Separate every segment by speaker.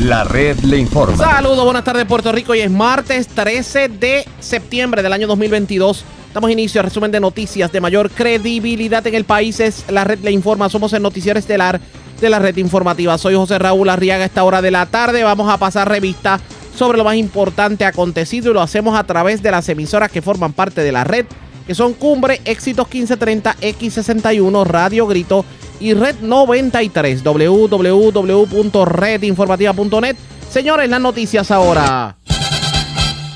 Speaker 1: La red le informa.
Speaker 2: Saludos, buenas tardes Puerto Rico. Hoy es martes 13 de septiembre del año 2022. Damos inicio al resumen de noticias de mayor credibilidad en el país. Es la red le informa. Somos el noticiero estelar de la red informativa. Soy José Raúl Arriaga. A esta hora de la tarde vamos a pasar revista sobre lo más importante acontecido y lo hacemos a través de las emisoras que forman parte de la red, que son Cumbre, Éxitos 1530, X61, Radio Grito y Red 93, www.redinformativa.net. Señores, las noticias ahora.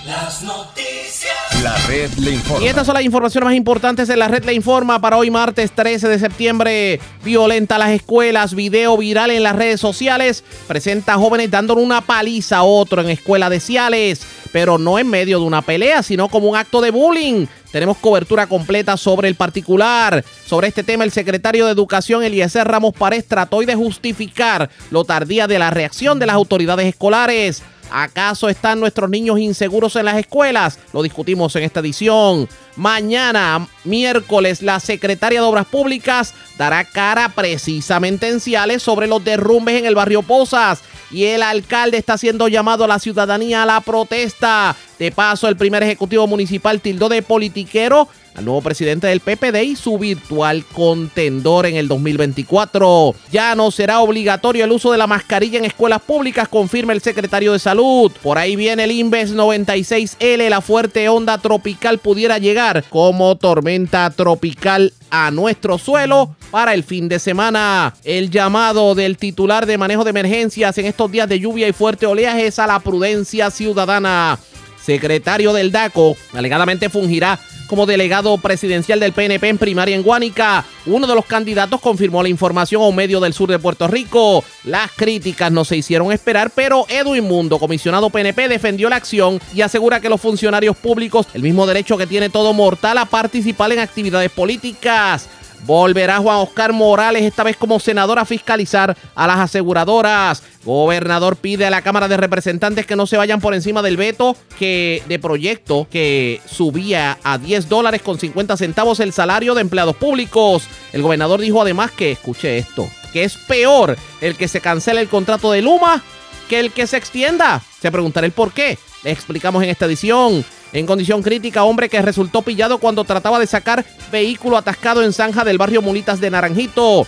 Speaker 1: Las noticias. La red le informa.
Speaker 2: Y estas son las informaciones más importantes de la red le informa para hoy martes 13 de septiembre. Violenta las escuelas, video viral en las redes sociales. Presenta jóvenes dándole una paliza a otro en escuela de Ciales, pero no en medio de una pelea, sino como un acto de bullying. Tenemos cobertura completa sobre el particular. Sobre este tema, el secretario de Educación, Eliezer Ramos Párez, trató de justificar lo tardía de la reacción de las autoridades escolares. ¿Acaso están nuestros niños inseguros en las escuelas? Lo discutimos en esta edición. Mañana, miércoles, la secretaria de Obras Públicas dará cara precisamente en Ciales sobre los derrumbes en el barrio Pozas. Y el alcalde está haciendo llamado a la ciudadanía a la protesta. De paso, el primer ejecutivo municipal tildó de politiquero al nuevo presidente del PPD y su virtual contendor en el 2024. Ya no será obligatorio el uso de la mascarilla en escuelas públicas, confirma el secretario de Salud. Por ahí viene el Inves 96L, la fuerte onda tropical pudiera llegar como tormenta tropical a nuestro suelo para el fin de semana. El llamado del titular de manejo de emergencias en estos días de lluvia y fuerte oleaje es a la prudencia ciudadana. Secretario del DACO alegadamente fungirá como delegado presidencial del PNP en primaria en Guánica. Uno de los candidatos confirmó la información a un medio del sur de Puerto Rico. Las críticas no se hicieron esperar, pero Edwin Mundo, comisionado PNP, defendió la acción y asegura que los funcionarios públicos el mismo derecho que tiene todo mortal a participar en actividades políticas. Volverá Juan Oscar Morales, esta vez como senador, a fiscalizar a las aseguradoras. Gobernador pide a la Cámara de Representantes que no se vayan por encima del veto que, de proyecto que subía a 10 dólares con 50 centavos el salario de empleados públicos. El gobernador dijo además que, escuche esto, que es peor el que se cancele el contrato de Luma que el que se extienda. Se preguntará el por qué. Le explicamos en esta edición. En condición crítica, hombre que resultó pillado cuando trataba de sacar vehículo atascado en zanja del barrio Mulitas de Naranjito.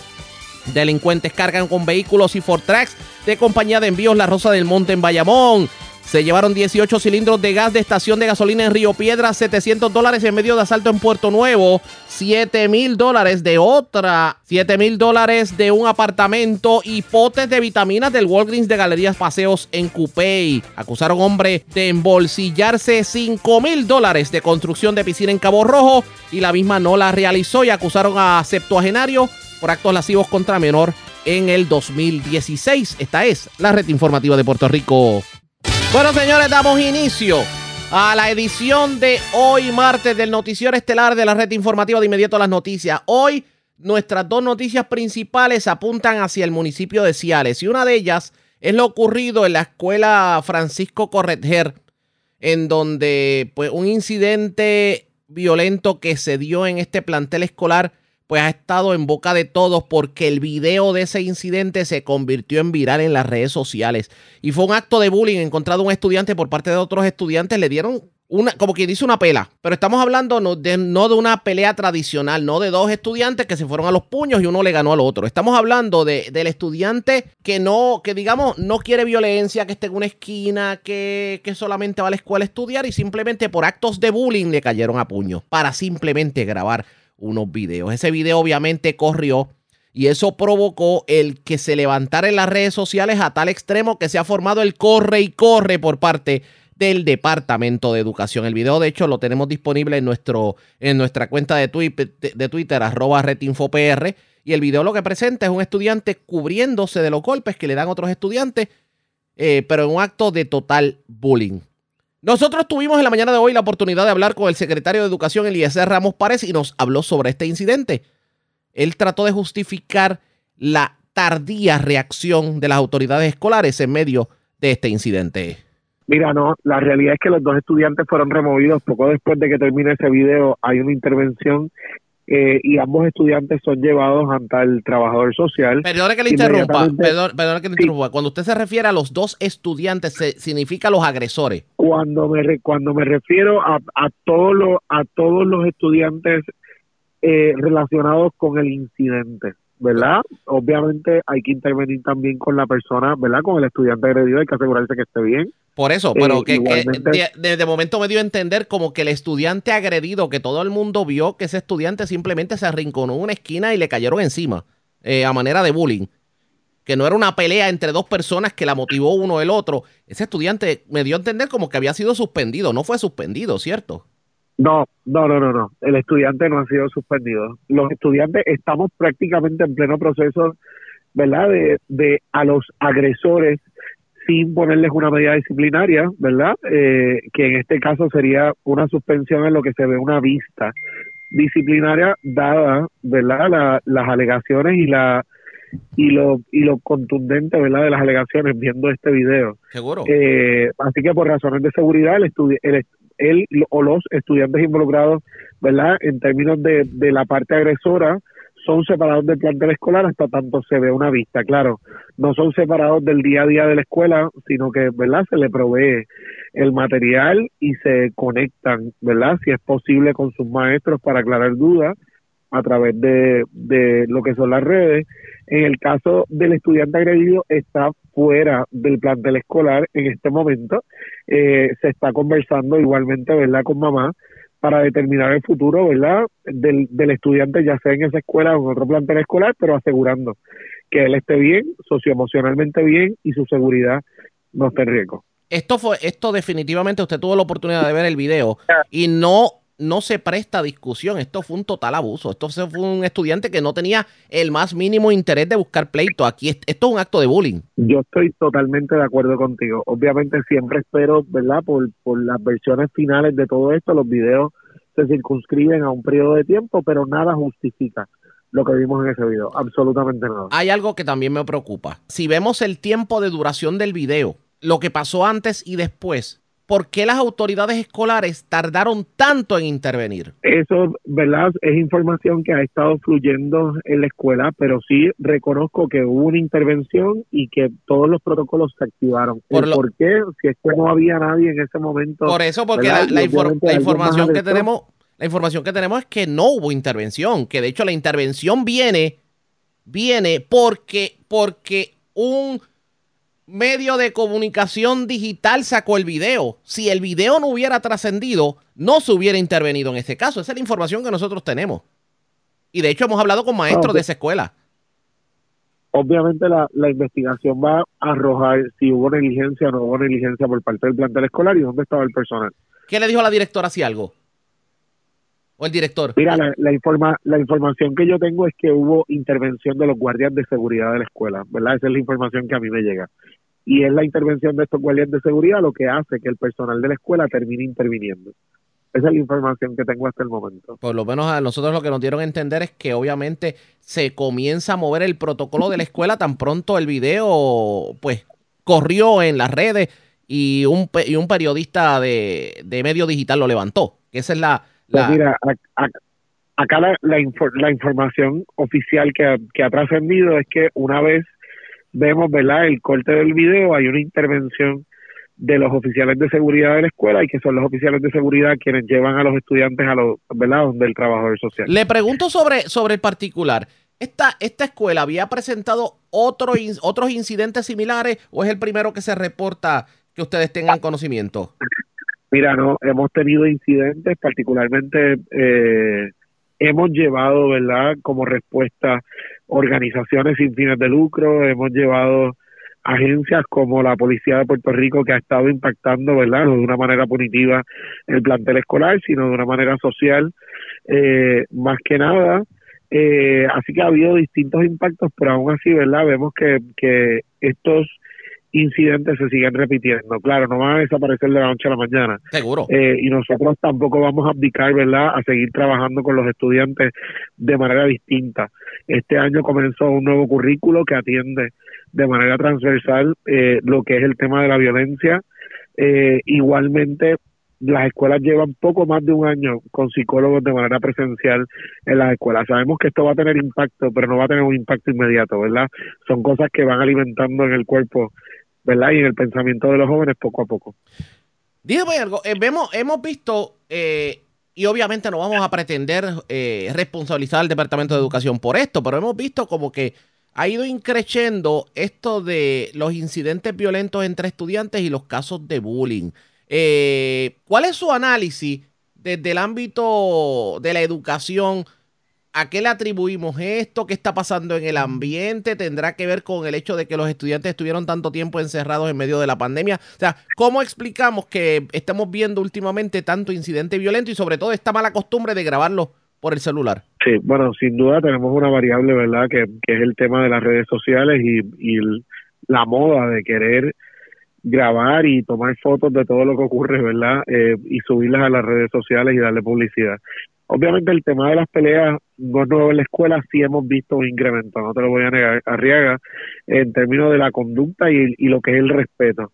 Speaker 2: Delincuentes cargan con vehículos y Fortrax de compañía de envíos La Rosa del Monte en Bayamón. Se llevaron 18 cilindros de gas de estación de gasolina en Río Piedra, 700 dólares en medio de asalto en Puerto Nuevo, 7 mil dólares de otra, 7 mil dólares de un apartamento y potes de vitaminas del Walgreens de Galerías Paseos en Cupey. Acusaron hombre de embolsillarse 5 mil dólares de construcción de piscina en Cabo Rojo y la misma no la realizó y acusaron a septuagenario por actos lascivos contra menor en el 2016. Esta es la red informativa de Puerto Rico. Bueno, señores, damos inicio a la edición de hoy, martes, del Noticiero Estelar de la Red Informativa de Inmediato a las Noticias. Hoy, nuestras dos noticias principales apuntan hacia el municipio de Ciales y una de ellas es lo ocurrido en la escuela Francisco Corretger, en donde pues, un incidente violento que se dio en este plantel escolar pues ha estado en boca de todos porque el video de ese incidente se convirtió en viral en las redes sociales. Y fue un acto de bullying encontrado un estudiante por parte de otros estudiantes. Le dieron una, como quien dice, una pela. Pero estamos hablando no de, no de una pelea tradicional, no de dos estudiantes que se fueron a los puños y uno le ganó al otro. Estamos hablando de, del estudiante que no, que digamos, no quiere violencia, que esté en una esquina, que, que solamente va a la escuela a estudiar y simplemente por actos de bullying le cayeron a puños para simplemente grabar unos videos. Ese video obviamente corrió y eso provocó el que se levantara en las redes sociales a tal extremo que se ha formado el corre y corre por parte del Departamento de Educación. El video, de hecho, lo tenemos disponible en, nuestro, en nuestra cuenta de Twitter, de Twitter arroba retinfopr. Y el video lo que presenta es un estudiante cubriéndose de los golpes que le dan otros estudiantes, eh, pero en un acto de total bullying. Nosotros tuvimos en la mañana de hoy la oportunidad de hablar con el secretario de Educación, Eliezer Ramos Párez, y nos habló sobre este incidente. Él trató de justificar la tardía reacción de las autoridades escolares en medio de este incidente.
Speaker 3: Mira, no, la realidad es que los dos estudiantes fueron removidos poco después de que termine ese video. Hay una intervención eh, y ambos estudiantes son llevados ante el trabajador social.
Speaker 2: Perdón que le interrumpa, perdón, que le interrumpa. Cuando usted se refiere a los dos estudiantes, ¿significa los agresores?
Speaker 3: Cuando me, cuando me refiero a, a, todos los, a todos los estudiantes eh, relacionados con el incidente. ¿verdad? Obviamente hay que intervenir también con la persona, ¿verdad? Con el estudiante agredido, hay que asegurarse que esté bien.
Speaker 2: Por eso, pero eh, que, de, momento me dio a entender como que el estudiante agredido, que todo el mundo vio que ese estudiante simplemente se arrinconó en una esquina y le cayeron encima, eh, a manera de bullying. Que no era una pelea entre dos personas que la motivó uno el otro. Ese estudiante me dio a entender como que había sido suspendido, no fue suspendido, ¿cierto?
Speaker 3: No, no, no, no, no. El estudiante no ha sido suspendido. Los estudiantes estamos prácticamente en pleno proceso, ¿verdad? De, de a los agresores sin ponerles una medida disciplinaria, ¿verdad? Eh, que en este caso sería una suspensión en lo que se ve una vista disciplinaria dada, ¿verdad? las alegaciones y la y lo y lo contundente, ¿verdad? De las alegaciones viendo este video.
Speaker 2: Seguro.
Speaker 3: Eh, así que por razones de seguridad el, el, él o los estudiantes involucrados, ¿verdad? En términos de, de la parte agresora, son separados del plantel escolar hasta tanto se ve una vista. Claro, no son separados del día a día de la escuela, sino que, ¿verdad? Se le provee el material y se conectan, ¿verdad? Si es posible con sus maestros para aclarar dudas a través de, de lo que son las redes. En el caso del estudiante agredido, está fuera del plantel escolar en este momento. Eh, se está conversando igualmente, ¿verdad?, con mamá para determinar el futuro, ¿verdad?, del, del estudiante, ya sea en esa escuela o en otro plantel escolar, pero asegurando que él esté bien, socioemocionalmente bien y su seguridad no esté en riesgo.
Speaker 2: Esto fue, esto definitivamente usted tuvo la oportunidad de ver el video y no no se presta discusión. Esto fue un total abuso. Esto fue un estudiante que no tenía el más mínimo interés de buscar pleito. Aquí esto es un acto de bullying.
Speaker 3: Yo estoy totalmente de acuerdo contigo. Obviamente siempre espero, ¿verdad? Por, por las versiones finales de todo esto, los videos se circunscriben a un periodo de tiempo, pero nada justifica lo que vimos en ese video. Absolutamente nada.
Speaker 2: Hay algo que también me preocupa. Si vemos el tiempo de duración del video, lo que pasó antes y después, ¿por qué las autoridades escolares tardaron tanto en intervenir?
Speaker 3: Eso, ¿verdad? Es información que ha estado fluyendo en la escuela, pero sí reconozco que hubo una intervención y que todos los protocolos se activaron. Por, qué? Si es que no había nadie en ese momento.
Speaker 2: Por eso, porque la, información que tenemos, la información que tenemos es que no hubo intervención, que de hecho la intervención viene, viene porque, porque un medio de comunicación digital sacó el video. Si el video no hubiera trascendido, no se hubiera intervenido en este caso. Esa es la información que nosotros tenemos. Y de hecho hemos hablado con maestros de esa escuela.
Speaker 3: Obviamente la, la, investigación va a arrojar si hubo negligencia o no hubo negligencia por parte del plantel escolar y dónde estaba el personal.
Speaker 2: ¿Qué le dijo a la directora si algo? ¿O el director?
Speaker 3: Mira, la, la, informa, la información que yo tengo es que hubo intervención de los guardias de seguridad de la escuela, ¿verdad? Esa es la información que a mí me llega y es la intervención de estos guardias de seguridad lo que hace que el personal de la escuela termine interviniendo. Esa es la información que tengo hasta el momento.
Speaker 2: Por lo menos a nosotros lo que nos dieron a entender es que obviamente se comienza a mover el protocolo de la escuela tan pronto el video pues corrió en las redes y un, y un periodista de, medio digital lo levantó. Esa es la...
Speaker 3: Pues mira, acá la, la, información oficial que que ha trascendido es que una vez vemos, ¿verdad? El corte del video, hay una intervención de los oficiales de seguridad de la escuela y que son los oficiales de seguridad quienes llevan a los estudiantes a los, ¿verdad? Donde el trabajador social.
Speaker 2: Le pregunto sobre, sobre el particular. ¿Esta, ¿Esta escuela había presentado otro, otros incidentes similares o es el primero que se reporta que ustedes tengan conocimiento?
Speaker 3: Mira, no, hemos tenido incidentes, particularmente eh, hemos llevado, ¿verdad? Como respuesta organizaciones sin fines de lucro, hemos llevado agencias como la Policía de Puerto Rico que ha estado impactando, ¿verdad? No de una manera punitiva el plantel escolar, sino de una manera social, eh, más que nada. Eh, así que ha habido distintos impactos, pero aún así, ¿verdad? Vemos que, que estos incidentes se siguen repitiendo. Claro, no van a desaparecer de la noche a la mañana.
Speaker 2: Seguro.
Speaker 3: Eh, y nosotros tampoco vamos a abdicar, ¿verdad?, a seguir trabajando con los estudiantes de manera distinta. Este año comenzó un nuevo currículo que atiende de manera transversal eh, lo que es el tema de la violencia. Eh, igualmente las escuelas llevan poco más de un año con psicólogos de manera presencial en las escuelas. Sabemos que esto va a tener impacto, pero no va a tener un impacto inmediato, ¿verdad? Son cosas que van alimentando en el cuerpo, ¿verdad? Y en el pensamiento de los jóvenes poco a poco.
Speaker 2: Dígame algo, eh, vemos, hemos visto, eh, y obviamente no vamos a pretender eh, responsabilizar al Departamento de Educación por esto, pero hemos visto como que ha ido increciendo esto de los incidentes violentos entre estudiantes y los casos de bullying. ¿Cuál es su análisis desde el ámbito de la educación? ¿A qué le atribuimos esto? ¿Qué está pasando en el ambiente? ¿Tendrá que ver con el hecho de que los estudiantes estuvieron tanto tiempo encerrados en medio de la pandemia? O sea, ¿cómo explicamos que estamos viendo últimamente tanto incidente violento y sobre todo esta mala costumbre de grabarlo por el celular?
Speaker 3: Sí, bueno, sin duda tenemos una variable, ¿verdad? Que, es el tema de las redes sociales y, y la moda de querer grabar y tomar fotos de todo lo que ocurre, ¿verdad? Eh, y subirlas a las redes sociales y darle publicidad. Obviamente el tema de las peleas no es nuevo en la escuela, sí hemos visto un incremento, no te lo voy a negar, Arriaga, en términos de la conducta y, lo que es el respeto,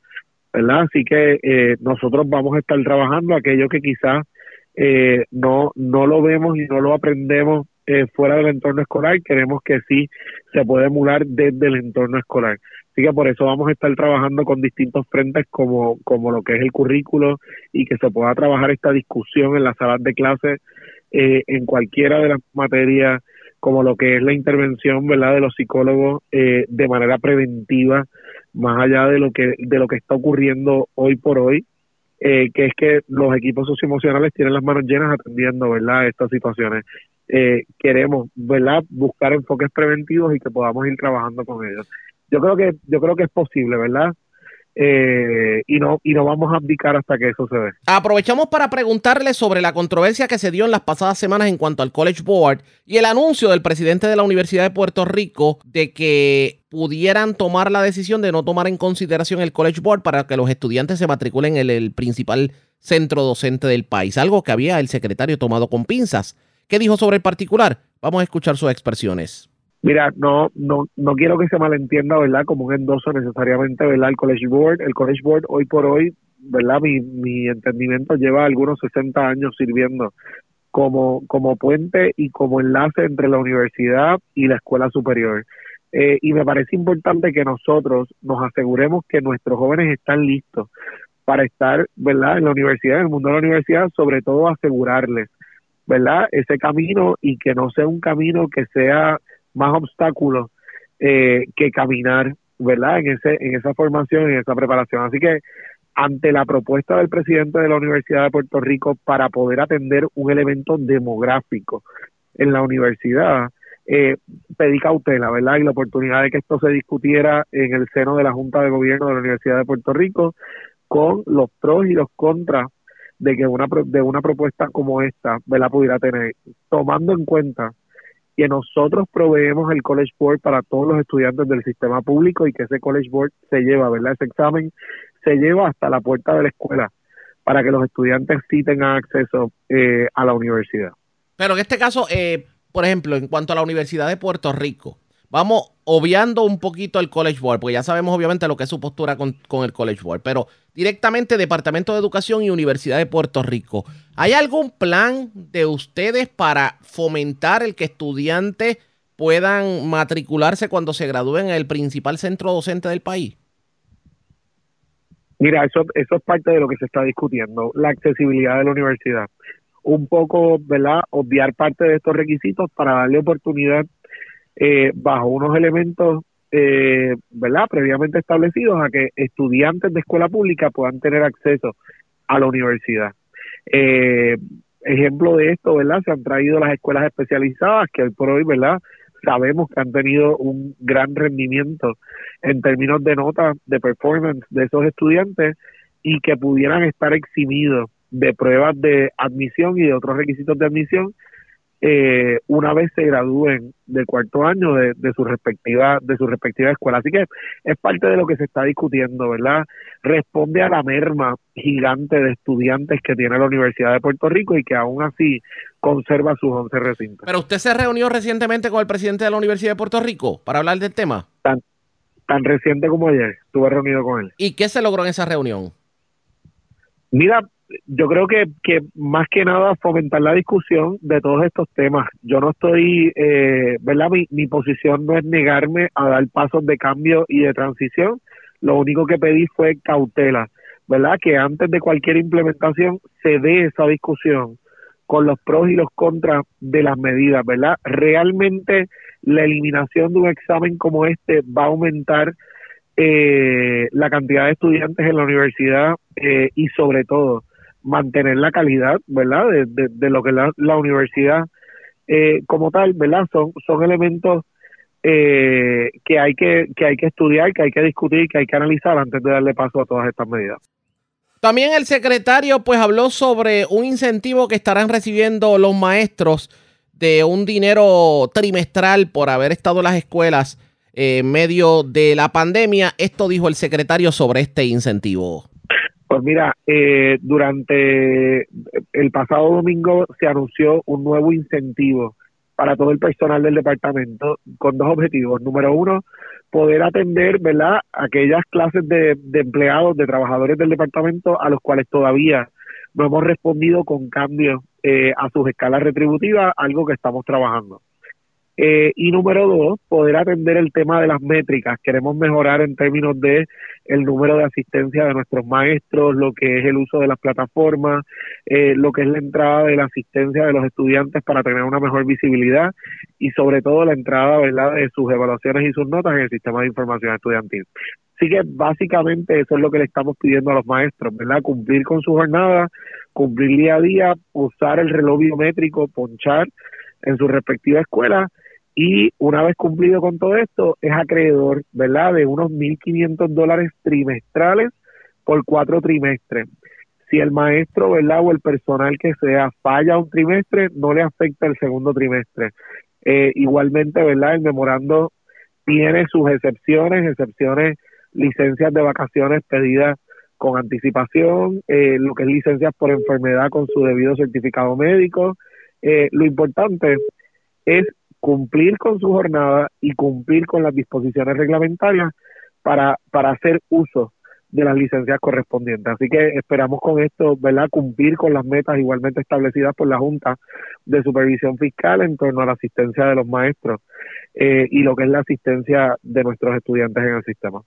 Speaker 3: ¿verdad? Así que eh, nosotros vamos a estar trabajando aquello que quizás eh, no, no lo vemos y no lo aprendemos eh, fuera del entorno escolar, queremos que sí se puede emular desde el entorno escolar. Así que por eso vamos a estar trabajando con distintos frentes como, como lo que es el currículo y que se pueda trabajar esta discusión en las salas de clase eh, en cualquiera de las materias como lo que es la intervención verdad de los psicólogos eh, de manera preventiva más allá de lo que de lo que está ocurriendo hoy por hoy eh, que es que los equipos socioemocionales tienen las manos llenas atendiendo verdad estas situaciones. Eh, queremos verdad buscar enfoques preventivos y que podamos ir trabajando con ellos. Yo creo que yo creo que es posible, ¿verdad? Eh, y no y no vamos a abdicar hasta que eso se ve.
Speaker 2: Aprovechamos para preguntarle sobre la controversia que se dio en las pasadas semanas en cuanto al College Board y el anuncio del presidente de la Universidad de Puerto Rico de que pudieran tomar la decisión de no tomar en consideración el College Board para que los estudiantes se matriculen en el principal centro docente del país, algo que había el secretario tomado con pinzas. ¿Qué dijo sobre el particular? Vamos a escuchar sus expresiones.
Speaker 3: Mira, no, no, no quiero que se malentienda, ¿verdad? Como un endoso necesariamente, ¿verdad? El College Board, el College Board hoy por hoy, ¿verdad? Mi, mi entendimiento lleva algunos 60 años sirviendo como, como puente y como enlace entre la universidad y la escuela superior. Eh, y me parece importante que nosotros nos aseguremos que nuestros jóvenes están listos para estar, ¿verdad? En la universidad, en el mundo de la universidad, sobre todo asegurarles, ¿verdad? Ese camino y que no sea un camino que sea más obstáculos eh, que caminar, ¿verdad? En, ese, en esa formación, en esa preparación. Así que ante la propuesta del presidente de la Universidad de Puerto Rico para poder atender un elemento demográfico en la universidad, eh, pedí cautela, ¿verdad? Y la oportunidad de que esto se discutiera en el seno de la Junta de Gobierno de la Universidad de Puerto Rico con los pros y los contras de que una de una propuesta como esta, ¿verdad? pudiera tener, tomando en cuenta que nosotros proveemos el College Board para todos los estudiantes del sistema público y que ese College Board se lleva, ¿verdad? Ese examen se lleva hasta la puerta de la escuela para que los estudiantes sí tengan acceso eh, a la universidad.
Speaker 2: Pero en este caso, eh, por ejemplo, en cuanto a la Universidad de Puerto Rico, vamos obviando un poquito el College Board, porque ya sabemos obviamente lo que es su postura con, el College Board, pero directamente Departamento de Educación y Universidad de Puerto Rico. ¿Hay algún plan de ustedes para fomentar el que estudiantes puedan matricularse cuando se gradúen en el principal centro docente del país?
Speaker 3: Mira, eso, eso es parte de lo que se está discutiendo, la accesibilidad de la universidad. Un poco, ¿verdad? Obviar parte de estos requisitos para darle oportunidad eh, bajo unos elementos, eh, ¿verdad?, previamente establecidos a que estudiantes de escuela pública puedan tener acceso a la universidad. Eh, ejemplo de esto, ¿verdad? Se han traído las escuelas especializadas que hoy por hoy, ¿verdad? Sabemos que han tenido un gran rendimiento en términos de notas, de performance de esos estudiantes y que pudieran estar eximidos de pruebas de admisión y de otros requisitos de admisión eh, una vez se gradúen del cuarto año de, su respectiva de su respectiva escuela. Así que es parte de lo que se está discutiendo verdad responde a la merma gigante de estudiantes que tiene la Universidad de Puerto Rico y que aún así conserva sus 11 recintos.
Speaker 2: Pero usted se reunió recientemente con el presidente de la Universidad de Puerto Rico para hablar del tema.
Speaker 3: Tan, tan reciente como ayer estuve reunido con él.
Speaker 2: Y qué se logró en esa reunión
Speaker 3: Mira, yo creo que, que más que nada fomentar la discusión de todos estos temas. Yo no estoy, eh, ¿verdad? Mi, mi posición no es negarme a dar pasos de cambio y de transición. Lo único que pedí fue cautela, ¿verdad? Que antes de cualquier implementación se dé esa discusión con los pros y los contras de las medidas, ¿verdad? Realmente la eliminación de un examen como este va a aumentar eh, la cantidad de estudiantes en la universidad eh, y sobre todo mantener la calidad, ¿verdad? De, lo que la, la universidad eh, como tal, ¿verdad? Son, son elementos eh, que hay que, que hay que estudiar, que hay que discutir, que hay que analizar antes de darle paso a todas estas medidas.
Speaker 2: También el secretario pues habló sobre un incentivo que estarán recibiendo los maestros de un dinero trimestral por haber estado en las escuelas en medio de la pandemia. Esto dijo el secretario sobre este incentivo.
Speaker 3: Pues mira, eh, durante el pasado domingo se anunció un nuevo incentivo para todo el personal del departamento con dos objetivos. Número uno, poder atender, ¿verdad?, aquellas clases de, de empleados, de trabajadores del departamento a los cuales todavía no hemos respondido con cambios eh, a sus escalas retributivas, algo que estamos trabajando. Eh, y número dos, poder atender el tema de las métricas. Queremos mejorar en términos de el número de asistencia de nuestros maestros, lo que es el uso de las plataformas, eh, lo que es la entrada de la asistencia de los estudiantes para tener una mejor visibilidad y sobre todo la entrada, ¿verdad?, de sus evaluaciones y sus notas en el sistema de información estudiantil. Así que básicamente eso es lo que le estamos pidiendo a los maestros, ¿verdad? Cumplir con su jornada, cumplir día a día, usar el reloj biométrico, ponchar en su respectiva escuela y una vez cumplido con todo esto, es acreedor, ¿verdad?, de unos 1.500 dólares trimestrales por cuatro trimestres. Si el maestro, ¿verdad?, o el personal que sea falla un trimestre, no le afecta el segundo trimestre. Eh, igualmente, ¿verdad?, el memorando tiene sus excepciones, excepciones, licencias de vacaciones pedidas con anticipación, eh, lo que es licencias por enfermedad con su debido certificado médico. Eh, lo importante es cumplir con su jornada y cumplir con las disposiciones reglamentarias para, para hacer uso de las licencias correspondientes. Así que esperamos con esto, ¿verdad?, cumplir con las metas igualmente establecidas por la Junta de Supervisión Fiscal en torno a la asistencia de los maestros eh, y lo que es la asistencia de nuestros estudiantes en el sistema.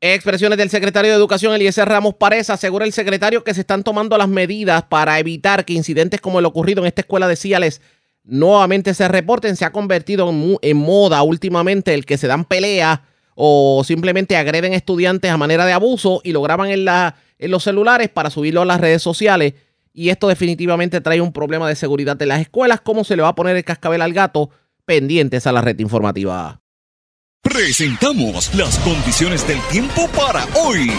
Speaker 2: Expresiones del secretario de Educación, Eliezer Ramos Párez, asegura el secretario que se están tomando las medidas para evitar que incidentes como el ocurrido en esta escuela de Ciales nuevamente se reporten, se ha convertido en, moda últimamente el que se dan peleas o simplemente agreden estudiantes a manera de abuso y lo graban en, la, en los celulares para subirlo a las redes sociales. Y esto definitivamente trae un problema de seguridad en las escuelas. ¿Cómo se le va a poner el cascabel al gato? Pendientes a la red informativa.
Speaker 1: Presentamos las condiciones del tiempo para hoy.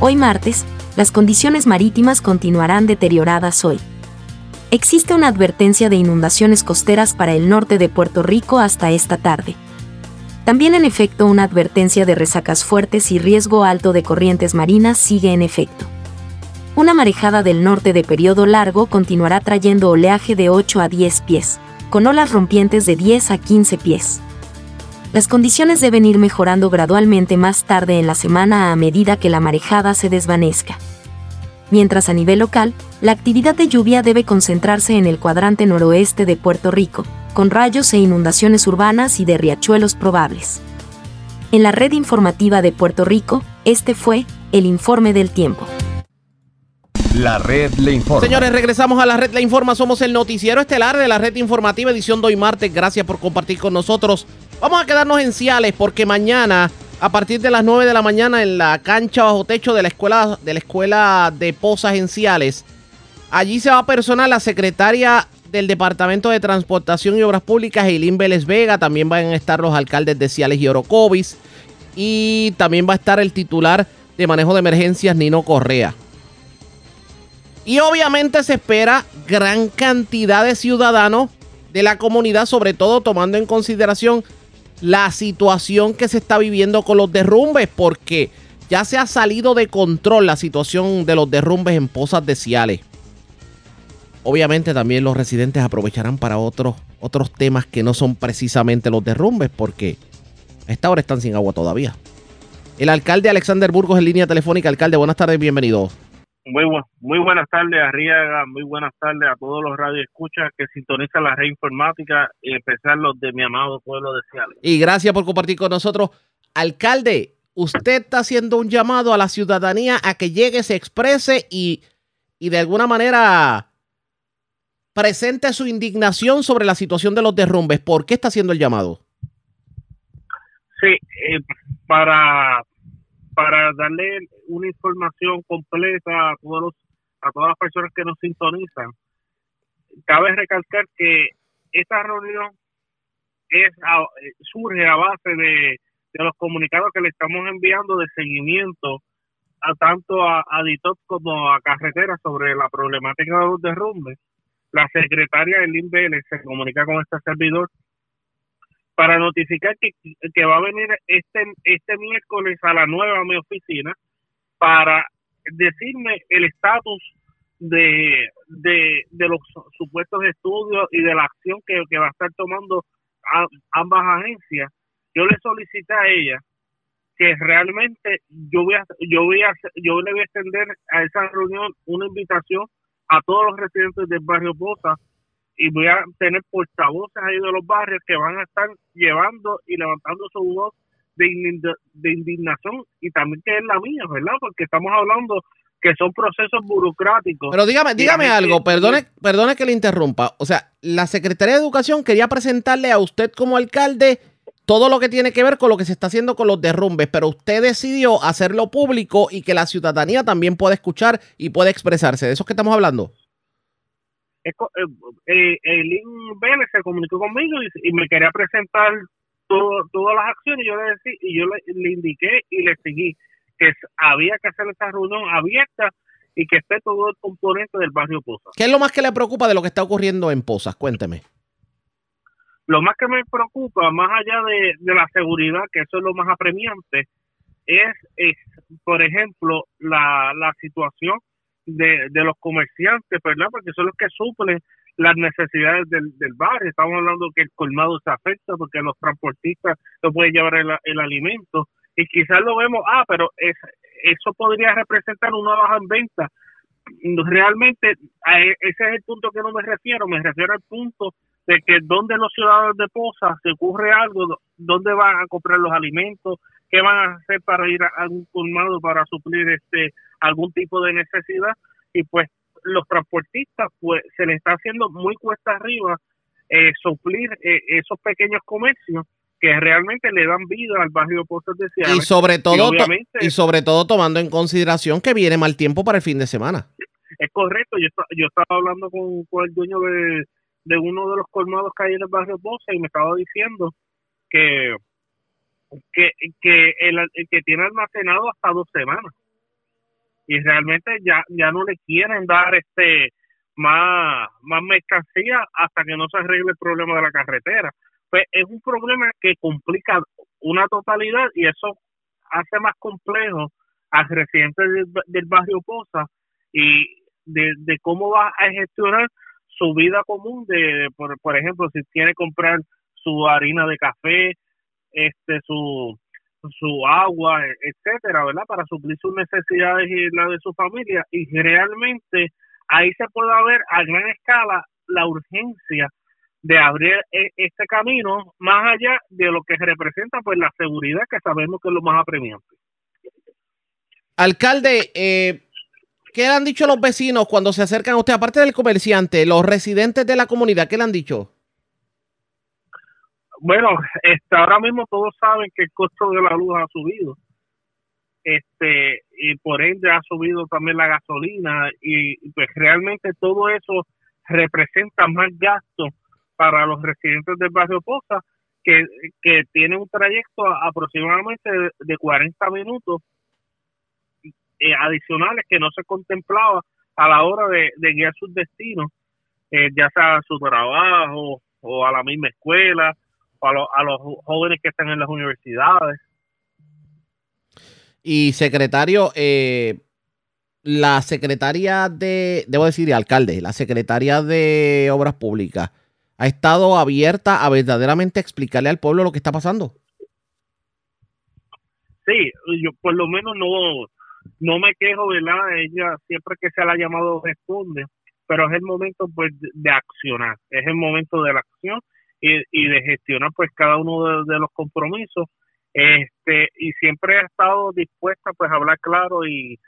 Speaker 4: Hoy martes, las condiciones marítimas continuarán deterioradas hoy existe una advertencia de inundaciones costeras para el norte de Puerto Rico hasta esta tarde. También en efecto una advertencia de resacas fuertes y riesgo alto de corrientes marinas sigue en efecto. Una marejada del norte de periodo largo continuará trayendo oleaje de 8 a 10 pies, con olas rompientes de 10 a 15 pies. Las condiciones deben ir mejorando gradualmente más tarde en la semana a medida que la marejada se desvanezca mientras a nivel local, la actividad de lluvia debe concentrarse en el cuadrante noroeste de Puerto Rico, con rayos e inundaciones urbanas y de riachuelos probables. En la red informativa de Puerto Rico, este fue el informe del tiempo.
Speaker 2: La red le informa. Señores, regresamos a la red le informa. Somos el noticiero estelar de la red informativa edición de hoy martes. Gracias por compartir con nosotros. Vamos a quedarnos en Ciales porque mañana a partir de las 9 de la mañana en la cancha bajo techo de la escuela de la escuela de Pozas en Ciales. Allí se va a personar la secretaria del Departamento de Transportación y Obras Públicas, Eileen Vélez Vega. También van a estar los alcaldes de Ciales y Orocovis. Y también va a estar el titular de manejo de emergencias, Nino Correa. Y obviamente se espera gran cantidad de ciudadanos de la comunidad, sobre todo tomando en consideración la situación que se está viviendo con los derrumbes, porque ya se ha salido de control la situación de los derrumbes en pozas de Ciales. Obviamente también los residentes aprovecharán para otros, otros temas que no son precisamente los derrumbes, porque a esta hora están sin agua todavía. El alcalde Alexander Burgos en línea telefónica. Alcalde, buenas tardes, bienvenido.
Speaker 5: Muy, muy buenas tardes, Arriaga. Muy buenas tardes a todos los radioescuchas que sintonizan la red informática, y especial los de mi amado pueblo de Seattle.
Speaker 2: Y gracias por compartir con nosotros. Alcalde, usted está haciendo un llamado a la ciudadanía a que llegue, se exprese y, y de alguna manera presente su indignación sobre la situación de los derrumbes. ¿Por qué está haciendo el llamado?
Speaker 5: Sí, eh, para, para darle una información completa a todos a todas las personas que nos sintonizan, cabe recalcar que esta reunión surge a base de, los comunicados que le estamos enviando de seguimiento a tanto a, a como a carreteras sobre la problemática de los derrumbes. La secretaria del INVL se comunica con este servidor para notificar que, va a venir este, este miércoles a la nueva mi oficina para decirme el estatus de, de, los supuestos estudios y de la acción que, va a estar tomando ambas agencias. Yo le solicité a ella que realmente yo voy a, yo voy a, yo le voy a extender a esa reunión una invitación a todos los residentes del barrio Bosa y voy a tener portavoces ahí de los barrios que van a estar llevando y levantando su voz de, de indignación y también que es la mía, ¿verdad? Porque estamos hablando que son procesos burocráticos.
Speaker 2: Pero dígame, dígame algo, perdone, perdone que le interrumpa. O sea, la Secretaría de Educación quería presentarle a usted como alcalde todo lo que tiene que ver con lo que se está haciendo con los derrumbes, pero usted decidió hacerlo público y que la ciudadanía también pueda escuchar y pueda expresarse. ¿De eso es que estamos hablando?
Speaker 5: Eh, eh, el Vélez se comunicó conmigo y, me quería presentar todas las acciones y yo le decí, y yo le, indiqué y le seguí que había que hacer esta reunión abierta y que esté todo el componente del barrio Posas.
Speaker 2: ¿Qué es lo más que le preocupa de lo que está ocurriendo en Posas? Cuénteme.
Speaker 5: Lo más que me preocupa, más allá de, de la seguridad, que eso es lo más apremiante, es, es por ejemplo, la, la situación de, de los comerciantes, ¿verdad? Porque son los que suplen las necesidades del, del barrio. Estamos hablando que el colmado se afecta porque los transportistas no pueden llevar el, el alimento y quizás lo vemos, ah, pero es, eso podría representar una baja en venta. Realmente e, ese es el punto que no me refiero, me refiero al punto de que donde los ciudadanos de Poza se ocurre algo, dónde van a comprar los alimentos, qué van a hacer para ir a algún colmado para suplir este algún tipo de necesidad y pues los transportistas pues se les está haciendo muy cuesta arriba eh, suplir eh, esos pequeños comercios que realmente le dan vida al barrio Pozos de Seattle.
Speaker 2: Y sobre todo y, sobre todo tomando en consideración que viene mal tiempo para el fin de semana.
Speaker 5: Es correcto, yo, yo estaba hablando con, el dueño de, de, uno de los colmados que hay en el barrio Bosa y me estaba diciendo que que, que, el, que tiene almacenado hasta dos semanas y realmente ya ya no le quieren dar este más más mercancía hasta que no se arregle el problema de la carretera. Pues es un problema que complica una totalidad y eso hace más complejo al residente del, barrio Poza y de, de, cómo va a gestionar su vida común de por, por ejemplo si tiene que comprar su harina de café este su su agua, etcétera, ¿verdad? Para suplir sus necesidades y la de su familia. Y realmente ahí se puede ver a gran escala la urgencia de abrir e, este camino más allá de lo que representa pues la seguridad que sabemos que es lo más apremiante.
Speaker 2: Alcalde, eh, ¿qué le han dicho los vecinos cuando se acercan a usted, aparte del comerciante, los residentes de la comunidad, qué le han dicho?
Speaker 5: Bueno, este, ahora mismo todos saben que el costo de la luz ha subido. Este, y por ende ha subido también la gasolina y pues realmente todo eso representa más gastos para los residentes del barrio Poza que, que tiene un trayecto aproximadamente de, 40 minutos eh, adicionales que no se contemplaba a la hora de, guiar sus destinos, eh, ya sea a su trabajo o a la misma escuela a, los jóvenes que están en las universidades.
Speaker 2: Y secretario, eh, la secretaria de, debo decir, alcalde, la secretaria de Obras Públicas, ¿ha estado abierta a verdaderamente explicarle al pueblo lo que está pasando?
Speaker 5: Sí, sí, yo por lo menos no, no me quejo, ¿verdad? Ella siempre que se la ha llamado responde, pero es el momento pues de accionar, es el momento de la acción y, de gestionar pues cada uno de, los compromisos. Este y siempre ha estado dispuesta pues a hablar claro y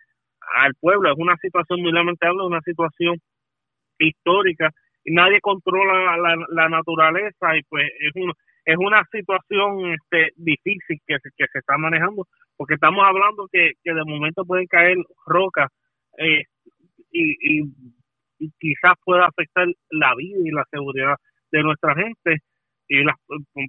Speaker 5: al pueblo. Es una situación muy lamentable una situación histórica. Y nadie controla la, la naturaleza y pues es un, es una situación este difícil que, que se está manejando porque estamos hablando que, que de momento pueden caer rocas eh, y, y, quizás pueda afectar la vida y la seguridad de nuestra gente y las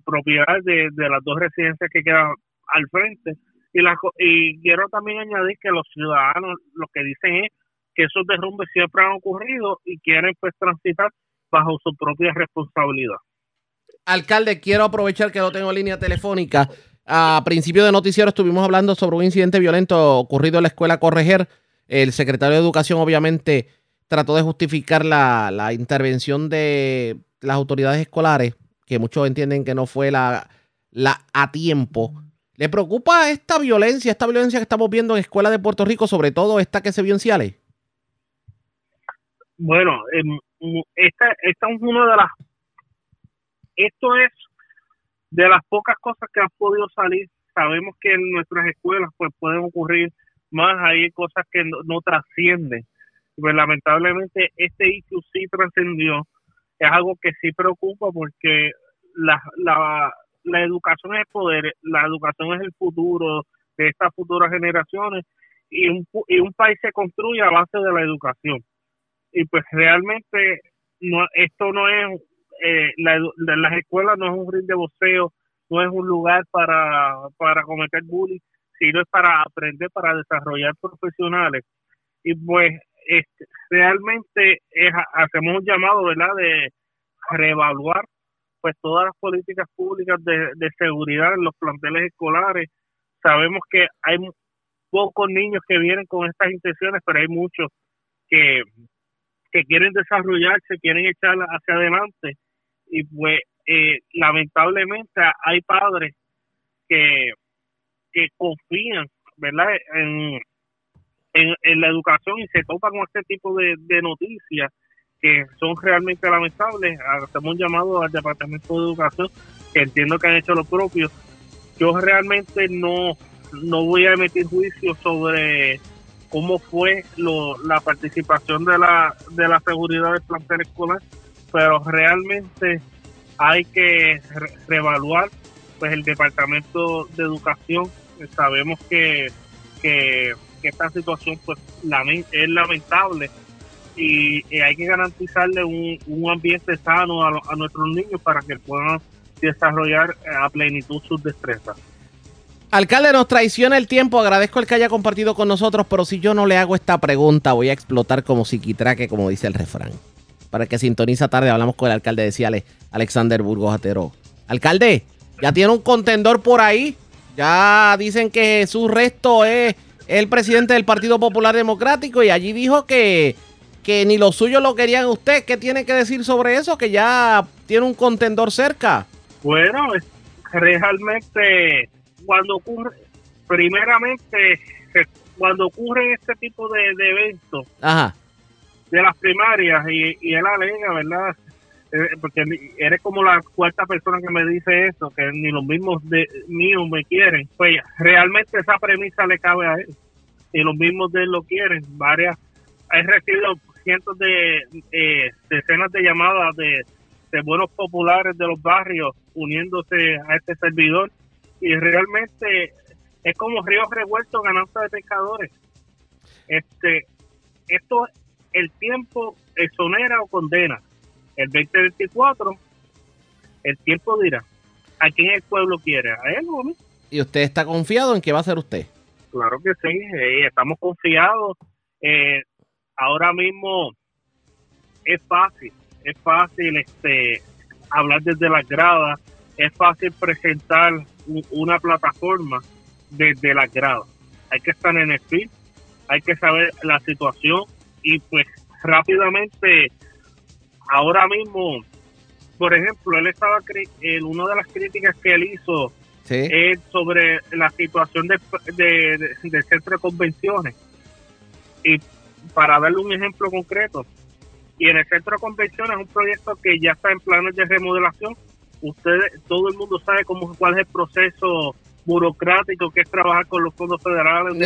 Speaker 5: propiedades de, de las dos residencias que quedan al frente y la, y quiero también añadir que los ciudadanos lo que dicen es que esos derrumbes siempre han ocurrido y quieren pues transitar bajo su propia responsabilidad.
Speaker 2: Alcalde, quiero aprovechar que no tengo línea telefónica a principio de noticiero estuvimos hablando sobre un incidente violento ocurrido en la escuela Correger. El secretario de Educación obviamente trató de justificar la, intervención de las autoridades escolares, que muchos entienden que no fue la, la a tiempo. ¿Le preocupa esta violencia, esta violencia que estamos viendo en escuelas de Puerto Rico, sobre todo esta que se vio en Ciales?
Speaker 5: Bueno, em, esta, esta es una de las... Esto es de las pocas cosas que han podido salir, sabemos que en nuestras escuelas pues pueden ocurrir más, hay cosas que no, trascienden. Pues lamentablemente este issue sí trascendió, es algo que sí preocupa porque la, la, la educación es poder, la educación es el futuro de estas futuras generaciones y un, y un país se construye a base de la educación. Y pues realmente no, esto no es eh, la, las escuelas no es un ring de boxeo, no es un lugar para, para cometer bullying, sino es para aprender, para desarrollar profesionales. Y pues este, realmente es, hacemos un llamado, ¿verdad?, de reevaluar pues todas las políticas públicas de, de seguridad en los planteles escolares. Sabemos que hay pocos niños que vienen con estas intenciones, pero hay muchos que, que quieren desarrollarse, quieren echar hacia adelante y pues eh, lamentablemente hay padres que, que confían verdad en, en, la educación y se topan con este tipo de, noticias que son realmente lamentables hacemos un llamado al departamento de educación que entiendo que han hecho lo propio. Yo realmente no no voy a emitir juicio sobre cómo fue lo, la participación de la de la seguridad del plantel escolar pero realmente hay que reevaluar pues el departamento de educación. Sabemos que, que, esta situación pues es lamentable y, hay que garantizarle un, un ambiente sano a, nuestros niños para que puedan desarrollar a plenitud sus destrezas.
Speaker 2: Alcalde, nos traiciona el tiempo. Agradezco el que haya compartido con nosotros, pero si yo no le hago esta pregunta, voy a explotar como psiquitraque, como dice el refrán para que sintoniza tarde. Hablamos con el alcalde de Ciales, Alexander Burgos Atero. Alcalde, ya tiene un contendor por ahí. Ya dicen que su Resto es el presidente del Partido Popular Democrático y allí dijo que, que ni lo suyo lo querían usted. ¿Qué tiene que decir sobre eso? Que ya tiene un contendor cerca.
Speaker 5: Bueno, realmente cuando ocurre, primeramente, cuando ocurre este tipo de, de eventos, Ajá de las primarias y, y él alega, ¿verdad? Eh, porque eres como la cuarta persona que me dice eso, que ni los mismos de míos me quieren. Pues realmente esa premisa le cabe a él. Y los mismos de él lo quieren. Varias, he recibido cientos de eh, decenas de llamadas de, de buenos populares de los barrios uniéndose a este servidor. Y realmente es como río revuelto ganando de pescadores. Este, esto el tiempo exonera o condena. El 2024, el tiempo dirá a quién el pueblo quiere, a él o a mí.
Speaker 2: ¿Y usted está confiado en que va a ser usted?
Speaker 5: Claro que sí, eh, estamos confiados. Eh, ahora mismo es fácil, es fácil este hablar desde las gradas, es fácil presentar una plataforma desde las gradas. Hay que estar en el fin, hay que saber la situación, y pues rápidamente, ahora mismo, por ejemplo, él estaba, en una de las críticas que él hizo es sobre la situación de, del centro de convenciones. Y para darle un ejemplo concreto, y en el centro de convenciones es un proyecto que ya está en planes de remodelación. Ustedes, todo el mundo sabe cómo cuál es el proceso burocrático que es trabajar con los fondos federales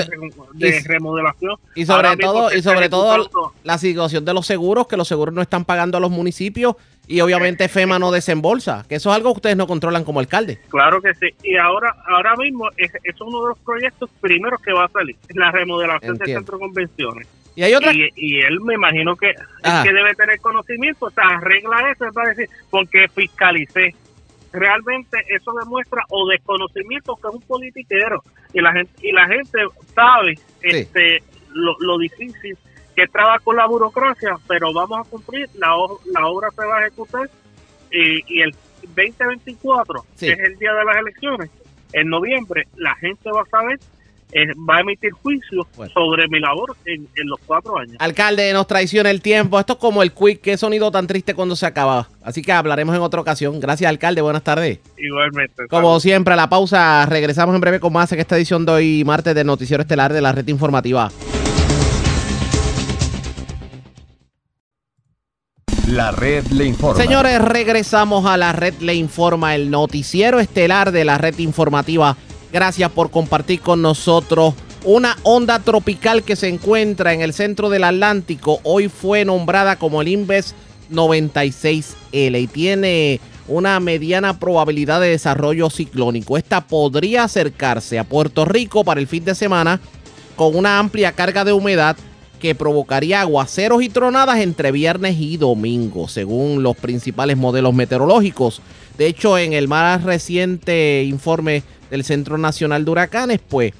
Speaker 5: de, remodelación.
Speaker 2: y sobre todo y sobre todo la situación de los seguros que los seguros no están pagando a los municipios y obviamente FEMA no desembolsa que eso es algo que ustedes no controlan como alcalde.
Speaker 5: Claro que sí. Y ahora ahora mismo es, es uno de los proyectos primeros que va a salir la remodelación del centro de convenciones. Y, hay otra... y, él me imagino que, que debe tener conocimiento, o sea, arregla eso, va a decir, porque fiscalicé. Realmente eso demuestra o desconocimiento que es un politiquero. Y la gente y la gente sabe este lo, lo difícil que es trabajar con la burocracia, pero vamos a cumplir, la, la obra se va a ejecutar y, y el 2024, que es el día de las elecciones, en noviembre, la gente va a saber va a emitir juicio sobre mi labor en, los cuatro años.
Speaker 2: Alcalde, nos traiciona el tiempo. Esto es como el quick, qué sonido tan triste cuando se acaba. Así que hablaremos en otra ocasión. Gracias, alcalde. Buenas tardes.
Speaker 5: Igualmente.
Speaker 2: Como siempre, a la pausa. Regresamos en breve con más en esta edición de hoy, martes, del Noticiero Estelar de la Red Informativa.
Speaker 6: La red le informa.
Speaker 2: Señores, regresamos a la red le informa, el noticiero estelar de la red informativa Gracias por compartir con nosotros. Una onda tropical que se encuentra en el centro del Atlántico hoy fue nombrada como el Inves 96L y tiene una mediana probabilidad de desarrollo ciclónico. Esta podría acercarse a Puerto Rico para el fin de semana con una amplia carga de humedad que provocaría aguaceros y tronadas entre viernes y domingo, según los principales modelos meteorológicos. De hecho, en el más reciente informe del Centro Nacional de Huracanes, pues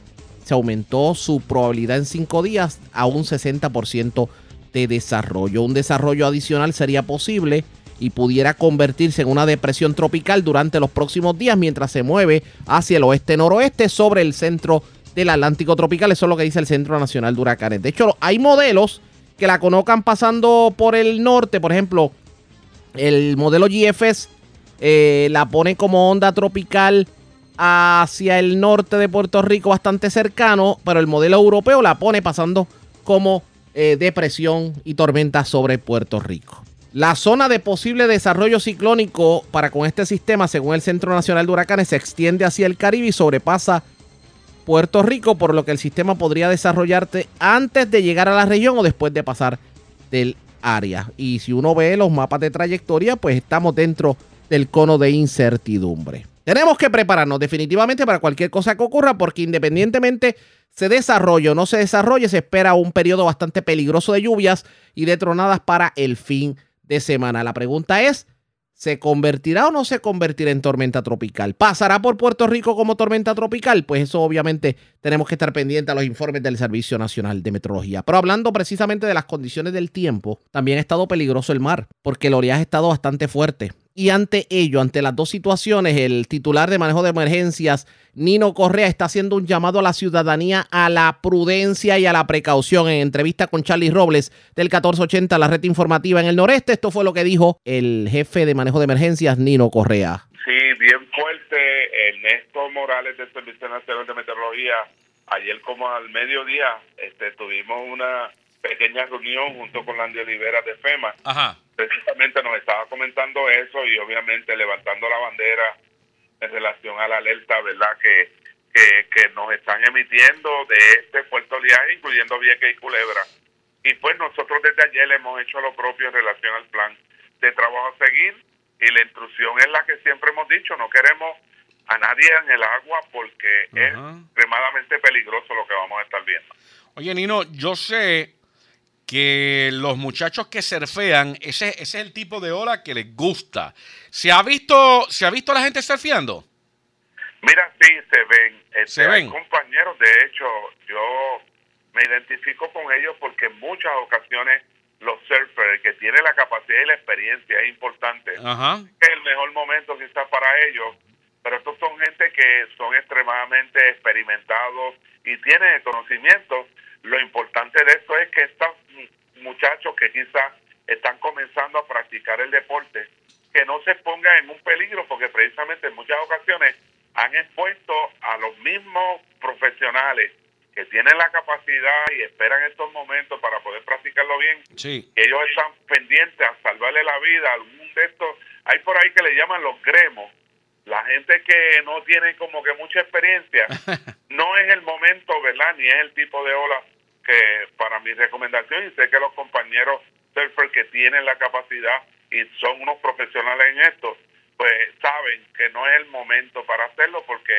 Speaker 2: se aumentó su probabilidad en cinco días a un 60% de desarrollo. Un desarrollo adicional sería posible y pudiera convertirse en una depresión tropical durante los próximos días mientras se mueve hacia el oeste-noroeste sobre el centro del Atlántico tropical. Eso es lo que dice el Centro Nacional de Huracanes. De hecho, hay modelos que la conozcan pasando por el norte. Por ejemplo, el modelo GFS eh, la pone como onda tropical hacia el norte de Puerto Rico bastante cercano, pero el modelo europeo la pone pasando como eh, depresión y tormenta sobre Puerto Rico. La zona de posible desarrollo ciclónico para con este sistema, según el Centro Nacional de Huracanes, se extiende hacia el Caribe y sobrepasa Puerto Rico, por lo que el sistema podría desarrollarse antes de llegar a la región o después de pasar del área. Y si uno ve los mapas de trayectoria, pues estamos dentro del cono de incertidumbre. Tenemos que prepararnos definitivamente para cualquier cosa que ocurra porque independientemente se desarrolle o no se desarrolle, se espera un periodo bastante peligroso de lluvias y de tronadas para el fin de semana. La pregunta es, ¿se convertirá o no se convertirá en tormenta tropical? ¿Pasará por Puerto Rico como tormenta tropical? Pues eso obviamente tenemos que estar pendientes a los informes del Servicio Nacional de Meteorología. Pero hablando precisamente de las condiciones del tiempo, también ha estado peligroso el mar porque el oleaje ha estado bastante fuerte. Y ante ello, ante las dos situaciones, el titular de manejo de emergencias, Nino Correa, está haciendo un llamado a la ciudadanía a la prudencia y a la precaución. En entrevista con Charlie Robles del 1480, la red informativa en el noreste, esto fue lo que dijo el jefe de manejo de emergencias, Nino Correa.
Speaker 7: Sí, bien fuerte. Ernesto Morales del Servicio Nacional de Meteorología, ayer como al mediodía, este, tuvimos una pequeña reunión junto con Landy Olivera de FEMA. Precisamente nos estaba comentando eso y obviamente levantando la bandera en relación a la alerta, ¿verdad? Que, que, nos están emitiendo de este fuerte oleaje, incluyendo Vieques y Culebra. Y pues nosotros desde ayer hemos hecho lo propio en relación al plan de trabajo a seguir y la intrusión es la que siempre hemos dicho, no queremos a nadie en el agua porque es extremadamente peligroso lo que vamos a estar viendo.
Speaker 8: Oye, Nino, yo sé que los muchachos que surfean, ese, ese es el tipo de ola que les gusta. ¿Se ha visto, ¿se ha visto a la gente surfeando?
Speaker 7: Mira, sí, se ven. Este, se ven. compañeros, de hecho, yo me identifico con ellos porque en muchas ocasiones los surfers, que tienen la capacidad y la experiencia es importante. Ajá. Es el mejor momento quizás para ellos, pero estos son gente que son extremadamente experimentados y tienen el conocimiento. Lo importante de esto es que estos muchachos que quizás están comenzando a practicar el deporte, que no se pongan en un peligro, porque precisamente en muchas ocasiones han expuesto a los mismos profesionales que tienen la capacidad y esperan estos momentos para poder practicarlo bien,
Speaker 8: Sí.
Speaker 7: que ellos están pendientes a salvarle la vida a algún de estos. Hay por ahí que le llaman los gremos, la gente que no tiene como que mucha experiencia. no es el momento, ¿verdad? Ni es el tipo de ola que para mi recomendación, y sé que los compañeros surfers que tienen la capacidad y son unos profesionales en esto, pues saben que no es el momento para hacerlo porque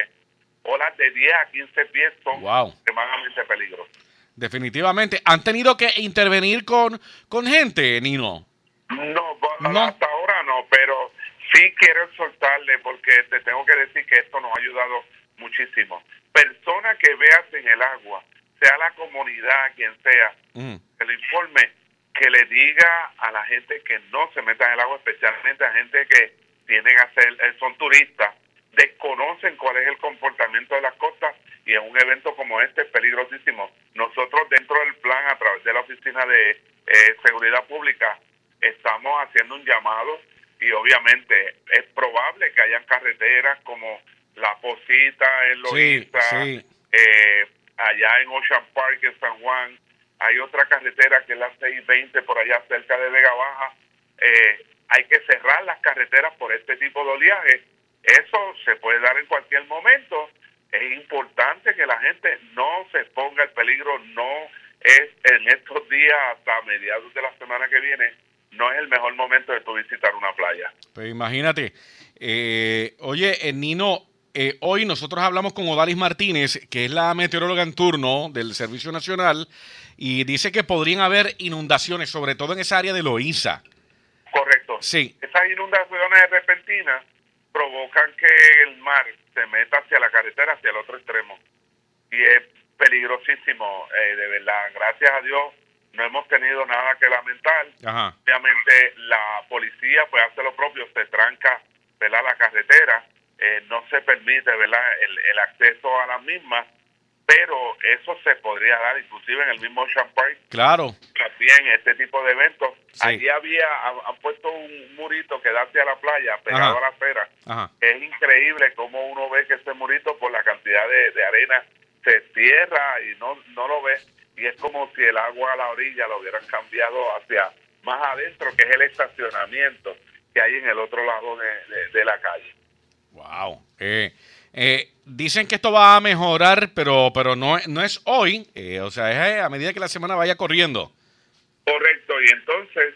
Speaker 7: olas de 10 a 15 pies son
Speaker 8: Wow.
Speaker 7: extremadamente peligrosas.
Speaker 8: Definitivamente. ¿Han tenido que intervenir con, con gente, Nino?
Speaker 7: No,
Speaker 8: No.
Speaker 7: hasta ahora no, pero sí quiero exhortarle porque te tengo que decir que esto nos ha ayudado muchísimo. Persona que veas en el agua, sea la comunidad, quien sea,
Speaker 8: Mm.
Speaker 7: le informe, que le diga a la gente que no se meta en el agua, especialmente a gente que tienen a ser, eh, son turistas, desconocen cuál es el comportamiento de las costas y en un evento como este es peligrosísimo. Nosotros dentro del plan, a través de la Oficina de eh, Seguridad Pública, estamos haciendo un llamado y obviamente es probable que hayan carreteras como La Posita
Speaker 8: Sí,
Speaker 7: Loíza,
Speaker 8: sí.
Speaker 7: eh, allá en Ocean Park en San Juan, hay otra carretera que es la 620 por allá cerca de Vega Baja. Eh, hay que cerrar las carreteras por este tipo de oleaje. Eso se puede dar en cualquier momento. Es importante que la gente no se exponga al peligro, no es en estos días hasta mediados de la semana que viene, no es el mejor momento de tu visitar una playa.
Speaker 8: Pues imagínate. Eh, oye, eh, Nino, eh, hoy nosotros hablamos con Odalis Martínez, que es la meteoróloga en turno del Servicio Nacional, y dice que podrían haber inundaciones, sobre todo en esa área de Loíza.
Speaker 7: Correcto.
Speaker 8: Sí.
Speaker 7: Esas inundaciones repentinas provocan que el mar se meta hacia la carretera, hacia el otro extremo. Y es peligrosísimo, eh, de verdad. Gracias a Dios no hemos tenido nada que lamentar.
Speaker 8: Ajá.
Speaker 7: Obviamente la policía pues hace lo propio, se tranca ¿verdad? la carretera, eh, no se permite ¿verdad? El, el acceso a las mismas, pero eso se podría dar inclusive en el mismo Ocean Park
Speaker 8: Claro.
Speaker 7: también este tipo de eventos.
Speaker 8: Sí.
Speaker 7: Allí había, han, puesto un murito que da hacia la playa, pegado
Speaker 8: Ajá.
Speaker 7: a la acera.
Speaker 8: Ajá.
Speaker 7: Es increíble cómo uno ve que ese murito por la cantidad de, de arena se cierra y no, no lo ve. Y es como si el agua a la orilla lo hubieran cambiado hacia más adentro, que es el estacionamiento que hay en el otro lado de, de- de la calle.
Speaker 8: Wow. Eh, eh, dicen que esto va a mejorar, pero, pero no, es hoy. eh, o sea, es eh, a medida que la semana vaya corriendo.
Speaker 7: Correcto, y entonces,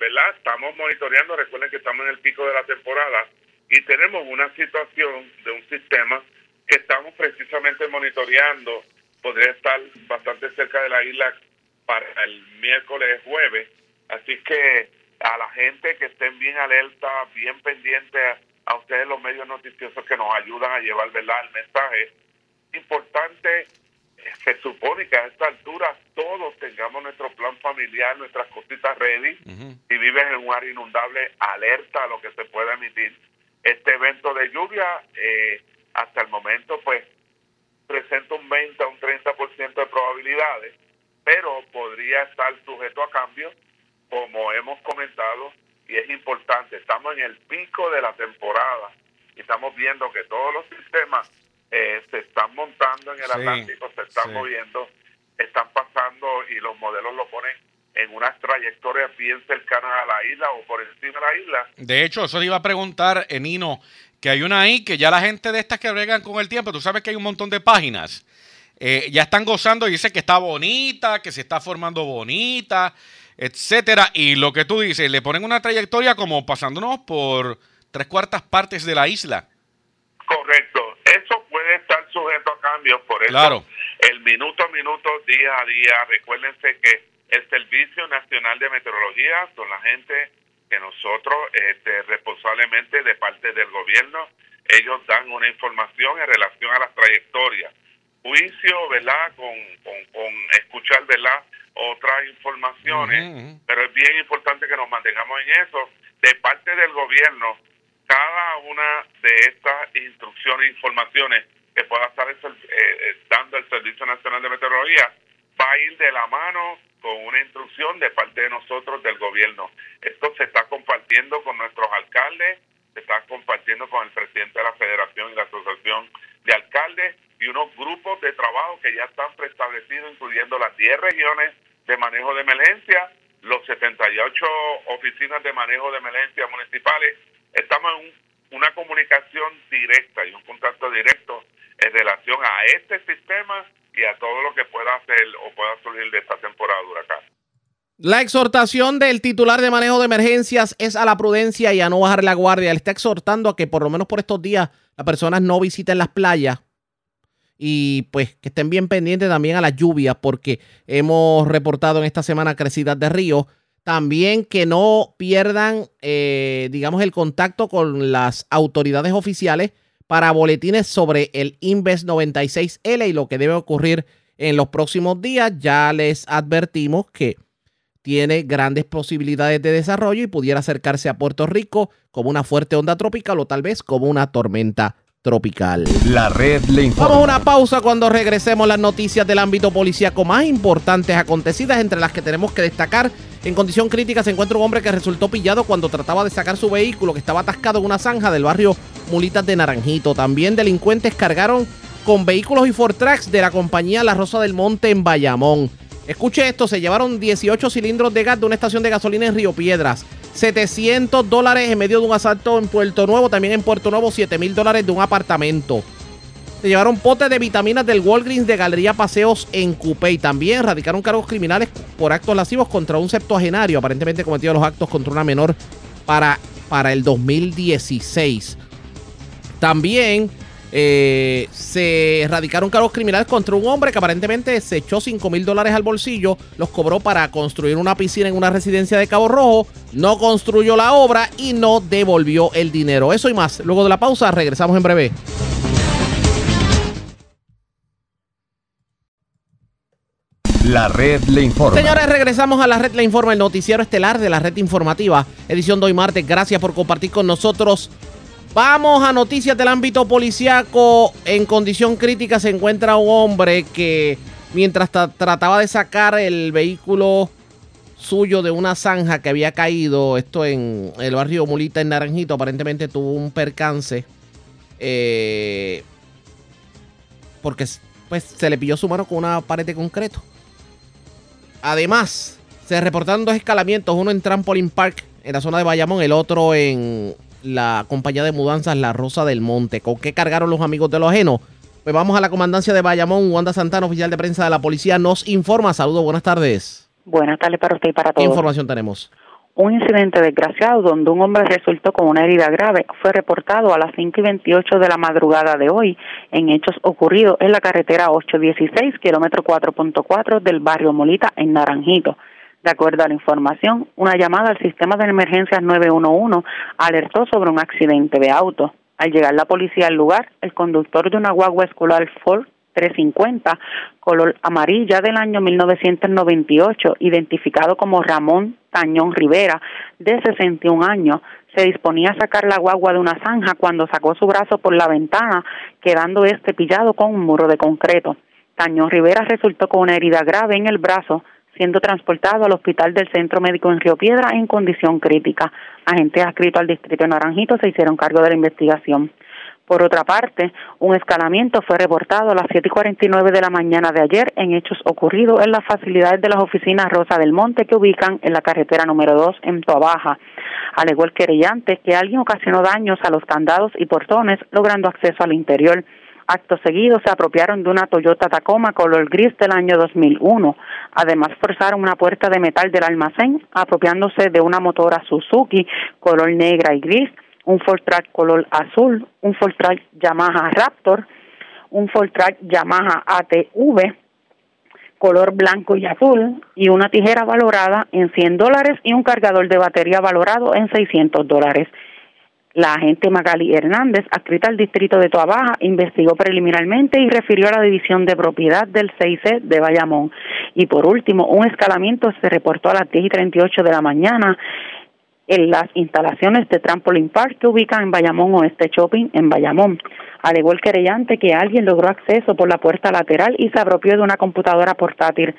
Speaker 7: ¿verdad? Estamos monitoreando, recuerden que estamos en el pico de la temporada y tenemos una situación de un sistema que estamos precisamente monitoreando, podría estar bastante cerca de la isla para el miércoles, jueves, así que a la gente que estén bien alerta, bien pendiente a ustedes los medios noticiosos que nos ayudan a llevar, ¿verdad? El mensaje importante se supone que a esta altura todos tengamos nuestro plan familiar, nuestras cositas ready.
Speaker 8: Ujú.
Speaker 7: Si vives en un área inundable, alerta a lo que se pueda emitir. Este evento de lluvia, eh, hasta el momento, pues, presenta un 20 a un 30% de probabilidades, pero podría estar sujeto a cambio, como hemos comentado, y es importante. Estamos en el pico de la temporada y estamos viendo que todos los sistemas eh, se están montando en el
Speaker 8: Sí,
Speaker 7: Atlántico, se están
Speaker 8: sí.
Speaker 7: moviendo, están pasando y los modelos lo ponen en unas trayectorias bien cercanas a la isla o por encima de la isla.
Speaker 8: De hecho, eso te iba a preguntar, eh, Nino, que hay una ahí que ya la gente de estas que bregan con el tiempo, tú sabes que hay un montón de páginas, eh, ya están gozando y dice que está bonita, que se está formando bonita, etcétera. Y lo que tú dices, le ponen una trayectoria como pasándonos por tres cuartas partes de la isla.
Speaker 7: Correcto. Eso puede estar sujeto a cambios, por eso
Speaker 8: Claro.
Speaker 7: el minuto a minuto, día a día, recuérdense que el Servicio Nacional de Meteorología son la gente que nosotros este, responsablemente de parte del gobierno, ellos dan una información en relación a las trayectorias. Juicio, ¿verdad? Con, con, con escuchar, ¿verdad? Otras informaciones, pero es bien importante que nos mantengamos en eso. De parte del gobierno, cada una de estas instrucciones e informaciones que pueda estar el eh, eh, dando el Servicio Nacional de Meteorología va a ir de la mano con una instrucción de parte de nosotros del gobierno. Esto se está compartiendo con nuestros alcaldes,
Speaker 9: está compartiendo con el presidente de la federación y la asociación de alcaldes y unos grupos de trabajo que ya están preestablecidos, incluyendo las 10 regiones de manejo de emergencia, los 78 oficinas de manejo de emergencia municipales. Estamos en una comunicación directa y un contacto directo en relación a este sistema y a todo lo que pueda hacer o pueda surgir de esta temporada de huracán.
Speaker 2: La exhortación del titular de manejo de emergencias es a la prudencia y a no bajar la guardia. Él está exhortando a que por lo menos por estos días las personas no visiten las playas y pues que estén bien pendientes también a las lluvias porque hemos reportado en esta semana crecidas de ríos. También que no pierdan, eh, digamos, el contacto con las autoridades oficiales para boletines sobre el Inves 96L y lo que debe ocurrir en los próximos días. Ya les advertimos que tiene grandes posibilidades de desarrollo y pudiera acercarse a Puerto Rico como una fuerte onda tropical o tal vez como una tormenta tropical.
Speaker 1: La red le informa.
Speaker 2: Vamos a una pausa cuando regresemos las noticias del ámbito policíaco más importantes acontecidas, entre las que tenemos que destacar. En condición crítica se encuentra un hombre que resultó pillado cuando trataba de sacar su vehículo que estaba atascado en una zanja del barrio Mulitas de Naranjito. También delincuentes cargaron con vehículos y Fortrax de la compañía La Rosa del Monte en Bayamón. Escuche esto, se llevaron 18 cilindros de gas de una estación de gasolina en Río Piedras. 700 dólares en medio de un asalto en Puerto Nuevo. También en Puerto Nuevo, 7 mil dólares de un apartamento. Se llevaron potes de vitaminas del Walgreens de Galería Paseos en Cupey. También radicaron cargos criminales por actos lascivos contra un septuagenario. Aparentemente cometido los actos contra una menor para, para el 2016. También eh, se erradicaron cargos criminales contra un hombre que aparentemente se echó 5 mil dólares al bolsillo, los cobró para construir una piscina en una residencia de Cabo Rojo, no construyó la obra y no devolvió el dinero. Eso y más. Luego de la pausa, regresamos en breve.
Speaker 1: La red le informa.
Speaker 2: Señores, regresamos a la red Le Informa, el noticiero estelar de la red informativa, edición de hoy martes. Gracias por compartir con nosotros. Vamos a noticias del ámbito policiaco. En condición crítica se encuentra un hombre que mientras trataba de sacar el vehículo suyo de una zanja que había caído, esto en el barrio Mulita en Naranjito, aparentemente tuvo un percance. Eh, porque pues, se le pilló su mano con una pared de concreto. Además, se reportaron dos escalamientos, uno en Trampoline Park, en la zona de Bayamón, el otro en la compañía de mudanzas La Rosa del Monte. ¿Con qué cargaron los amigos de los ajenos? Pues vamos a la comandancia de Bayamón. Wanda Santana, oficial de prensa de la policía, nos informa. Saludos, buenas tardes.
Speaker 10: Buenas tardes para usted y para todos.
Speaker 2: ¿Qué información tenemos?
Speaker 10: Un incidente desgraciado donde un hombre resultó con una herida grave fue reportado a las 5 y 28 de la madrugada de hoy en hechos ocurridos en la carretera 816, kilómetro 4.4 del barrio Molita en Naranjito. De acuerdo a la información, una llamada al sistema de emergencias 911 alertó sobre un accidente de auto. Al llegar la policía al lugar, el conductor de una guagua escolar Ford 350, color amarilla del año 1998, identificado como Ramón Tañón Rivera, de 61 años, se disponía a sacar la guagua de una zanja cuando sacó su brazo por la ventana, quedando este pillado con un muro de concreto. Tañón Rivera resultó con una herida grave en el brazo, siendo transportado al hospital del Centro Médico en Río Piedra en condición crítica. Agentes adscritos al distrito Naranjito se hicieron cargo de la investigación. Por otra parte, un escalamiento fue reportado a las 7 y 49 de la mañana de ayer en hechos ocurridos en las facilidades de las oficinas Rosa del Monte que ubican en la carretera número 2 en Toabaja. Alegó el querellante que alguien ocasionó daños a los candados y portones, logrando acceso al interior. Acto seguido se apropiaron de una Toyota Tacoma color gris del año 2001. Además forzaron una puerta de metal del almacén, apropiándose de una motora Suzuki color negra y gris, un Fortrack color azul, un Fortrack Yamaha Raptor, un Fortrack Yamaha ATV color blanco y azul y una tijera valorada en 100 dólares y un cargador de batería valorado en 600 dólares. La agente Magali Hernández, adscrita al distrito de Toabaja, investigó preliminarmente y refirió a la división de propiedad del 6C de Bayamón. Y por último, un escalamiento se reportó a las 10 y 38 de la mañana en las instalaciones de Trampoline Park que ubican en Bayamón Oeste Shopping en Bayamón. Alegó el querellante que alguien logró acceso por la puerta lateral y se apropió de una computadora portátil,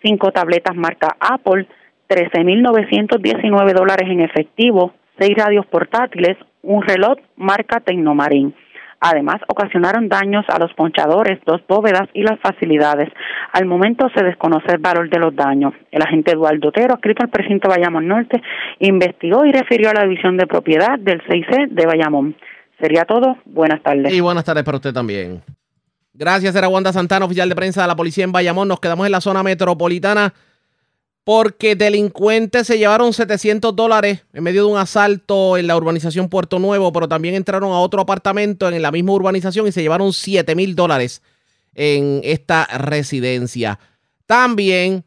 Speaker 10: cinco tabletas marca Apple, 13.919 dólares en efectivo, seis radios portátiles, un reloj marca Tecnomarín. Además, ocasionaron daños a los ponchadores, dos bóvedas y las facilidades. Al momento se desconoce el valor de los daños. El agente Eduardo Otero, escrito al precinto Bayamón Norte, investigó y refirió a la división de propiedad del 6C de Bayamón. Sería todo. Buenas tardes.
Speaker 2: Y buenas tardes para usted también. Gracias, era Wanda Santana, oficial de prensa de la policía en Bayamón. Nos quedamos en la zona metropolitana porque delincuentes se llevaron 700 dólares en medio de un asalto en la urbanización Puerto Nuevo, pero también entraron a otro apartamento en la misma urbanización y se llevaron 7 mil dólares en esta residencia. También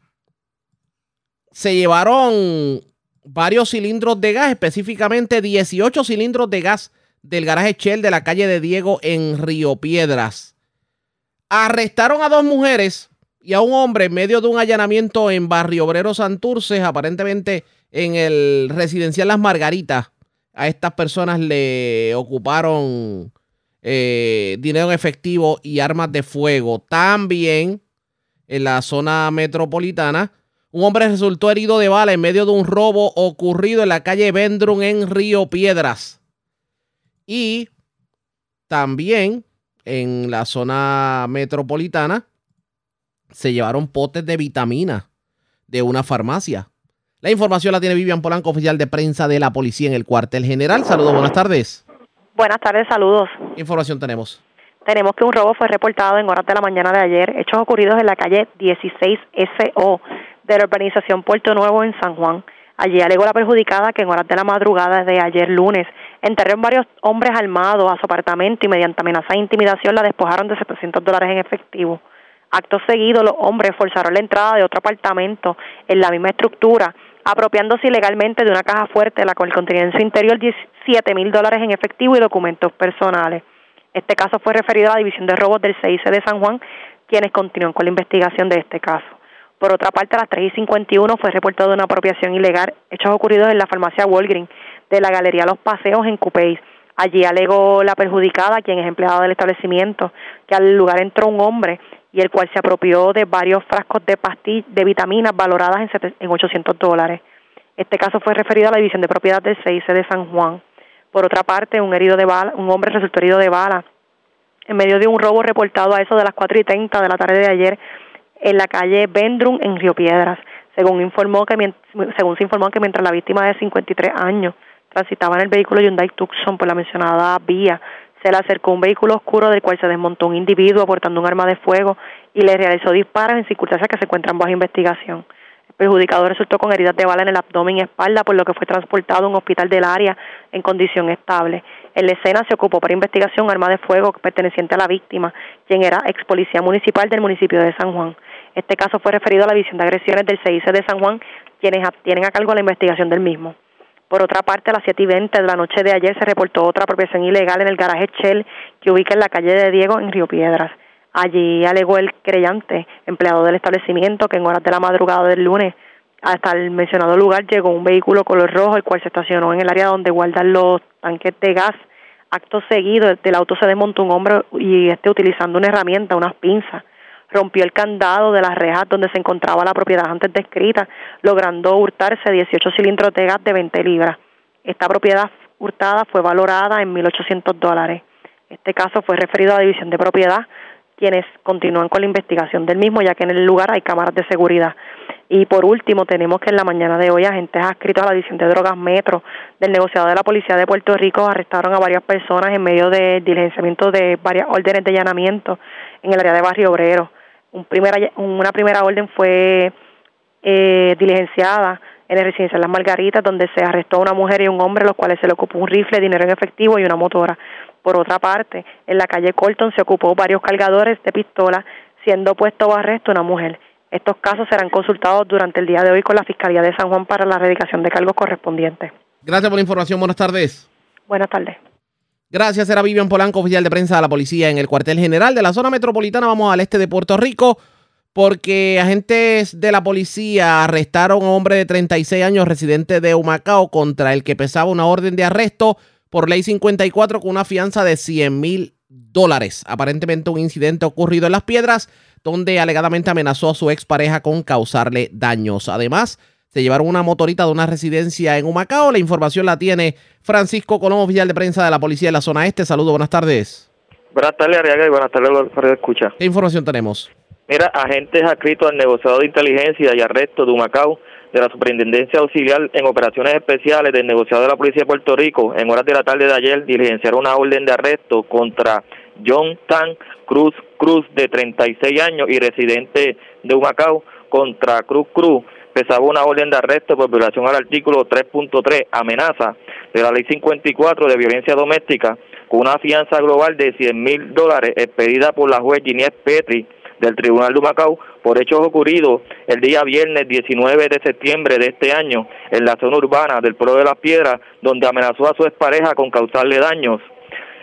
Speaker 2: se llevaron varios cilindros de gas, específicamente 18 cilindros de gas del garaje Shell de la calle de Diego en Río Piedras. Arrestaron a dos mujeres y a un hombre en medio de un allanamiento en Barrio Obrero Santurces, aparentemente en el residencial Las Margaritas. A estas personas le ocuparon eh, dinero en efectivo y armas de fuego. También en la zona metropolitana, un hombre resultó herido de bala en medio de un robo ocurrido en la calle Vendrum en Río Piedras. Y también en la zona metropolitana, se llevaron potes de vitamina de una farmacia. La información la tiene Vivian Polanco, oficial de prensa de la policía en el cuartel general. Saludos, buenas tardes.
Speaker 11: Buenas tardes, saludos.
Speaker 2: ¿Qué información tenemos?
Speaker 11: Tenemos que un robo fue reportado en horas de la mañana de ayer, hechos ocurridos en la calle 16 SO de la urbanización Puerto Nuevo en San Juan. Allí alegó la perjudicada que en horas de la madrugada de ayer lunes enterraron varios hombres armados a su apartamento y mediante amenaza e intimidación la despojaron de 700 dólares en efectivo. Acto seguido, los hombres forzaron la entrada de otro apartamento en la misma estructura, apropiándose ilegalmente de una caja fuerte, la cual contenía en su interior 17 mil dólares en efectivo y documentos personales. Este caso fue referido a la División de Robos del CIC de San Juan, quienes continúan con la investigación de este caso. Por otra parte, a las 3 y 51 fue reportado una apropiación ilegal, hechos ocurridos en la farmacia Walgreen de la Galería Los Paseos en Cupéis. Allí alegó la perjudicada, quien es empleado del establecimiento, que al lugar entró un hombre y el cual se apropió de varios frascos de pastillas de vitaminas valoradas en, en 800 dólares. Este caso fue referido a la División de Propiedad del CIC de San Juan. Por otra parte, un herido de bala, un hombre resultó herido de bala en medio de un robo reportado a eso de las 4 y 30 de la tarde de ayer en la calle Vendrum en Río Piedras. Según informó que según se informó que mientras la víctima de 53 años transitaba en el vehículo Hyundai Tucson por la mencionada vía, se le acercó un vehículo oscuro del cual se desmontó un individuo portando un arma de fuego y le realizó disparos en circunstancias que se encuentran bajo investigación. El perjudicado resultó con heridas de bala en el abdomen y espalda, por lo que fue transportado a un hospital del área en condición estable. En la escena se ocupó para investigación arma de fuego perteneciente a la víctima, quien era ex policía municipal del municipio de San Juan. Este caso fue referido a la División de Agresiones del CIC de San Juan, quienes tienen a cargo la investigación del mismo. Por otra parte, a las 7 y 20 de la noche de ayer se reportó otra apropiación ilegal en el garaje Shell que ubica en la calle de Diego en Río Piedras. Allí alegó el creyente, empleado del establecimiento, que en horas de la madrugada del lunes hasta el mencionado lugar llegó un vehículo color rojo, el cual se estacionó en el área donde guardan los tanques de gas. Acto seguido, del auto se desmontó un hombre y este utilizando una herramienta, unas pinzas rompió el candado de las rejas donde se encontraba la propiedad antes descrita, logrando hurtarse 18 cilindros de gas de 20 libras. Esta propiedad hurtada fue valorada en 1.800 dólares. Este caso fue referido a la División de Propiedad, quienes continúan con la investigación del mismo, ya que en el lugar hay cámaras de seguridad. Y por último, tenemos que en la mañana de hoy agentes adscritos a la División de Drogas Metro del negociado de la Policía de Puerto Rico arrestaron a varias personas en medio del diligenciamiento de varias órdenes de allanamiento en el área de Barrio Obrero una primera orden fue eh, diligenciada en el residencial Las Margaritas, donde se arrestó a una mujer y un hombre, los cuales se le ocupó un rifle, dinero en efectivo y una motora. Por otra parte, en la calle Colton se ocupó varios cargadores de pistola, siendo puesto bajo arresto una mujer. Estos casos serán consultados durante el día de hoy con la Fiscalía de San Juan para la erradicación de cargos correspondientes.
Speaker 2: Gracias por la información. Buenas tardes.
Speaker 11: Buenas tardes.
Speaker 2: Gracias, era Vivian Polanco, oficial de prensa de la policía en el cuartel general de la zona metropolitana. Vamos al este de Puerto Rico porque agentes de la policía arrestaron a un hombre de 36 años residente de Humacao contra el que pesaba una orden de arresto por ley 54 con una fianza de 100 mil dólares. Aparentemente un incidente ocurrido en Las Piedras donde alegadamente amenazó a su expareja con causarle daños. Además, Se llevaron una motorita de una residencia en Humacao. La información la tiene Francisco Colón, oficial de prensa de la policía de la zona este. Saludos, buenas tardes.
Speaker 12: Buenas tardes, Ariaga, y buenas tardes, de Escucha.
Speaker 2: ¿Qué información tenemos?
Speaker 12: Mira, agentes adscritos al negociador de inteligencia y arresto de Humacao de la Superintendencia Auxiliar en Operaciones Especiales del negociador de la Policía de Puerto Rico en horas de la tarde de ayer diligenciaron una orden de arresto contra John Tan Cruz Cruz de 36 años y residente de Humacao contra Cruz Cruz pesaba una orden de arresto por violación al artículo 3.3 amenaza de la ley 54 de violencia doméstica con una fianza global de 100 mil dólares expedida por la juez Ginés Petri del Tribunal de Macao por hechos ocurridos el día viernes 19 de septiembre de este año en la zona urbana del Pueblo de las Piedras, donde amenazó a su expareja con causarle daños.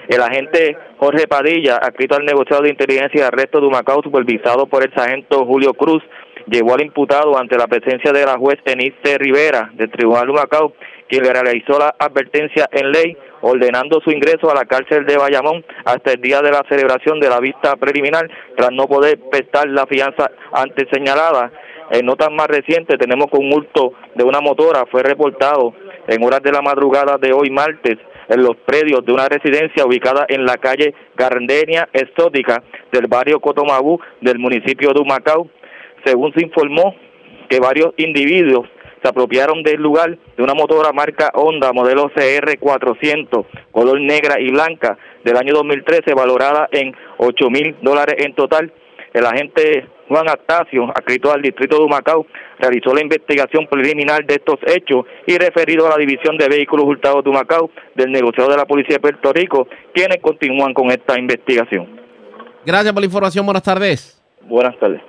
Speaker 12: El agente Jorge Padilla, adscrito al negociado de inteligencia de arresto de Macao, supervisado por el sargento Julio Cruz, llevó al imputado ante la presencia de la juez Eniste Rivera del Tribunal de Macao, quien le realizó la advertencia en ley ordenando su ingreso a la cárcel de Bayamón hasta el día de la celebración de la vista preliminar, tras no poder prestar la fianza antes señalada. En notas más recientes tenemos que un multo de una motora fue reportado en horas de la madrugada de hoy martes en los predios de una residencia ubicada en la calle Gardenia Exótica del barrio Cotomabú del municipio de Humacao. Según se informó que varios individuos se apropiaron del lugar de una motora marca Honda modelo CR400, color negra y blanca, del año 2013, valorada en 8 mil dólares en total. El agente Juan Astacio, adscrito al distrito de Humacao, realizó la investigación preliminar de estos hechos y referido a la División de Vehículos Hurtados de Humacao del negociado de la Policía de Puerto Rico, quienes continúan con esta investigación.
Speaker 2: Gracias por la información. Buenas tardes.
Speaker 12: Buenas tardes.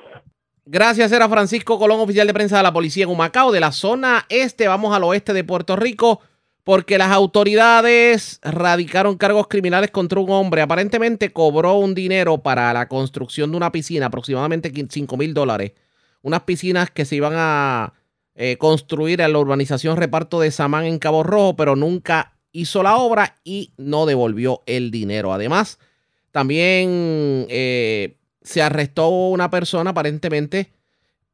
Speaker 2: Gracias, era Francisco Colón, oficial de prensa de la policía en Humacao, de la zona este. Vamos al oeste de Puerto Rico, porque las autoridades radicaron cargos criminales contra un hombre. Aparentemente cobró un dinero para la construcción de una piscina, aproximadamente 5 mil dólares. Unas piscinas que se iban a eh, construir en la urbanización Reparto de Samán en Cabo Rojo, pero nunca hizo la obra y no devolvió el dinero. Además, también eh, se arrestó una persona aparentemente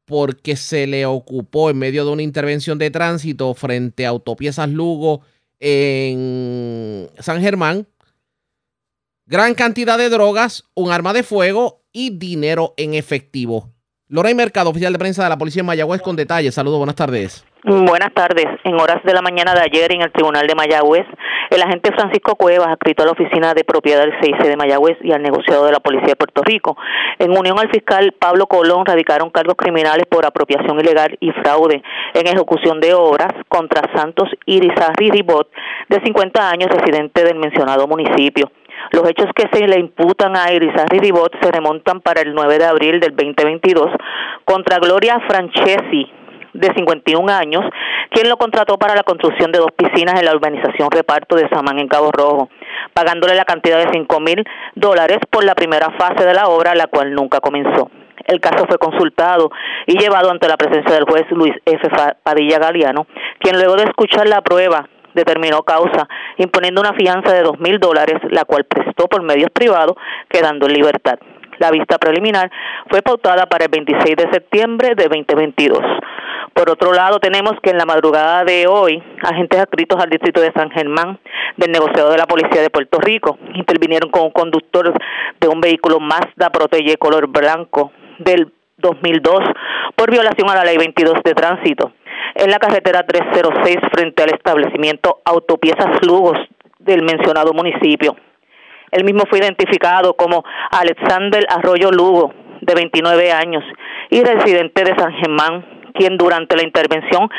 Speaker 2: porque se le ocupó en medio de una intervención de tránsito frente a Autopiezas Lugo en San Germán. Gran cantidad de drogas, un arma de fuego y dinero en efectivo. Lorey Mercado, oficial de prensa de la Policía de Mayagüez, con detalles. Saludos, buenas tardes.
Speaker 13: Buenas tardes. En horas de la mañana de ayer en el Tribunal de Mayagüez, el agente Francisco Cuevas, adscrito a la Oficina de Propiedad del CIC de Mayagüez y al negociado de la Policía de Puerto Rico, en unión al fiscal Pablo Colón, radicaron cargos criminales por apropiación ilegal y fraude en ejecución de obras contra Santos Irizarri Ribot, de 50 años, residente del mencionado municipio. Los hechos que se le imputan a Irizarry Ribot se remontan para el 9 de abril del 2022 contra Gloria Francesi, de 51 años, quien lo contrató para la construcción de dos piscinas en la urbanización Reparto de Samán en Cabo Rojo, pagándole la cantidad de 5 mil dólares por la primera fase de la obra, la cual nunca comenzó. El caso fue consultado y llevado ante la presencia del juez Luis F. Padilla Galeano, quien luego de escuchar la prueba determinó causa, imponiendo una fianza de dos mil dólares, la cual prestó por medios privados, quedando en libertad. La vista preliminar fue pautada para el 26 de septiembre de 2022. Por otro lado, tenemos que en la madrugada de hoy, agentes adscritos al distrito de San Germán del negociado de la Policía de Puerto Rico intervinieron con un conductor de un vehículo Mazda Protege color blanco del 2002 por violación a la Ley 22 de Tránsito en la carretera 306 frente al establecimiento Autopiezas Lugos del mencionado municipio. El mismo fue identificado como Alexander Arroyo Lugo, de 29 años, y residente de San Germán, quien durante la intervención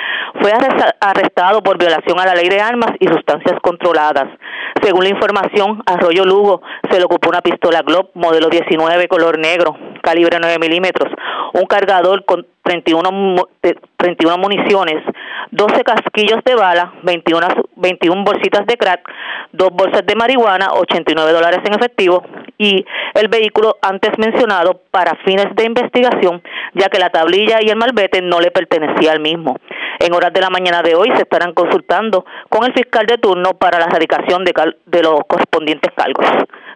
Speaker 13: fue arrestado por violación a la ley de armas y sustancias controladas. Según la información, Arroyo Lugo se le ocupó una pistola Glock modelo 19 color negro, calibre 9 milímetros, un cargador con 31, 31 municiones, 12 casquillos de bala, 21, 21 bolsitas de crack, dos bolsas de marihuana, 89 dólares en efectivo y el vehículo antes mencionado para fines de investigación, ya que la tablilla y el malvete no le pertenecía al mismo. En horas de la mañana de hoy se estarán consultando con el fiscal de turno para la erradicación de, de los correspondientes cargos.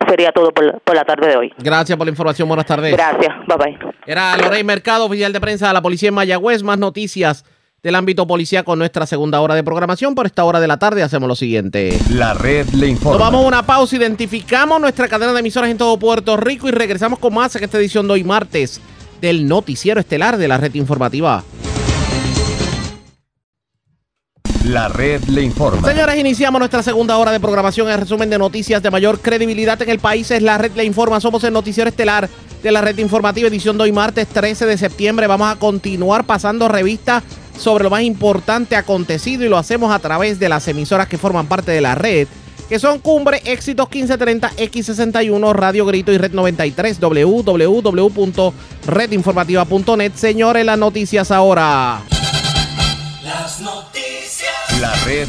Speaker 13: Sería todo por, por, la tarde de hoy.
Speaker 2: Gracias por la información. Buenas tardes.
Speaker 13: Gracias. Bye bye.
Speaker 2: Era Lorey Mercado, oficial de prensa de la policía en Mayagüez. Más noticias del ámbito policía con nuestra segunda hora de programación. Por esta hora de la tarde hacemos lo siguiente.
Speaker 1: La red le informa.
Speaker 2: Tomamos una pausa, identificamos nuestra cadena de emisoras en todo Puerto Rico y regresamos con más en esta edición de hoy martes del noticiero estelar de la red informativa.
Speaker 1: La red le informa.
Speaker 2: Señores, iniciamos nuestra segunda hora de programación. El resumen de noticias de mayor credibilidad en el país es la red le informa. Somos el noticiero estelar de la red informativa, edición de hoy martes 13 de septiembre. Vamos a continuar pasando revista sobre lo más importante acontecido y lo hacemos a través de las emisoras que forman parte de la red, que son Cumbre, Éxitos 1530, X61, Radio Grito y Red 93, www.redinformativa.net. Señores, las noticias ahora.
Speaker 1: Las noticias. La red.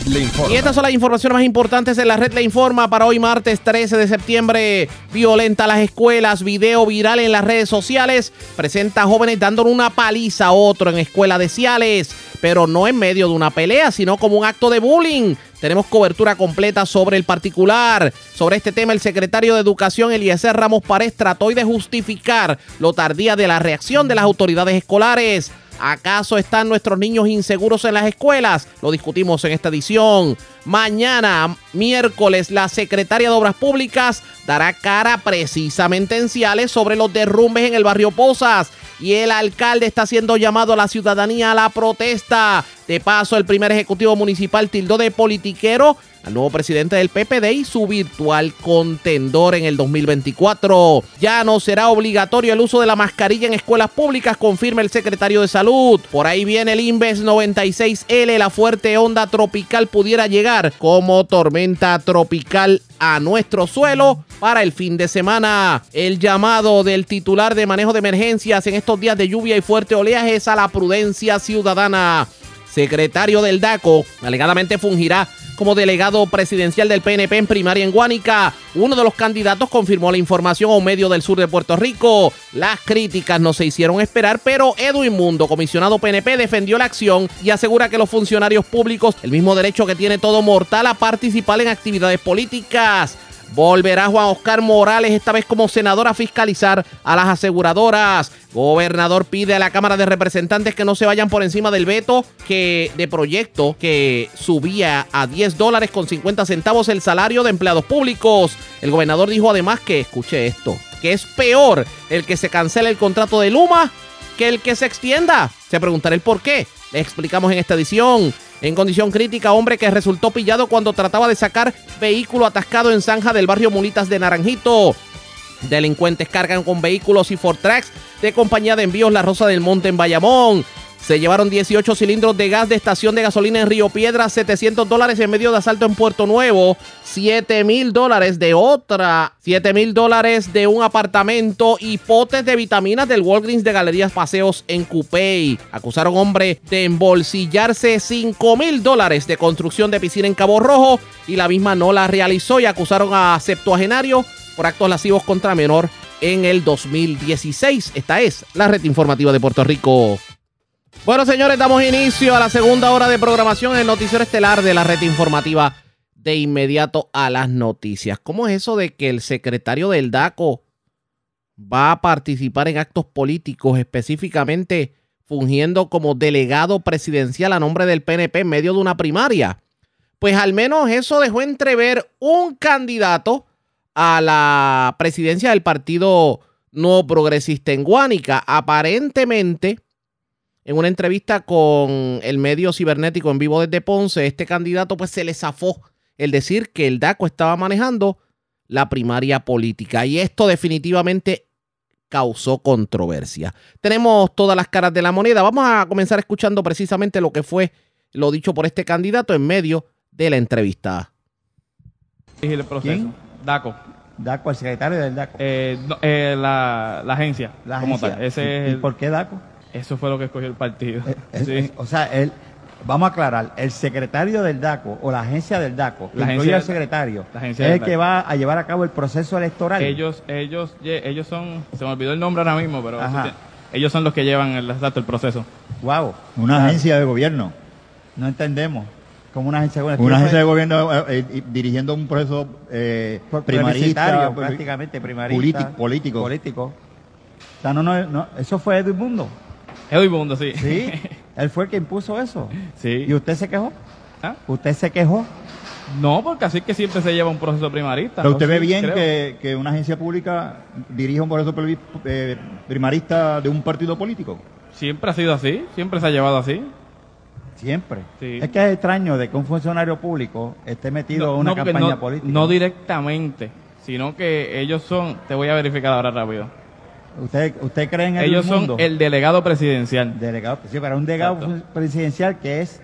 Speaker 2: Y estas son las informaciones más importantes en la red le informa para hoy martes 13 de septiembre. Violenta las escuelas, video viral en las redes sociales. Presenta jóvenes dándole una paliza a otro en escuela de Ciales. Pero no en medio de una pelea, sino como un acto de bullying. Tenemos cobertura completa sobre el particular. Sobre este tema, el secretario de Educación, Eliezer Ramos Párez, trató hoy de justificar lo tardía de la reacción de las autoridades escolares. ¿Acaso están nuestros niños inseguros en las escuelas? Lo discutimos en esta edición. Mañana, miércoles, la secretaria de Obras Públicas dará cara precisamente en Ciales sobre los derrumbes en el barrio Pozas. Y el alcalde está siendo llamado a la ciudadanía a la protesta. De paso, el primer ejecutivo municipal tildó de politiquero al nuevo presidente del PPD y su virtual contendor en el 2024. Ya no será obligatorio el uso de la mascarilla en escuelas públicas, confirma el secretario de Salud. Por ahí viene el Inves 96L, la fuerte onda tropical pudiera llegar como tormenta tropical a nuestro suelo para el fin de semana. El llamado del titular de manejo de emergencias en estos días de lluvia y fuerte oleaje es a la prudencia ciudadana. Secretario del DACO alegadamente fungirá como delegado presidencial del PNP en primaria en Guánica. Uno de los candidatos confirmó la información a un medio del sur de Puerto Rico. Las críticas no se hicieron esperar, pero Edwin Mundo, comisionado PNP, defendió la acción y asegura que los funcionarios públicos, el mismo derecho que tiene todo mortal a participar en actividades políticas. Volverá Juan Oscar Morales, esta vez como senador, a fiscalizar a las aseguradoras. Gobernador pide a la Cámara de Representantes que no se vayan por encima del veto que, de proyecto que subía a 10 dólares con 50 centavos el salario de empleados públicos. El gobernador dijo además que, escuche esto, que es peor el que se cancele el contrato de Luma que el que se extienda. Se preguntará el por qué. Le explicamos en esta edición. En condición crítica, hombre que resultó pillado cuando trataba de sacar vehículo atascado en zanja del barrio Mulitas de Naranjito. Delincuentes cargan con vehículos y Fortrax de compañía de envíos La Rosa del Monte en Bayamón. Se llevaron 18 cilindros de gas de estación de gasolina en Río Piedra, 700 dólares en medio de asalto en Puerto Nuevo, 7 mil dólares de otra, 7 mil dólares de un apartamento y potes de vitaminas del Walgreens de Galerías Paseos en Cupey. Acusaron hombre de embolsillarse 5 mil dólares de construcción de piscina en Cabo Rojo y la misma no la realizó y acusaron a septuagenario por actos lascivos contra menor en el 2016. Esta es la red informativa de Puerto Rico. Bueno, señores, damos inicio a la segunda hora de programación en el noticiero estelar de la red informativa de inmediato a las noticias. ¿Cómo es eso de que el secretario del DACO va a participar en actos políticos, específicamente fungiendo como delegado presidencial a nombre del PNP en medio de una primaria? Pues al menos eso dejó entrever un candidato a la presidencia del Partido No Progresista en Guánica. Aparentemente en una entrevista con el medio cibernético en vivo desde Ponce, este candidato pues se le zafó el decir que el DACO estaba manejando la primaria política y esto definitivamente causó controversia. Tenemos todas las caras de la moneda. Vamos a comenzar escuchando precisamente lo que fue lo dicho por este candidato en medio de la entrevista.
Speaker 14: El proceso.
Speaker 15: ¿Quién?
Speaker 14: DACO.
Speaker 15: DACO, el secretario del DACO.
Speaker 14: Eh, no, eh, la, la agencia.
Speaker 15: La
Speaker 14: como
Speaker 15: agencia.
Speaker 14: tal. Ese
Speaker 15: ¿Y-
Speaker 14: es
Speaker 15: ¿Y
Speaker 14: el-
Speaker 15: por qué DACO?
Speaker 14: Eso fue lo que escogió el partido.
Speaker 15: Es-
Speaker 14: Sí.
Speaker 15: es- o sea, él, vamos a aclarar, el secretario del DACO o la agencia del DACO,
Speaker 14: La agencia del-
Speaker 15: secretario,
Speaker 14: la agencia
Speaker 15: es el que va a llevar a cabo el proceso electoral.
Speaker 14: Ellos, ellos, ellos son, se me olvidó el nombre ahora mismo, pero
Speaker 15: Ajá.
Speaker 14: ellos son los que llevan el, exacto, el proceso.
Speaker 15: Wow.
Speaker 16: Una agencia de gobierno.
Speaker 15: No entendemos. Como una agencia de gobierno.
Speaker 16: Una
Speaker 15: ¿Qué
Speaker 16: agencia de gobierno eh, eh, dirigiendo un proceso eh, primarista,
Speaker 15: prácticamente primarista.
Speaker 16: político, político.
Speaker 15: Político. O sea, no, no, no, eso fue Edwin Mundo.
Speaker 14: Edwin Mundo, sí.
Speaker 15: Sí. Él fue el que impuso eso.
Speaker 14: Sí.
Speaker 15: ¿Y usted se quejó?
Speaker 14: ¿Ah?
Speaker 15: ¿Usted se quejó?
Speaker 14: No, porque así es que siempre se lleva un proceso primarista.
Speaker 15: Pero usted
Speaker 14: ¿no?
Speaker 15: ve
Speaker 14: Sí,
Speaker 15: bien que, que una agencia pública dirija un proceso eh, primarista de un partido político.
Speaker 14: Siempre ha sido así, siempre se ha llevado así.
Speaker 15: Siempre.
Speaker 14: Sí.
Speaker 15: Es que es extraño de que un funcionario público esté metido en una campaña
Speaker 14: no-
Speaker 15: política.
Speaker 14: No directamente, sino que ellos son, te voy a verificar ahora rápido.
Speaker 15: ¿Usted, ¿Usted cree en el
Speaker 14: Ellos
Speaker 15: mundo?
Speaker 14: son el delegado presidencial.
Speaker 15: Delegado, sí, pero un delegado
Speaker 14: Exacto.
Speaker 15: presidencial que es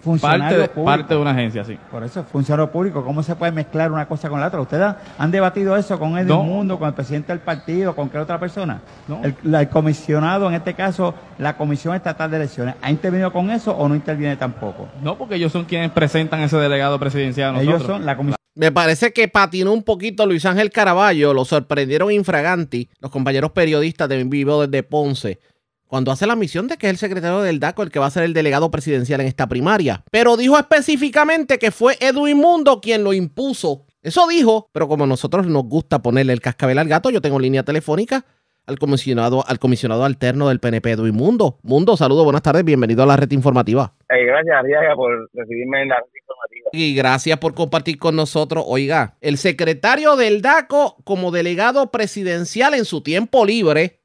Speaker 14: Parte
Speaker 15: funcionario
Speaker 14: de,
Speaker 15: público.
Speaker 14: parte de una agencia, sí.
Speaker 15: Por eso, funcionario público, ¿cómo se puede mezclar una cosa con la otra? ¿Ustedes han debatido eso con el
Speaker 14: No.
Speaker 15: mundo, con el presidente del partido, con qué otra persona?
Speaker 14: No.
Speaker 15: El, la- el comisionado, en este caso, la Comisión Estatal de Elecciones, ¿ha intervenido con eso o no interviene tampoco?
Speaker 14: No, porque ellos son quienes presentan ese delegado presidencial a nosotros.
Speaker 15: Ellos son la Comisión.
Speaker 2: Me parece que patinó un poquito Luis Ángel Caraballo, lo sorprendieron infraganti los compañeros periodistas de Vivo desde Ponce, cuando hace la misión de que es el secretario del DACO el que va a ser el delegado presidencial en esta primaria. Pero dijo específicamente que fue Edwin Mundo quien lo impuso. Eso dijo, pero como a nosotros nos gusta ponerle el cascabel al gato, yo tengo línea telefónica al comisionado, al comisionado alterno del PNP, Edwin Mundo. Mundo, saludos, buenas tardes, bienvenido a la red informativa.
Speaker 17: Eh, gracias, Arriaga, por recibirme en la red informativa.
Speaker 2: Y gracias por compartir con nosotros. Oiga, el secretario del DACO como delegado presidencial en su tiempo libre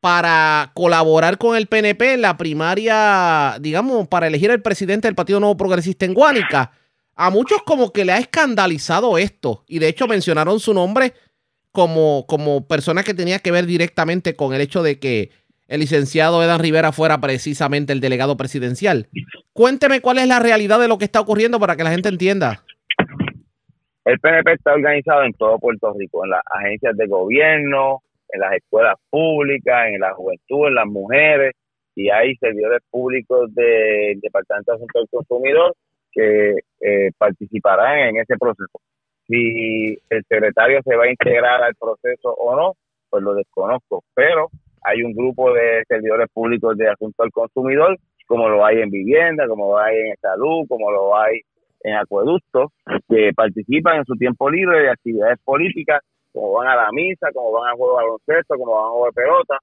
Speaker 2: para colaborar con el PNP en la primaria, digamos, para elegir el presidente del Partido Nuevo Progresista en Guánica. A muchos como que le ha escandalizado esto y de hecho mencionaron su nombre como, como persona que tenía que ver directamente con el hecho de que el licenciado Edan Rivera fuera precisamente el delegado presidencial. Cuénteme cuál es la realidad de lo que está ocurriendo para que la gente entienda.
Speaker 17: El PNP está organizado en todo Puerto Rico, en las agencias de gobierno, en las escuelas públicas, en la juventud, en las mujeres, y hay servidores públicos del Departamento de Asuntos del Consumidor que eh, participarán en ese proceso. Si el secretario se va a integrar al proceso o no, pues lo desconozco, pero hay un grupo de servidores públicos de Asuntos al Consumidor, como lo hay en vivienda, como lo hay en salud, como lo hay en acueductos, que participan en su tiempo libre de actividades políticas, como van a la misa, como van a de baloncesto, como van a de pelota,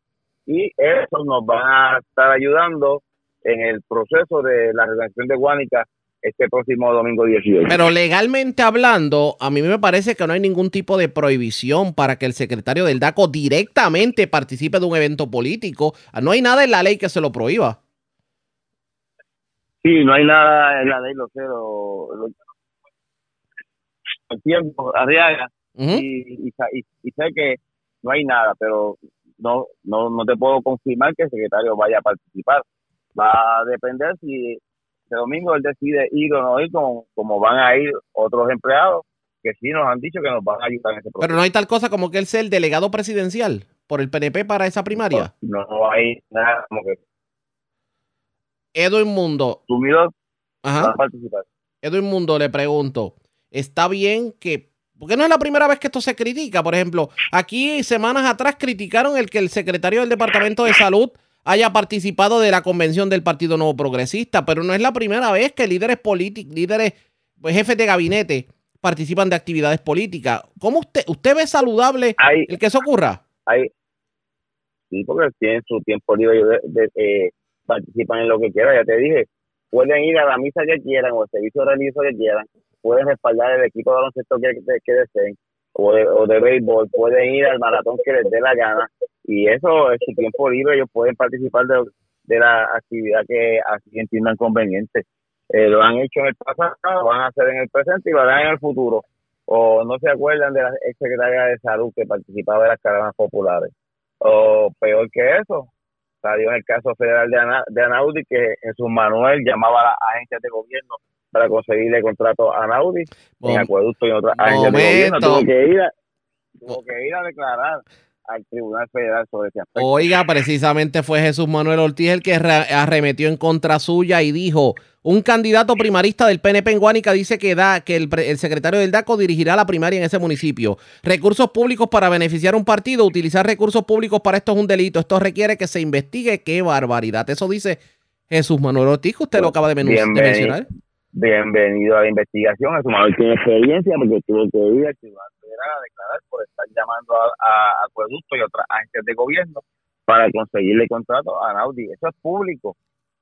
Speaker 17: y eso nos va a estar ayudando en el proceso de la redención de Guánica este próximo domingo 18.
Speaker 2: Pero legalmente hablando, a mí me parece que no hay ningún tipo de prohibición para que el secretario del DACO directamente participe de un evento político. No hay nada en la ley que se lo prohíba.
Speaker 17: Sí, no hay nada en la ley, lo sé, lo, lo- el tiempo, Arriaga, y, y, y sé que no hay nada, pero no, no, no te puedo confirmar que el secretario vaya a participar. Va a depender si este domingo él decide ir o no ir, como, como van a ir otros empleados que sí nos han dicho que nos van a ayudar en ese proceso.
Speaker 2: Pero no hay tal cosa como que él sea el delegado presidencial por el PNP para esa primaria.
Speaker 17: No hay nada como que
Speaker 2: Edwin Mundo.
Speaker 17: consumidor
Speaker 2: Ajá.
Speaker 17: participar.
Speaker 2: Edwin Mundo, le pregunto, ¿está bien que... Porque no es la primera vez que esto se critica. Por ejemplo, aquí semanas atrás criticaron el que el secretario del Departamento de Salud haya participado de la convención del Partido Nuevo Progresista, pero no es la primera vez que líderes políticos, líderes, pues, jefes de gabinete participan de actividades políticas. ¿Cómo usted, usted ve saludable el que eso ocurra?
Speaker 17: Hay, sí, porque tienen su tiempo libre, de- de- eh, participan en lo que quieran, ya te dije, pueden ir a la misa que quieran o el servicio religioso que quieran, pueden respaldar el equipo de baloncesto que, que, que deseen o de, o de béisbol, pueden ir al maratón que les dé la gana y eso es su tiempo libre, ellos pueden participar de, de la actividad que así entiendan conveniente. Eh, lo han hecho en el pasado, lo van a hacer en el presente y lo harán en el futuro. O no se acuerdan de la ex secretaria de salud que participaba de las caravanas populares. O peor que eso, salió en el caso federal de, Ana, de Anaudi que Jesús Manuel llamaba a las agencias de gobierno para conseguirle contrato a Anaudi en acueducto y en otras agencias de gobierno. Tuvo que, ir a, tuvo que ir a declarar al Tribunal Federal sobre ese aspecto.
Speaker 2: Oiga, precisamente fue Jesús Manuel Ortiz el que re- arremetió en contra suya y dijo, un candidato primarista del PNP en Guánica dice que, da, que el, el secretario del DACO dirigirá la primaria en ese municipio. Recursos públicos para beneficiar a un partido, utilizar recursos públicos para esto es un delito. Esto requiere que se investigue. ¡Qué barbaridad! Eso dice Jesús Manuel Ortiz, que usted lo acaba de, de
Speaker 17: Bienvenido.
Speaker 2: mencionar.
Speaker 17: Bienvenido a la investigación. Jesús Manuel tiene experiencia porque tuvo que ir al Tribunal A declarar por estar llamando a, a acueductos y otras agencias de gobierno para conseguirle contrato a Anaudi. Eso es público.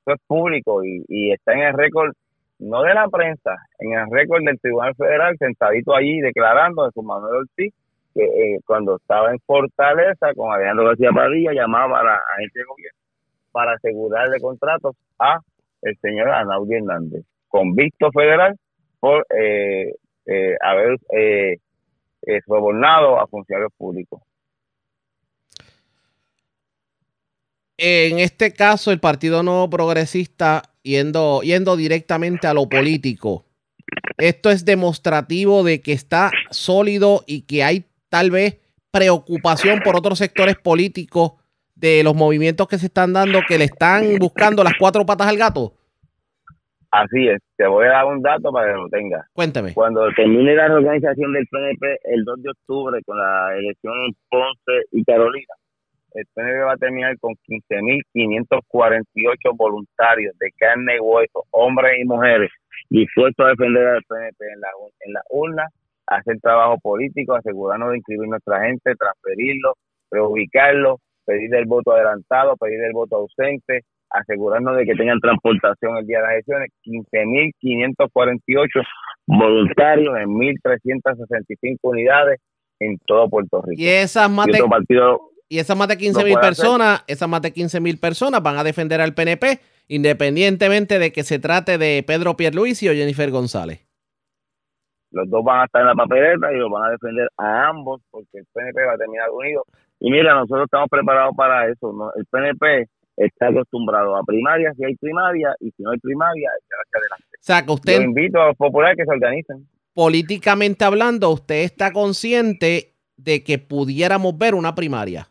Speaker 17: Eso es público y, y está en el récord, no de la prensa, en el récord del Tribunal Federal, sentadito allí declarando de su Manuel Ortiz, que eh, cuando estaba en Fortaleza con Alejandro García Padilla llamaba a la agencia de gobierno para asegurarle contratos a el señor Anaudi Hernández, convicto federal por eh, eh, haber eh, eh, sobornado a funcionarios públicos.
Speaker 2: En este caso, el Partido Nuevo Progresista yendo, yendo directamente a lo político. Esto es demostrativo de que está sólido y que hay tal vez preocupación por otros sectores políticos de los movimientos que se están dando que le están buscando las cuatro patas al gato.
Speaker 17: Así es, te voy a dar un dato para que lo tengas.
Speaker 2: Cuéntame.
Speaker 17: Cuando termine la reorganización del PNP el 2 de octubre con la elección en Ponce y Carolina, el PNP va a terminar con 15.548 voluntarios de carne y hueso, hombres y mujeres, dispuestos a defender al PNP en la, en la urna, hacer trabajo político, asegurarnos de inscribir nuestra gente, transferirlo, reubicarlo, pedir el voto adelantado, pedir el voto ausente, asegurarnos de que tengan transportación el día de las elecciones, 15.548 voluntarios en 1.365 unidades en todo Puerto Rico.
Speaker 2: Y esas más de, y esas más de 15
Speaker 17: lo
Speaker 2: mil personas, esas más de 15 mil personas van a defender al PNP, independientemente de que se trate de Pedro Pierluisi o Jennifer González.
Speaker 17: los dos van a estar en la papeleta y los van a defender a ambos porque el PNP va a terminar unido. Y mira, nosotros estamos preparados para eso. ¿no? El PNP está acostumbrado a primarias si hay primaria y si no hay primaria, echar hacia adelante.
Speaker 2: O sea, que
Speaker 17: Yo
Speaker 2: usted,
Speaker 17: invito a los populares que se organicen.
Speaker 2: políticamente hablando, usted está consciente de que pudiéramos ver una primaria.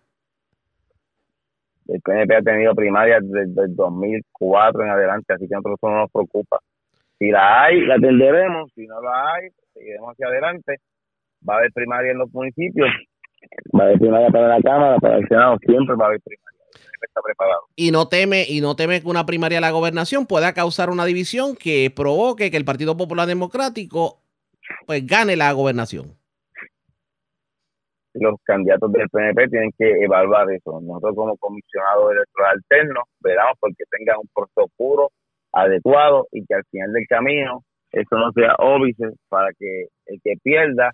Speaker 17: El PNP ha tenido primarias desde el 2004 en adelante, así que a nosotros no nos preocupa. Si la hay, la atenderemos. Si no la hay, seguiremos hacia adelante. Va a haber primaria en los municipios, va a haber primaria para la Cámara, para el Senado, siempre va a haber primaria. Está preparado.
Speaker 2: Y no teme, y no teme que una primaria a la gobernación pueda causar una división que provoque que el Partido Popular Democrático pues gane la gobernación.
Speaker 17: los candidatos del PNP tienen que evaluar eso. Nosotros como comisionados electorales alternos veramos porque tengan un proceso puro, adecuado y que al final del camino eso no sea óbice para que el que pierda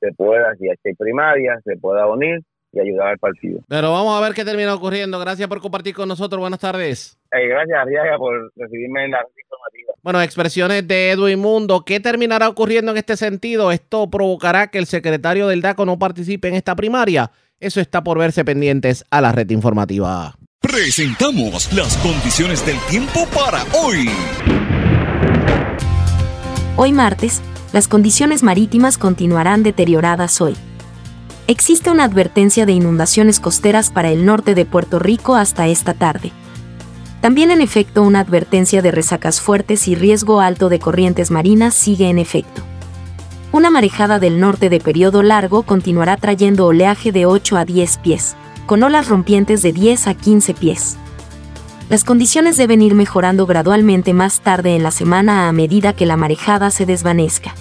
Speaker 17: se pueda, si hay primaria, se pueda unir y ayudar al partido.
Speaker 2: Pero vamos a ver qué termina ocurriendo. Gracias por compartir con nosotros. Buenas tardes.
Speaker 17: Eh, gracias, Arriaga, por recibirme en la red informativa.
Speaker 2: Bueno, expresiones de Edwin Mundo. ¿Qué terminará ocurriendo en este sentido? ¿Esto provocará que el secretario del DACO no participe en esta primaria? Eso está por verse pendientes a la red informativa.
Speaker 1: Presentamos las condiciones del tiempo para hoy.
Speaker 4: Hoy martes, las condiciones marítimas continuarán deterioradas hoy. Existe una advertencia de inundaciones costeras para el norte de Puerto Rico hasta esta tarde. También en efecto una advertencia de resacas fuertes y riesgo alto de corrientes marinas sigue en efecto. Una marejada del norte de periodo largo continuará trayendo oleaje de 8 a 10 pies, con olas rompientes de 10 a 15 pies. Las condiciones deben ir mejorando gradualmente más tarde en la semana a medida que la marejada se desvanezca.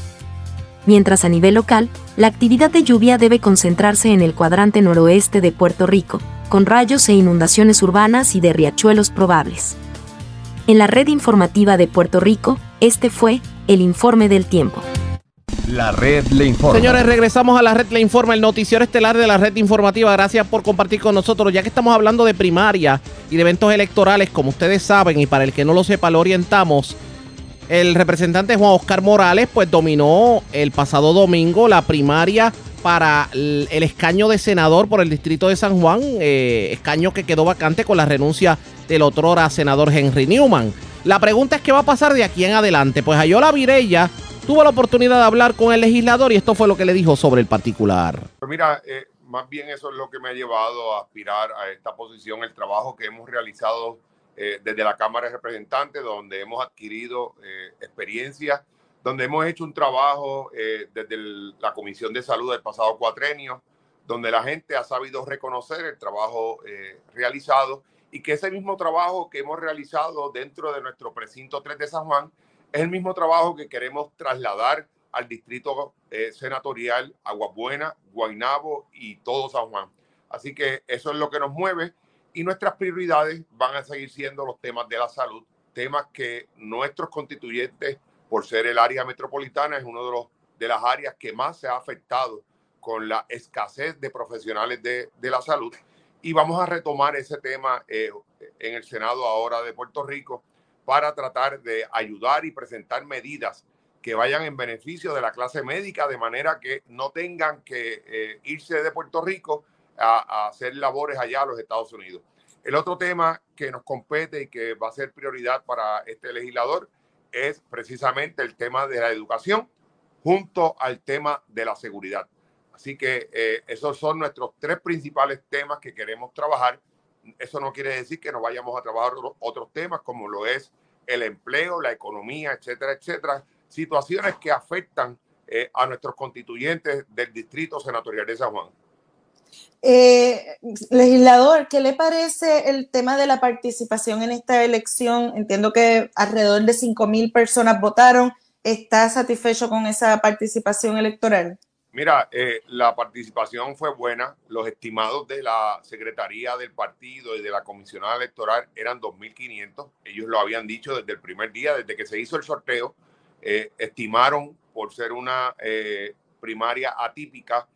Speaker 4: Mientras a nivel local, la actividad de lluvia debe concentrarse en el cuadrante noroeste de Puerto Rico, con rayos e inundaciones urbanas y de riachuelos probables. En la red informativa de Puerto Rico, este fue el informe del tiempo.
Speaker 6: La red le informa.
Speaker 2: Señores, regresamos a la red Le Informa, el noticiero estelar de la red informativa. Gracias por compartir con nosotros. Ya que estamos hablando de primaria y de eventos electorales, como ustedes saben, y para el que no lo sepa, lo orientamos. El representante Juan Oscar Morales, pues dominó el pasado domingo la primaria para el escaño de senador por el distrito de San Juan, eh, escaño que quedó vacante con la renuncia del otrora senador Henry Newman. La pregunta es qué va a pasar de aquí en adelante. Pues Ayola Virella tuvo la oportunidad de hablar con el legislador y esto fue lo que le dijo sobre el particular.
Speaker 7: Pues mira, eh, más bien eso es lo que me ha llevado a aspirar a esta posición, el trabajo que hemos realizado eh, desde la Cámara de Representantes, donde hemos adquirido eh, experiencia, donde hemos hecho un trabajo eh, desde la Comisión de Salud del pasado cuatrenio, donde la gente ha sabido reconocer el trabajo eh, realizado y que ese mismo trabajo que hemos realizado dentro de nuestro precinto 3 de San Juan es el mismo trabajo que queremos trasladar al distrito eh, senatorial Aguabuena, Guaynabo y todo San Juan. Así que eso es lo que nos mueve y nuestras prioridades van a seguir siendo los temas de la salud, temas que nuestros constituyentes, por ser el área metropolitana, es uno de los de las áreas que más se ha afectado con la escasez de profesionales de, de la salud. Y vamos a retomar ese tema eh, en el Senado ahora de Puerto Rico para tratar de ayudar y presentar medidas que vayan en beneficio de la clase médica, de manera que no tengan que eh, irse de Puerto Rico a, hacer labores allá a los Estados Unidos. El otro tema que nos compete y que va a ser prioridad para este legislador es precisamente el tema de la educación junto al tema de la seguridad. Así que eh, esos son nuestros tres principales temas que queremos trabajar. Eso no quiere decir que no vayamos a trabajar otros temas como lo es el empleo, la economía, etcétera, etcétera. Situaciones que afectan eh, a nuestros constituyentes del Distrito Senatorial de San Juan.
Speaker 18: Eh, legislador, ¿qué le parece el tema de la participación en esta elección? Entiendo que alrededor de 5 mil personas votaron. ¿Está satisfecho con esa participación electoral?
Speaker 7: Mira, eh, la participación fue buena. Los estimados de la Secretaría del Partido y de la Comisionada Electoral eran 2.500. Ellos lo habían dicho desde el primer día, desde que se hizo el sorteo. Eh, estimaron, por ser una primaria atípica,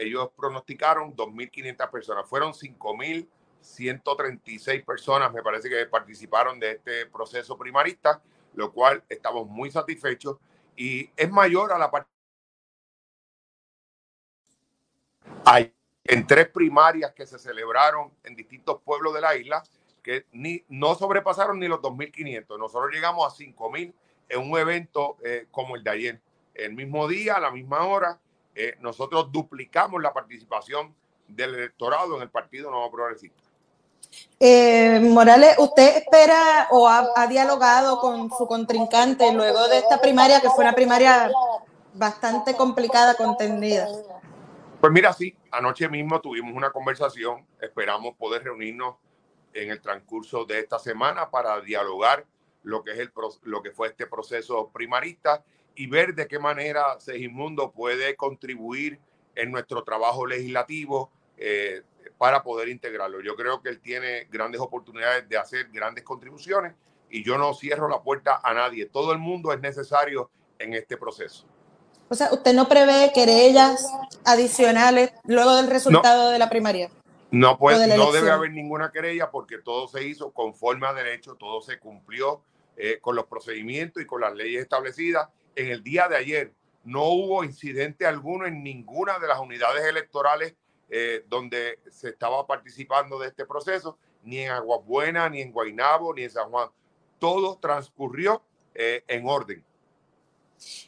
Speaker 7: ellos pronosticaron 2.500 personas. Fueron 5.136 personas, me parece que participaron de este proceso primarista lo cual estamos muy satisfechos y es mayor a la parte. En tres primarias que se celebraron en distintos pueblos de la isla que ni, no sobrepasaron ni los 2.500. Nosotros llegamos a 5.000 en un evento eh, como el de ayer. El mismo día, a la misma hora, eh, nosotros duplicamos la participación del electorado en el Partido Nuevo Progresista.
Speaker 18: Eh, Morales, ¿usted espera o ha, ha, dialogado con su contrincante luego de esta primaria, que fue una primaria bastante complicada, contendida?
Speaker 7: Pues mira, sí, anoche mismo tuvimos una conversación, esperamos poder reunirnos en el transcurso de esta semana para dialogar lo que, es el, lo que fue este proceso primarista y ver de qué manera Segismundo puede contribuir en nuestro trabajo legislativo, eh, para poder integrarlo. Yo creo que él tiene grandes oportunidades de hacer grandes contribuciones y yo no cierro la puerta a nadie. Todo el mundo es necesario en este proceso.
Speaker 18: O sea, ¿usted no prevé querellas adicionales luego del resultado no, de la primaria?
Speaker 7: No, pues, de no debe haber ninguna querella porque todo se hizo conforme a derecho, todo se cumplió eh, con los procedimientos y con las leyes establecidas. En el día de ayer no hubo incidente alguno en ninguna de las unidades electorales eh, donde se estaba participando de este proceso, ni en Aguabuena, ni en Guainabo, ni en San Juan. Todo transcurrió eh, en orden.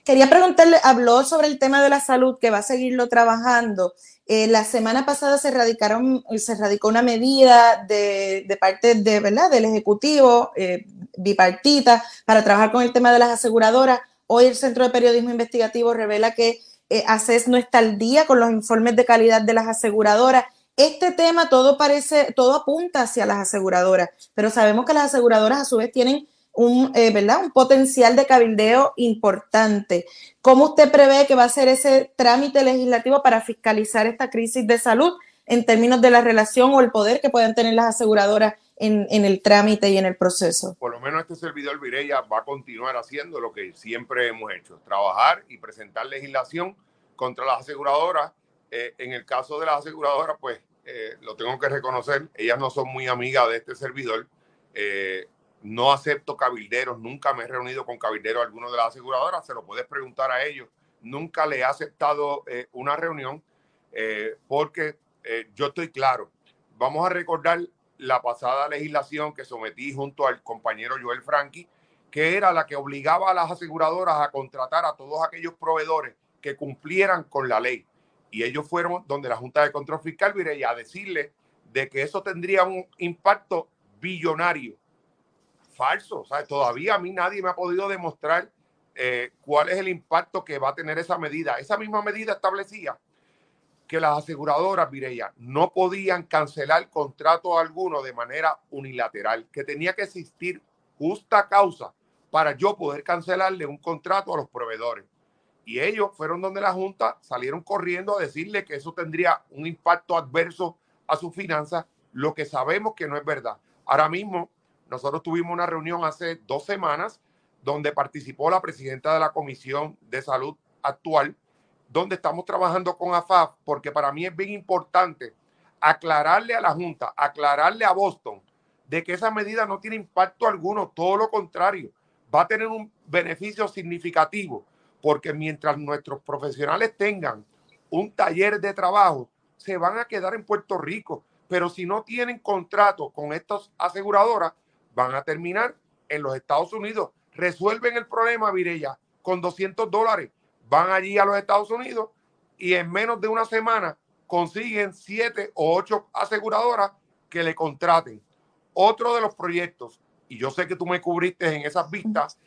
Speaker 18: Quería preguntarle, habló sobre el tema de la salud, que va a seguirlo trabajando. Eh, la semana pasada se, radicaron, se radicó una medida de, parte de, ¿verdad? del Ejecutivo eh, bipartita para trabajar con el tema de las aseguradoras. Hoy el Centro de Periodismo Investigativo revela que eh, ACES no está al día con los informes de calidad de las aseguradoras. Este tema todo parece, todo apunta hacia las aseguradoras, pero sabemos que las aseguradoras a su vez tienen un, eh, ¿verdad? un potencial de cabildeo importante. ¿Cómo usted prevé que va a ser ese trámite legislativo para fiscalizar esta crisis de salud en términos de la relación o el poder que puedan tener las aseguradoras en, en, el trámite y en el proceso.
Speaker 7: Por lo menos este servidor Vireya va a continuar haciendo lo que siempre hemos hecho, trabajar y presentar legislación contra las aseguradoras. Eh, en el caso de las aseguradoras, pues eh, lo tengo que reconocer, ellas no son muy amigas de este servidor. Eh, no acepto cabilderos, nunca me he reunido con cabilderos alguno de las aseguradoras, se lo puedes preguntar a ellos. Nunca le he aceptado una reunión porque yo estoy claro. Vamos a recordar la pasada legislación que sometí junto al compañero Joel Franqui, que era la que obligaba a las aseguradoras a contratar a todos aquellos proveedores que cumplieran con la ley. Y ellos fueron donde la Junta de Control Fiscal viene a decirle de que eso tendría un impacto billonario. Falso, sea, todavía a mí nadie me ha podido demostrar eh, cuál es el impacto que va a tener esa medida. Esa misma medida establecía que las aseguradoras, Mireya, no podían cancelar contrato alguno de manera unilateral, que tenía que existir justa causa para yo poder cancelarle un contrato a los proveedores. Y ellos fueron donde la Junta salieron corriendo a decirle que eso tendría un impacto adverso a sus finanzas, lo que sabemos que no es verdad. Ahora mismo nosotros tuvimos una reunión hace dos semanas donde participó la presidenta de la Comisión de Salud actual, donde estamos trabajando con AFAF, porque para mí es bien importante aclararle a la Junta, aclararle a Boston, de que esa medida no tiene impacto alguno, todo lo contrario, va a tener un beneficio significativo, porque mientras nuestros profesionales tengan un taller de trabajo, se van a quedar en Puerto Rico, pero si no tienen contrato con estas aseguradoras, van a terminar en los Estados Unidos. Resuelven el problema, Virella, con 200 dólares. Van allí a los Estados Unidos y en menos de una semana consiguen siete o ocho aseguradoras que le contraten. Otro de los proyectos, y yo sé que tú me cubriste en esas vistas,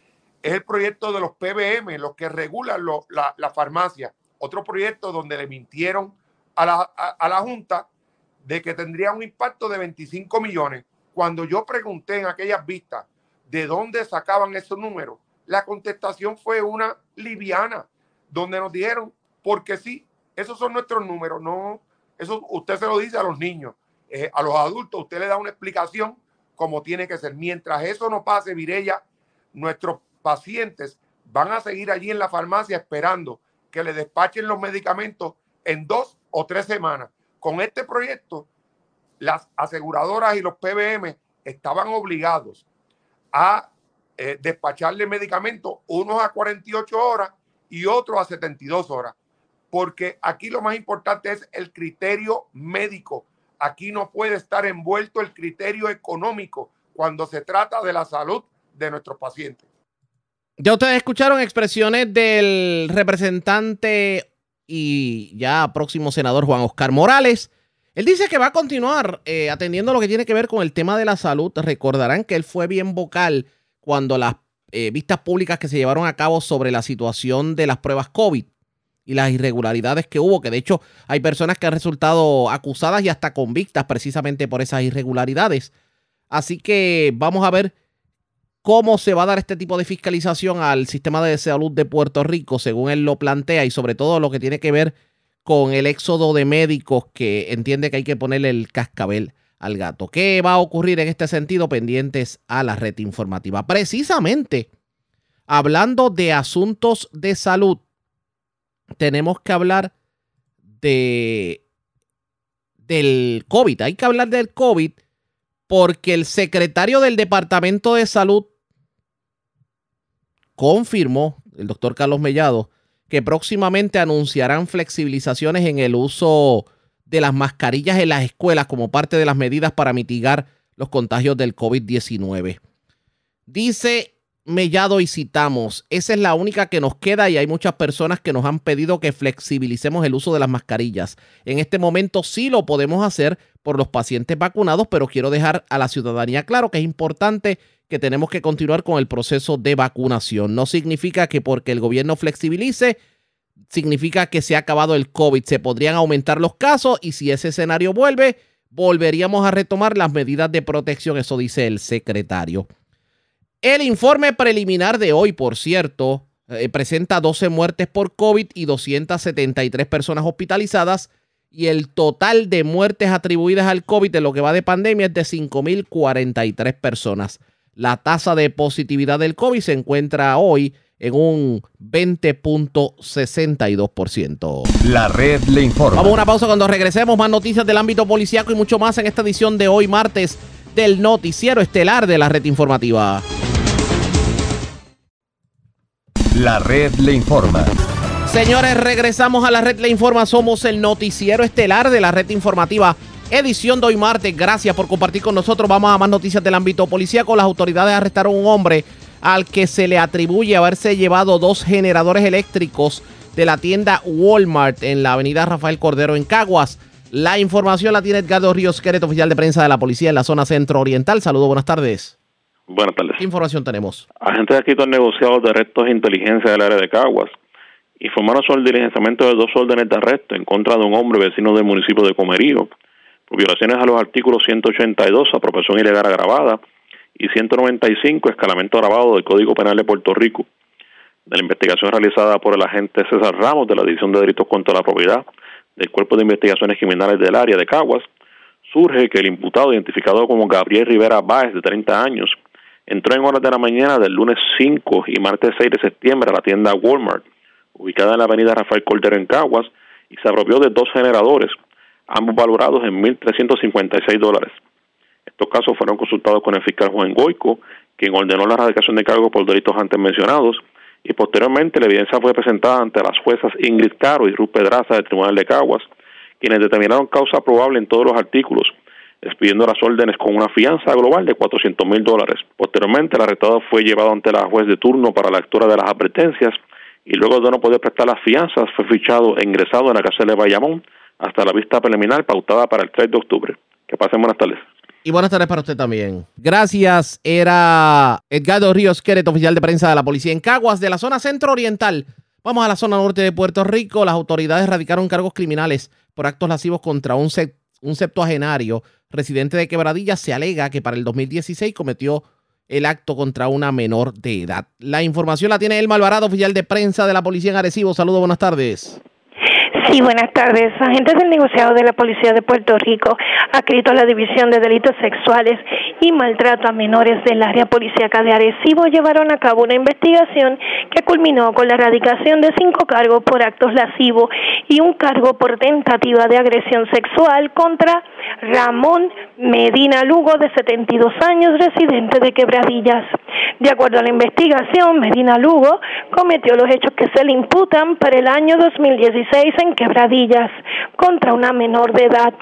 Speaker 7: es el proyecto de los PBM, los que regulan la, farmacia. Otro proyecto donde le mintieron a la, a la Junta de que tendría un impacto de 25 millones. Cuando yo pregunté en aquellas vistas de dónde sacaban esos números, la contestación fue una liviana, donde nos dijeron, porque sí, esos son nuestros números, no, eso usted se lo dice a los niños, eh, a los adultos, usted le da una explicación como tiene que ser. Mientras eso no pase, Virella, nuestros pacientes van a seguir allí en la farmacia esperando que le despachen los medicamentos en dos o tres semanas. Con este proyecto, las aseguradoras y los PBM estaban obligados a eh, despacharle medicamentos, unos a 48 horas y otros a 72 horas. Porque aquí lo más importante es el criterio médico. Aquí no puede estar envuelto el criterio económico cuando se trata de la salud de nuestros pacientes.
Speaker 2: Ya ustedes escucharon expresiones del representante y ya próximo senador Juan Oscar Morales él dice que va a continuar eh, atendiendo lo que tiene que ver con el tema de la salud. Recordarán que él fue bien vocal cuando las eh, vistas públicas que se llevaron a cabo sobre la situación de las pruebas COVID y las irregularidades que hubo, que de hecho hay personas que han resultado acusadas y hasta convictas precisamente por esas irregularidades. Así que vamos a ver cómo se va a dar este tipo de fiscalización al sistema de salud de Puerto Rico, según él lo plantea, y sobre todo lo que tiene que ver con el éxodo de médicos que entiende que hay que ponerle el cascabel al gato. ¿Qué va a ocurrir en este sentido? Pendientes a la red informativa. Precisamente, hablando de asuntos de salud, tenemos que hablar de del COVID. Hay que hablar del COVID porque el secretario del Departamento de Salud confirmó, el doctor Carlos Mellado, que próximamente anunciarán flexibilizaciones en el uso de las mascarillas en las escuelas como parte de las medidas para mitigar los contagios del COVID-19. Dice Mellado y citamos, esa es la única que nos queda y hay muchas personas que nos han pedido que flexibilicemos el uso de las mascarillas. En este momento sí lo podemos hacer por los pacientes vacunados, pero quiero dejar a la ciudadanía claro que es importante que tenemos que continuar con el proceso de vacunación. No significa que porque el gobierno flexibilice, significa que se ha acabado el COVID. Se podrían aumentar los casos y si ese escenario vuelve, volveríamos a retomar las medidas de protección. Eso dice el secretario. El informe preliminar de hoy, por cierto, eh, presenta 12 muertes por COVID y 273 personas hospitalizadas. Y el total de muertes atribuidas al COVID de lo que va de pandemia es de 5.043 personas. La tasa de positividad del COVID se encuentra hoy en un 20.62%.
Speaker 6: La red le informa.
Speaker 2: Vamos a una pausa cuando regresemos. Más noticias del ámbito policiaco y mucho más en esta edición de hoy, martes, del noticiero estelar de la red informativa.
Speaker 6: La red le informa.
Speaker 2: Señores, regresamos a la red le informa. Somos el noticiero estelar de la red informativa edición de hoy martes. Gracias por compartir con nosotros. Vamos a más noticias del ámbito policíaco. Las autoridades arrestaron a un hombre al que se le atribuye haberse llevado dos generadores eléctricos de la tienda Walmart en la avenida Rafael Cordero en Caguas. La información la tiene Edgardo Ríos Queret, oficial de prensa de la policía en la zona centro oriental. Saludos, buenas tardes.
Speaker 19: Buenas tardes.
Speaker 2: ¿Qué información tenemos?
Speaker 19: Agentes de han negociados de arrestos de inteligencia del área de Caguas informaron sobre el diligenciamiento de dos órdenes de arresto en contra de un hombre vecino del municipio de Comerío por violaciones a los artículos 182, apropiación ilegal agravada, y 195, escalamiento agravado del Código Penal de Puerto Rico. De la investigación realizada por el agente César Ramos de la División de Delitos contra la Propiedad del Cuerpo de Investigaciones Criminales del área de Caguas, surge que el imputado, identificado como Gabriel Rivera Báez, de 30 años, entró en horas de la mañana del lunes 5 y martes 6 de septiembre a la tienda Walmart, ubicada en la avenida Rafael Cordero en Caguas, y se apropió de dos generadores, ambos valorados en 1.356 dólares. Estos casos fueron consultados con el fiscal Juan Goico, quien ordenó la erradicación de cargos por delitos antes mencionados, y posteriormente la evidencia fue presentada ante las juezas Ingrid Caro y Ruth Pedraza del Tribunal de Caguas, quienes determinaron causa probable en todos los artículos, despidiendo las órdenes con una fianza global de 400 mil dólares. Posteriormente, el arrestado fue llevado ante la juez de turno para la lectura de las advertencias y luego de no poder prestar las fianzas fue fichado e ingresado en la cárcel de Bayamón hasta la vista preliminar pautada para el 3 de octubre. Que pasen buenas tardes.
Speaker 2: Y buenas tardes para usted también. Gracias. Era Edgardo Ríos Queret, oficial de prensa de la policía en Caguas, de la zona centro-oriental. Vamos a la zona norte de Puerto Rico. Las autoridades radicaron cargos criminales por actos lascivos contra un, un septuagenario residente de Quebradilla. Se alega que para el 2016 cometió el acto contra una menor de edad. La información la tiene Elma Alvarado, oficial de prensa de la policía en Arecibo. Saludos, buenas tardes.
Speaker 20: Sí, buenas tardes. Agentes del negociado de la Policía de Puerto Rico, adscrito a la División de Delitos Sexuales y Maltrato a Menores del área policíaca de Arecibo, llevaron a cabo una investigación que culminó con la erradicación de cinco cargos por actos lascivos y un cargo por tentativa de agresión sexual contra Ramón Medina Lugo, de 72 años, residente de Quebradillas. De acuerdo a la investigación, Medina Lugo cometió los hechos que se le imputan para el año 2016 en Quebradillas contra una menor de edad.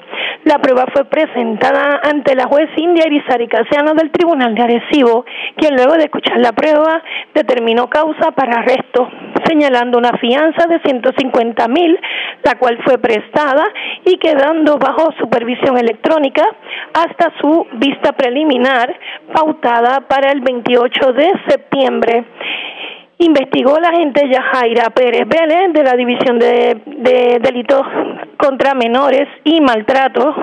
Speaker 20: La prueba fue presentada ante la juez India Irizarry Casiano del Tribunal de Arecibo, quien luego de escuchar la prueba determinó causa para arresto, señalando una fianza de 150 mil, la cual fue prestada y quedando bajo supervisión electrónica hasta su vista preliminar pautada para el 28 de septiembre investigó la agente Yajaira Pérez Vélez de la División de, de Delitos contra Menores y Maltrato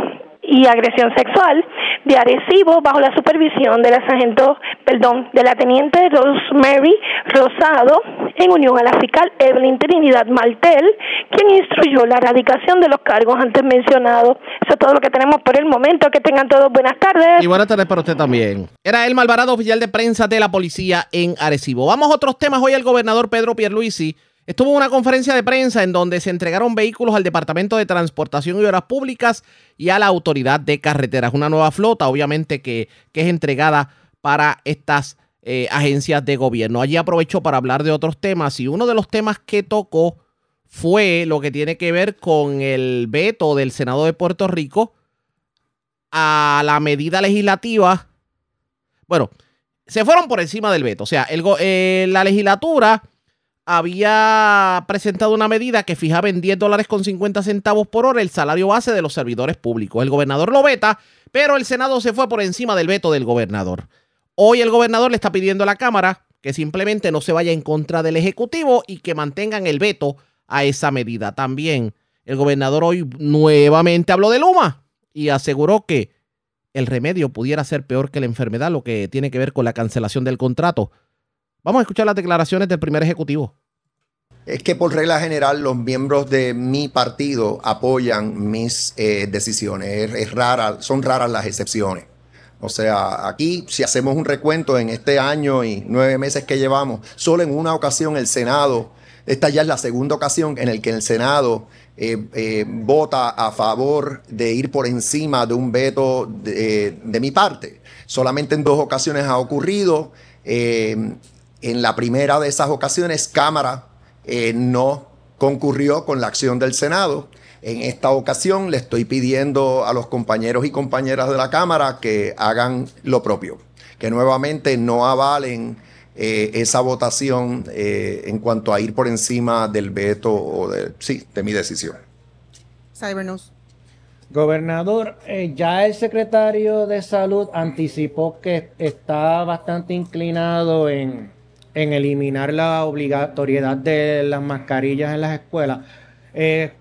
Speaker 20: y agresión sexual de Arecibo bajo la supervisión de la sargento, perdón, de la teniente Rosemary Rosado en unión a la fiscal Evelyn Trinidad Maltel, quien instruyó la erradicación de los cargos antes mencionados. Eso es todo lo que tenemos por el momento. Que tengan todos buenas tardes.
Speaker 2: Y buenas tardes para usted también. Era el Malvarado, oficial de prensa de la policía en Arecibo. Vamos a otros temas. Hoy el gobernador Pedro Pierluisi Estuvo una conferencia de prensa en donde se entregaron vehículos al Departamento de Transportación y Obras Públicas y a la Autoridad de Carreteras. Una nueva flota, obviamente, que, que es entregada para estas eh, agencias de gobierno. Allí aprovechó para hablar de otros temas y uno de los temas que tocó fue lo que tiene que ver con el veto del Senado de Puerto Rico a la medida legislativa. Bueno, se fueron por encima del veto. O sea, eh, la legislatura había presentado una medida que fijaba en 10 dólares con 50 centavos por hora el salario base de los servidores públicos. El gobernador lo veta, pero el Senado se fue por encima del veto del gobernador. Hoy el gobernador le está pidiendo a la Cámara que simplemente no se vaya en contra del Ejecutivo y que mantengan el veto a esa medida. También el gobernador hoy nuevamente habló de Luma y aseguró que el remedio pudiera ser peor que la enfermedad, lo que tiene que ver con la cancelación del contrato Vamos a escuchar las declaraciones del primer ejecutivo.
Speaker 21: Es que por regla general los miembros de mi partido apoyan mis eh, decisiones. Es, rara, son raras las excepciones. O sea, aquí si hacemos un recuento en este año y nueve meses que llevamos, solo en una ocasión el Senado, esta ya es la segunda ocasión en la que el Senado eh, eh, vota a favor de ir por encima de un veto de, mi parte. Solamente en dos ocasiones ha ocurrido. En la primera de esas ocasiones, Cámara eh, no concurrió con la acción del Senado. En esta ocasión le estoy pidiendo a los compañeros y compañeras de la Cámara que hagan lo propio, que nuevamente no avalen eh, esa votación eh, en cuanto a ir por encima del veto o de, sí, de mi decisión.
Speaker 22: Cybernews. Gobernador, ya el secretario de Salud anticipó que está bastante inclinado en en eliminar la obligatoriedad de las mascarillas en las escuelas. Eh,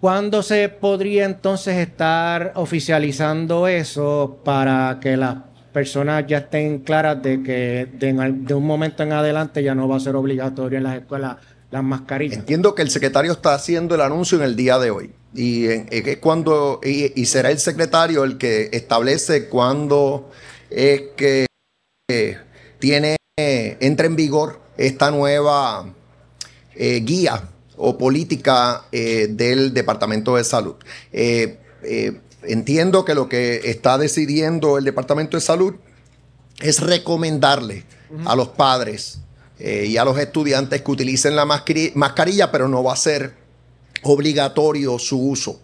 Speaker 22: ¿Cuándo se podría entonces estar oficializando eso para que las personas ya estén claras de que de, un momento en adelante ya no va a ser obligatorio en las escuelas las mascarillas?
Speaker 21: Entiendo que el secretario está haciendo el anuncio en el día de hoy. Y en- es cuando y, y será el secretario el que establece cuándo es que eh, tiene eh, entra en vigor esta nueva eh, guía o política eh, del Departamento de Salud. Entiendo que lo que está decidiendo el Departamento de Salud es recomendarle a los padres y a los estudiantes que utilicen la mascari- mascarilla, pero no va a ser obligatorio su uso.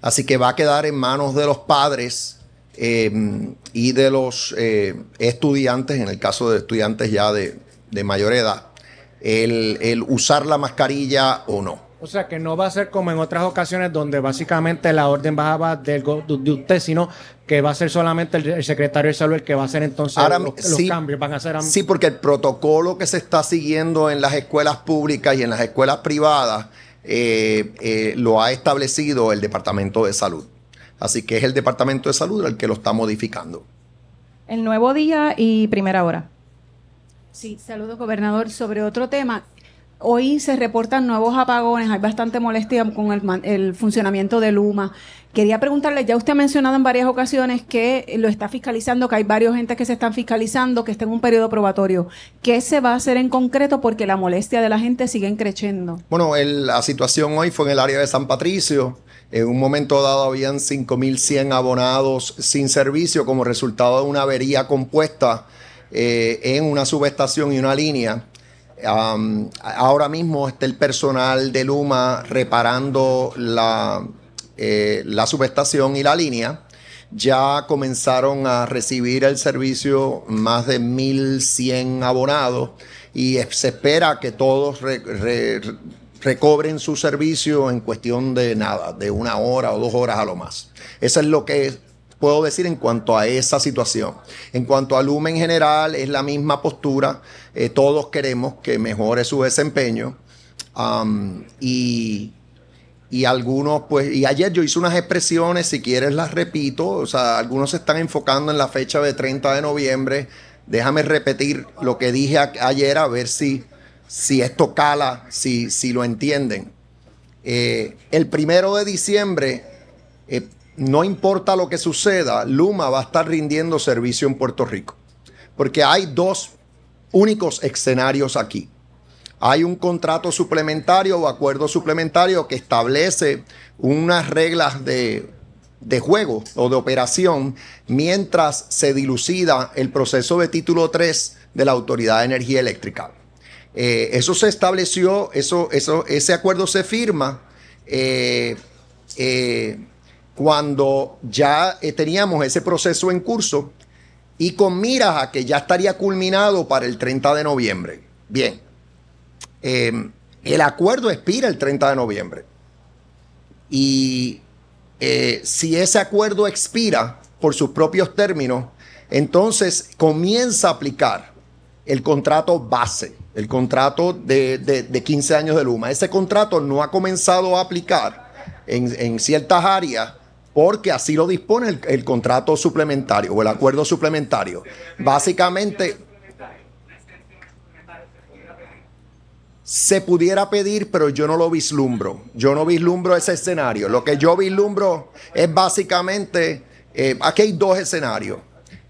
Speaker 21: Así que va a quedar en manos de los padres eh, y de los eh, estudiantes, en el caso de estudiantes ya de, de mayor edad, el, el usar la mascarilla o no.
Speaker 22: O sea, que no va a ser como en otras ocasiones donde básicamente la orden bajaba del de usted, sino que va a ser solamente el, el secretario de salud el que va a hacer entonces
Speaker 21: Ahora,
Speaker 22: los, los
Speaker 21: sí,
Speaker 22: cambios. Van a ser am-
Speaker 21: Sí, porque el protocolo que se está siguiendo en las escuelas públicas y en las escuelas privadas eh, eh, lo ha establecido el Departamento de Salud. Así que es el Departamento de Salud el que lo está modificando.
Speaker 23: El nuevo día y primera hora.
Speaker 24: Sí, saludos, gobernador. Sobre otro tema, hoy se reportan nuevos apagones, hay bastante molestia con el, funcionamiento de Luma. Quería preguntarle, ya usted ha mencionado en varias ocasiones que lo está fiscalizando, que hay varios gente que se están fiscalizando, que está en un periodo probatorio. ¿Qué se va a hacer en concreto? Porque la molestia de la gente sigue creciendo.
Speaker 21: Bueno, el- la situación hoy fue en el área de San Patricio. En un momento dado habían 5.100 abonados sin servicio como resultado de una avería compuesta eh, en una subestación y una línea. Ahora mismo está el personal de Luma reparando la, eh, la subestación y la línea. Ya comenzaron a recibir el servicio más de 1.100 abonados y se espera que todos re- recobren su servicio en cuestión de nada, de una hora o dos horas a lo más. Eso es lo que puedo decir en cuanto a esa situación. En cuanto a Luma en general, es la misma postura. Eh, todos queremos que mejore su desempeño. Y, y algunos, pues, y ayer yo hice unas expresiones, si quieres las repito, o sea, algunos se están enfocando en la fecha de 30 de noviembre. Déjame repetir lo que dije ayer a ver si, si esto cala, si, si lo entienden. Eh, el primero de diciembre, eh, no importa lo que suceda, Luma va a estar rindiendo servicio en Puerto Rico. Porque hay dos únicos escenarios aquí. Hay un contrato suplementario o acuerdo suplementario que establece unas reglas de, de juego o de operación mientras se dilucida el proceso de título 3 de la Autoridad de Energía Eléctrica. Eh, eso se estableció, eso, eso, ese acuerdo se firma eh, eh, cuando ya teníamos ese proceso en curso y con miras a que ya estaría culminado para el 30 de noviembre. Bien, eh, el acuerdo expira el 30 de noviembre. Y si ese acuerdo expira por sus propios términos, entonces comienza a aplicar el contrato base, el contrato de, de- de 15 años de Luma. Ese contrato no ha comenzado a aplicar en, en ciertas áreas porque así lo dispone el, el contrato suplementario o el acuerdo suplementario. Básicamente, se pudiera pedir, pero yo no lo vislumbro. Yo no vislumbro ese escenario. Lo que yo vislumbro es básicamente, eh, aquí hay dos escenarios.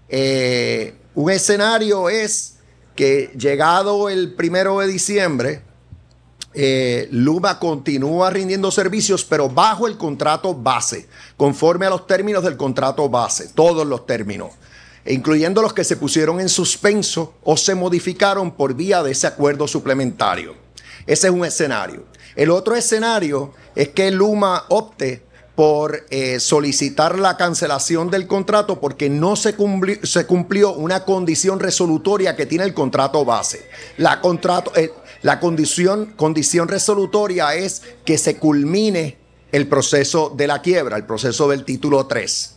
Speaker 21: Eh, un escenario es que llegado el primero de diciembre, eh, Luma continúa rindiendo servicios, pero bajo el contrato base, conforme a los términos del contrato base, todos los términos, incluyendo los que se pusieron en suspenso o se modificaron por vía de ese acuerdo suplementario. Ese es un escenario. El otro escenario es que Luma opte por eh, solicitar la cancelación del contrato porque no se cumplió, se cumplió una condición resolutoria que tiene el contrato base. La, contrato, eh, la condición, condición resolutoria es que se culmine el proceso de la quiebra, el proceso del título 3.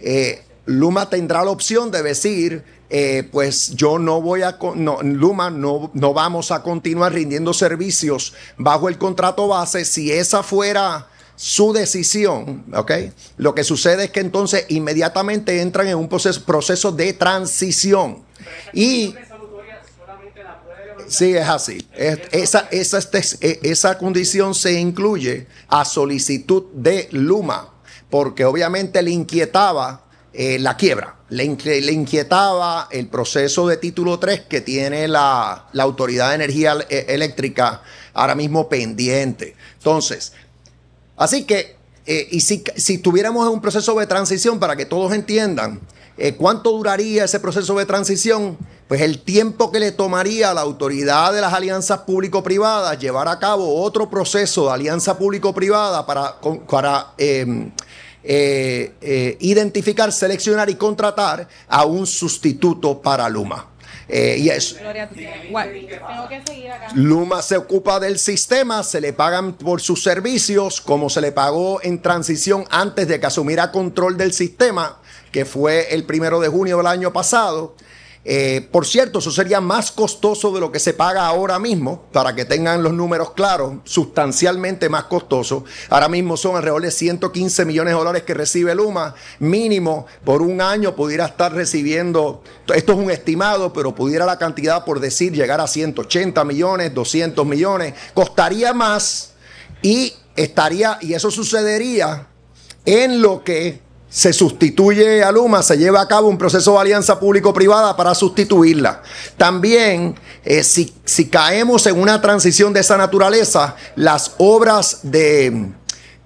Speaker 21: Eh, Luma tendrá la opción de decir, pues yo no voy a, no, Luma no, no vamos a continuar rindiendo servicios bajo el contrato base si esa fuera su decisión, ¿ok? Lo que sucede es que entonces inmediatamente entran en un proceso, proceso de transición. Y Sí, es así. Es- esa, este- eh, esa condición se incluye a solicitud de Luma, porque obviamente le inquietaba eh, la quiebra, le, le inquietaba el proceso de título 3 que tiene la, la Autoridad de Energía eh, Eléctrica ahora mismo pendiente. Entonces, Así que, eh, y si, si tuviéramos un proceso de transición para que todos entiendan eh, cuánto duraría ese proceso de transición, pues el tiempo que le tomaría a la autoridad de las alianzas público-privadas llevar a cabo otro proceso de alianza público-privada para, para eh, eh, identificar, seleccionar y contratar a un sustituto para Luma. Eh, y
Speaker 24: Gloria, Guau, Tengo que seguir acá.
Speaker 21: Luma se ocupa del sistema, se le pagan por sus servicios, como se le pagó en transición antes de que asumiera control del sistema, que fue el primero de junio del año pasado. Eh, por cierto, eso sería más costoso de lo que se paga ahora mismo, para que tengan los números claros, sustancialmente más costoso. Ahora mismo son alrededor de 115 millones de dólares que recibe Luma, mínimo por un año pudiera estar recibiendo, esto es un estimado, pero pudiera la cantidad, por decir, llegar a 180 millones, 200 millones, costaría más y estaría, y eso sucedería en lo que se sustituye a Luma, se lleva a cabo un proceso de alianza público-privada para sustituirla. También, eh, si, si caemos en una transición de esa naturaleza, las obras de,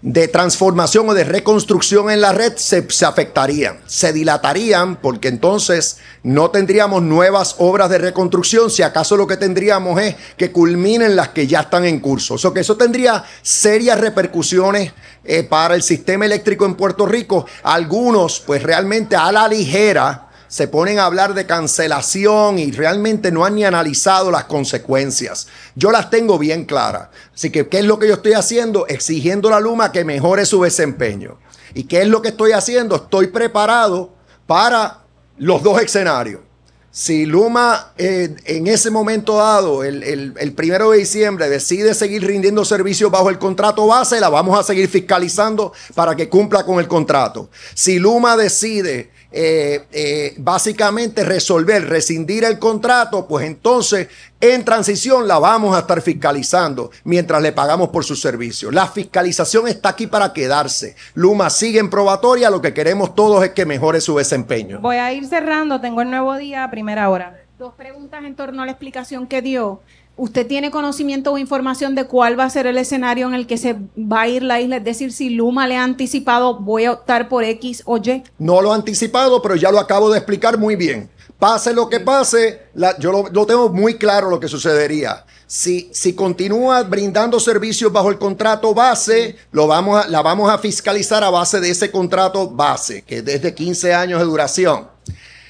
Speaker 21: de transformación o de reconstrucción en la red se, afectarían, se dilatarían, porque entonces no tendríamos nuevas obras de reconstrucción, si acaso lo que tendríamos es que culminen las que ya están en curso. O sea, que eso tendría serias repercusiones eh, para el sistema eléctrico en Puerto Rico. Algunos, pues realmente a la ligera, se ponen a hablar de cancelación y realmente no han ni analizado las consecuencias. Yo las tengo bien claras. Así que, ¿qué es lo que yo estoy haciendo? Exigiendo a la Luma que mejore su desempeño. ¿Y qué es lo que estoy haciendo? Estoy preparado para los dos escenarios. Si Luma eh, en ese momento dado, el, el- el primero de diciembre, decide seguir rindiendo servicios bajo el contrato base, la vamos a seguir fiscalizando para que cumpla con el contrato. Si Luma decide eh, eh, básicamente resolver, rescindir el contrato, pues entonces en transición la vamos a estar fiscalizando mientras le pagamos por sus servicios. La fiscalización está aquí para quedarse. Luma sigue en probatoria, lo que queremos todos es que mejore su desempeño.
Speaker 23: Voy a ir cerrando, tengo el nuevo día a primera hora.
Speaker 24: Dos preguntas en torno a la explicación que dio. ¿Usted tiene conocimiento o información de cuál va a ser el escenario en el que se va a ir la isla? Es decir, si Luma le ha anticipado, voy a optar por X o Y.
Speaker 21: No lo he anticipado, pero ya lo acabo de explicar muy bien. Pase lo que pase, yo lo, lo tengo muy claro lo que sucedería. Si, si continúa brindando servicios bajo el contrato base, lo vamos a- la vamos a fiscalizar a base de ese contrato base, que es desde 15 años de duración.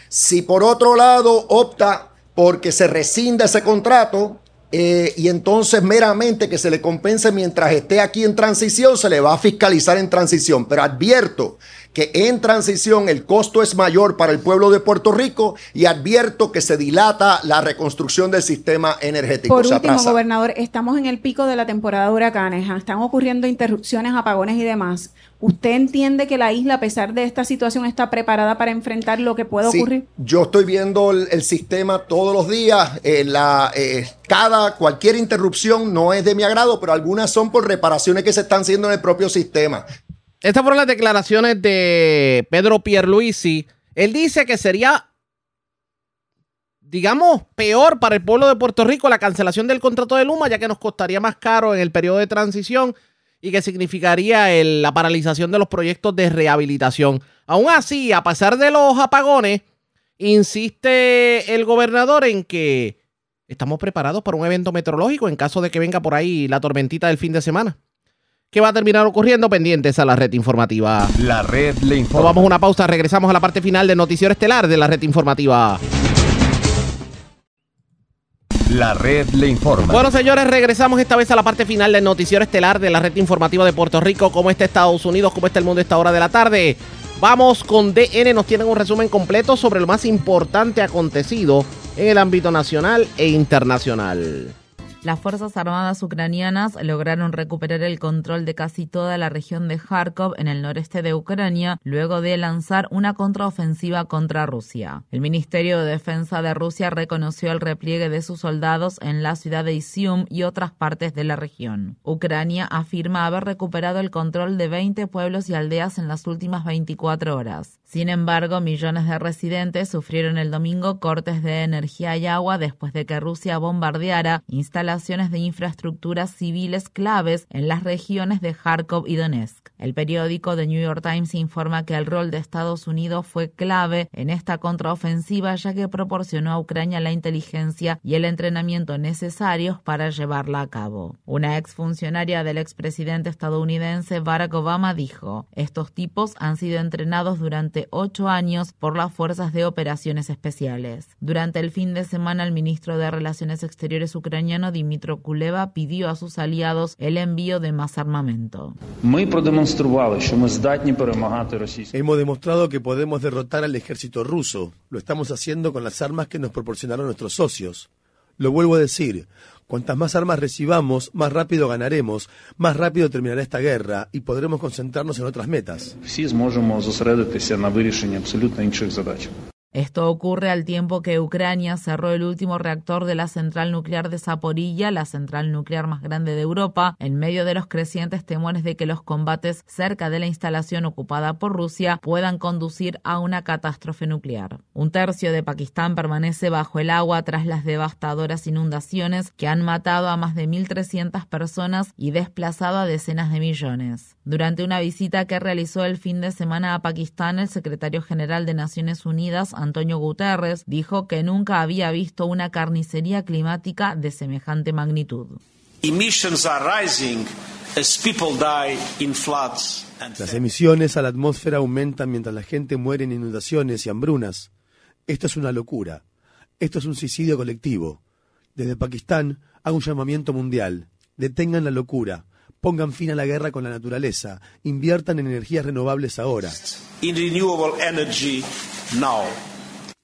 Speaker 21: Si por otro lado opta porque se rescinda ese contrato eh, y entonces meramente que se le compense mientras esté aquí en transición, se le va a fiscalizar en transición. Pero advierto que en transición el costo es mayor para el pueblo de Puerto Rico y advierto que se dilata la reconstrucción del sistema energético.
Speaker 24: Por último, gobernador, estamos en el pico de la temporada de huracanes, ah, están ocurriendo interrupciones, apagones y demás. ¿Usted entiende que la isla, a pesar de esta situación, está preparada para enfrentar lo que puede
Speaker 21: Sí,
Speaker 24: ocurrir?
Speaker 21: yo estoy viendo el, el sistema todos los días. eh, la, eh, cada, cualquier interrupción no es de mi agrado, pero algunas son por reparaciones que se están haciendo en el propio sistema.
Speaker 2: Estas fueron las declaraciones de Pedro Pierluisi. Él dice que sería, digamos, peor para el pueblo de Puerto Rico la cancelación del contrato de Luma, ya que nos costaría más caro en el periodo de transición y que significaría la paralización de los proyectos de rehabilitación. Aún así, a pesar de los apagones, insiste el gobernador en que estamos preparados para un evento meteorológico en caso de que venga por ahí la tormentita del fin de semana. ¿Qué va a terminar ocurriendo? Pendientes a la red informativa.
Speaker 6: La red le informa.
Speaker 2: Tomamos una pausa, regresamos a la parte final del noticiero estelar de la red informativa.
Speaker 6: La red le informa.
Speaker 2: Bueno, señores, regresamos esta vez a la parte final del noticiero estelar de la red informativa de Puerto Rico. ¿Cómo está Estados Unidos? ¿Cómo está el mundo a esta hora de la tarde? Vamos con DN, nos tienen un resumen completo sobre lo más importante acontecido en el ámbito nacional e internacional.
Speaker 25: Las Fuerzas Armadas ucranianas lograron recuperar el control de casi toda la región de Kharkov en el noreste de Ucrania luego de lanzar una contraofensiva contra Rusia. El Ministerio de Defensa de Rusia reconoció el repliegue de sus soldados en la ciudad de Isium y otras partes de la región. Ucrania afirma haber recuperado el control de 20 pueblos y aldeas en las últimas 24 horas. Sin embargo, millones de residentes sufrieron el domingo cortes de energía y agua después de que Rusia bombardeara instalaciones de infraestructuras civiles claves en las regiones de Kharkov y Donetsk. El periódico The New York Times informa que el rol de Estados Unidos fue clave en esta contraofensiva ya que proporcionó a Ucrania la inteligencia y el entrenamiento necesarios para llevarla a cabo. Una exfuncionaria del expresidente estadounidense Barack Obama dijo, estos tipos han sido entrenados durante ocho años por las Fuerzas de Operaciones Especiales. Durante el fin de semana, el ministro de Relaciones Exteriores ucraniano Dimitro Kuleva pidió a sus aliados el envío de más armamento.
Speaker 26: Hemos demostrado que podemos derrotar al ejército ruso. Lo estamos haciendo con las armas que nos proporcionaron nuestros socios. Lo vuelvo a decir, cuantas más armas recibamos, más rápido ganaremos, más rápido terminará esta guerra y podremos concentrarnos en otras metas.
Speaker 25: Esto ocurre al tiempo que Ucrania cerró el último reactor de la central nuclear de Zaporilla, la central nuclear más grande de Europa, en medio de los crecientes temores de que los combates cerca de la instalación ocupada por Rusia puedan conducir a una catástrofe nuclear. Un tercio de Pakistán permanece bajo el agua tras las devastadoras inundaciones que han matado a más de 1.300 personas y desplazado a decenas de millones. Durante una visita que realizó el fin de semana a Pakistán, el secretario general de Naciones Unidas, Antonio Guterres, dijo que nunca había visto una carnicería climática de semejante magnitud.
Speaker 26: Las emisiones a la atmósfera aumentan mientras la gente muere en inundaciones y hambrunas. Esto es una locura. Esto es un suicidio colectivo. Desde Pakistán hago un llamamiento mundial. Detengan la locura. Pongan fin a la guerra con la naturaleza. Inviertan en energías renovables ahora.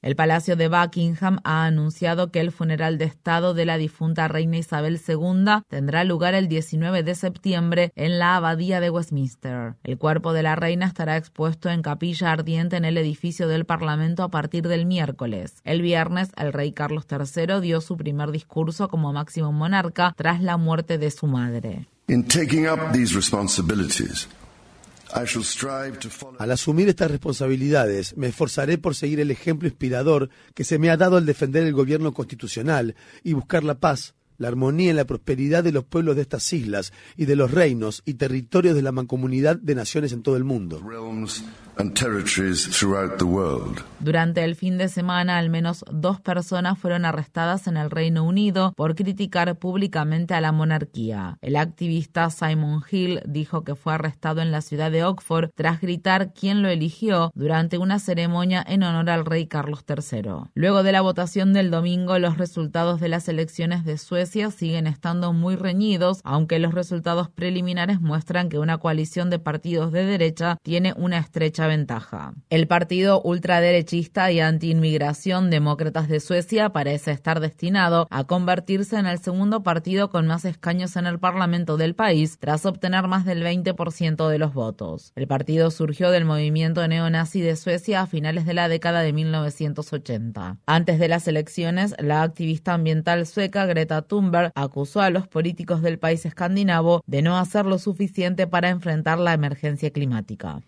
Speaker 25: El Palacio de Buckingham ha anunciado que el funeral de Estado de la difunta reina Isabel II tendrá lugar el 19 de septiembre en la Abadía de Westminster. El cuerpo de la reina estará expuesto en capilla ardiente en el edificio del Parlamento a partir del miércoles. El viernes, el rey Carlos III dio su primer discurso como máximo monarca tras la muerte de su madre.
Speaker 26: Al asumir estas responsabilidades, me esforzaré por seguir el ejemplo inspirador que se me ha dado al defender el gobierno constitucional y buscar la paz, la armonía y la prosperidad de los pueblos de estas islas y de los reinos y territorios de la mancomunidad de naciones en todo el mundo.
Speaker 25: Durante el fin de semana, al menos dos personas fueron arrestadas en el Reino Unido por criticar públicamente a la monarquía. El activista Simon Hill dijo que fue arrestado en la ciudad de Oxford tras gritar quién lo eligió durante una ceremonia en honor al rey Carlos III. Luego de la votación del domingo, los resultados de las elecciones de Suecia siguen estando muy reñidos, aunque los resultados preliminares muestran que una coalición de partidos de derecha tiene una estrecha ventaja. El partido ultraderechista y anti-inmigración Demócratas de Suecia parece estar destinado a convertirse en el segundo partido con más escaños en el Parlamento del país tras obtener más del 20% de los votos. El partido surgió del movimiento neonazi de Suecia a finales de la década de 1980. Antes de las elecciones, la activista ambiental sueca Greta Thunberg acusó a los políticos del país escandinavo de no hacer lo suficiente para enfrentar la emergencia climática.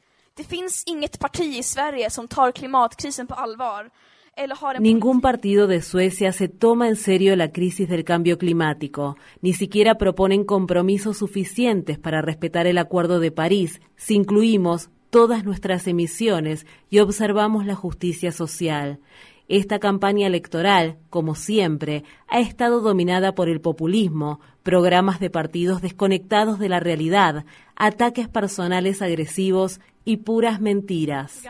Speaker 27: Ningún partido de Suecia se toma en serio la crisis del cambio climático, ni siquiera proponen compromisos suficientes para respetar el Acuerdo de París si incluimos todas nuestras emisiones y observamos la justicia social. Esta campaña electoral, como siempre, ha estado dominada por el populismo, programas de partidos desconectados de la realidad, ataques personales agresivos y puras mentiras.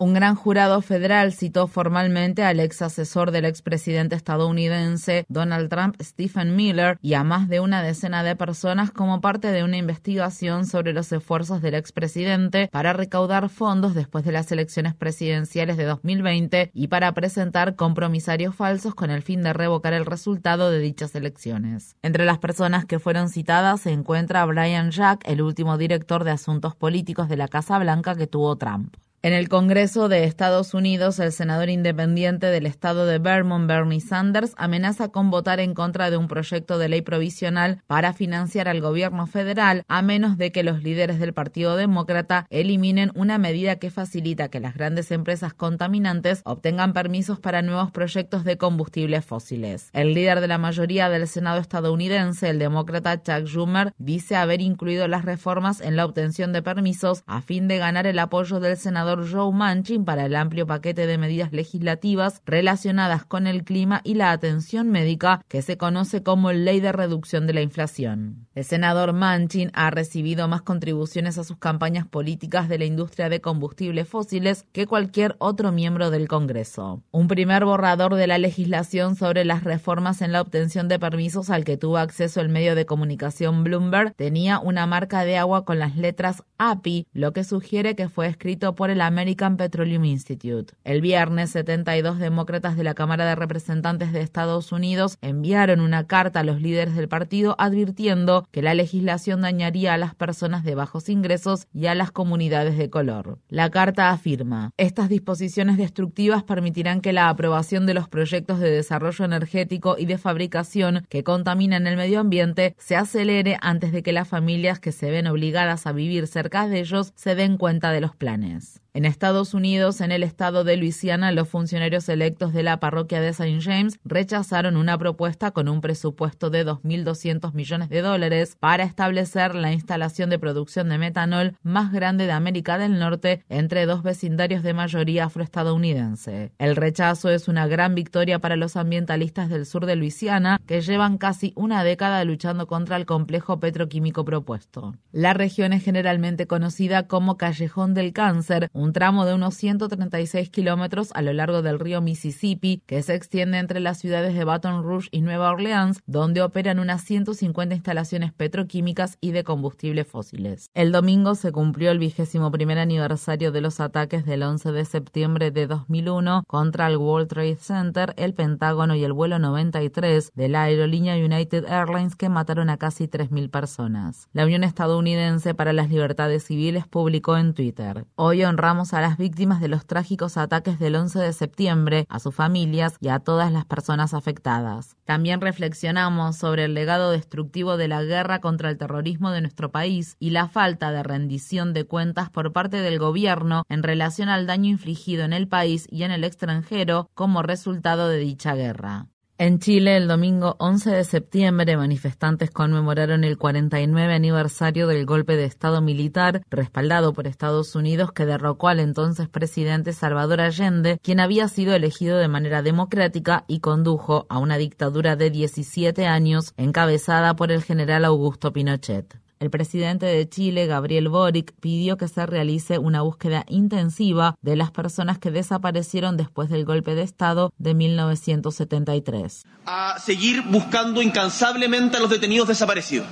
Speaker 25: Un gran jurado federal citó formalmente al ex asesor del expresidente estadounidense Donald Trump, Stephen Miller, y a más de una decena de personas como parte de una investigación sobre los esfuerzos del expresidente para recaudar fondos después de las elecciones presidenciales de 2020 y para presentar compromisarios falsos con el fin de revocar el resultado de dichas elecciones. Entre las personas que fueron citadas se encuentra Brian Jack, el último director de asuntos políticos de la Casa Blanca que tuvo Trump. En el Congreso de Estados Unidos, el senador independiente del estado de Vermont, Bernie Sanders, amenaza con votar en contra de un proyecto de ley provisional para financiar al gobierno federal, a menos de que los líderes del Partido Demócrata eliminen una medida que facilita que las grandes empresas contaminantes obtengan permisos para nuevos proyectos de combustibles fósiles. El líder de la mayoría del Senado estadounidense, el demócrata Chuck Schumer, dice haber incluido las reformas en la obtención de permisos a fin de ganar el apoyo del senador Joe Manchin para el amplio paquete de medidas legislativas relacionadas con el clima y la atención médica que se conoce como Ley de Reducción de la Inflación. El senador Manchin ha recibido más contribuciones a sus campañas políticas de la industria de combustibles fósiles que cualquier otro miembro del Congreso. Un primer borrador de la legislación sobre las reformas en la obtención de permisos al que tuvo acceso el medio de comunicación Bloomberg tenía una marca de agua con las letras API, lo que sugiere que fue escrito por el American Petroleum Institute. El viernes, 72 demócratas de la Cámara de Representantes de Estados Unidos enviaron una carta a los líderes del partido advirtiendo que la legislación dañaría a las personas de bajos ingresos y a las comunidades de color. La carta afirma, estas disposiciones destructivas permitirán que la aprobación de los proyectos de desarrollo energético y de fabricación que contaminan el medio ambiente se acelere antes de que las familias que se ven obligadas a vivir cerca de ellos se den cuenta de los planes. En Estados Unidos, en el estado de Luisiana, los funcionarios electos de la parroquia de St. James rechazaron una propuesta con un presupuesto de 2.200 millones de dólares para establecer la instalación de producción de metanol más grande de América del Norte entre dos vecindarios de mayoría afroestadounidense. El rechazo es una gran victoria para los ambientalistas del sur de Luisiana, que llevan casi una década luchando contra el complejo petroquímico propuesto. La región es generalmente conocida como Callejón del Cáncer, un tramo de unos 136 kilómetros a lo largo del río Mississippi, que se extiende entre las ciudades de Baton Rouge y Nueva Orleans, donde operan unas 150 instalaciones petroquímicas y de combustibles fósiles. El domingo se cumplió el vigésimo primer aniversario de los ataques del 11 de septiembre de 2001 contra el World Trade Center, el Pentágono y el vuelo 93 de la aerolínea United Airlines que mataron a casi 3.000 personas. La Unión Estadounidense para las Libertades Civiles publicó en Twitter. Hoy honramos a las víctimas de los trágicos ataques del 11 de septiembre, a sus familias y a todas las personas afectadas. También reflexionamos sobre el legado destructivo de la guerra contra el terrorismo de nuestro país y la falta de rendición de cuentas por parte del gobierno en relación al daño infligido en el país y en el extranjero como resultado de dicha guerra. En Chile, el domingo 11 de septiembre, manifestantes conmemoraron el 49 aniversario del golpe de Estado militar respaldado por Estados Unidos que derrocó al entonces presidente Salvador Allende, quien había sido elegido de manera democrática y condujo a una dictadura de 17 años encabezada por el general Augusto Pinochet. El presidente de Chile, Gabriel Boric, pidió que se realice una búsqueda intensiva de las personas que desaparecieron después del golpe de Estado de 1973.
Speaker 28: A seguir buscando incansablemente a los detenidos desaparecidos.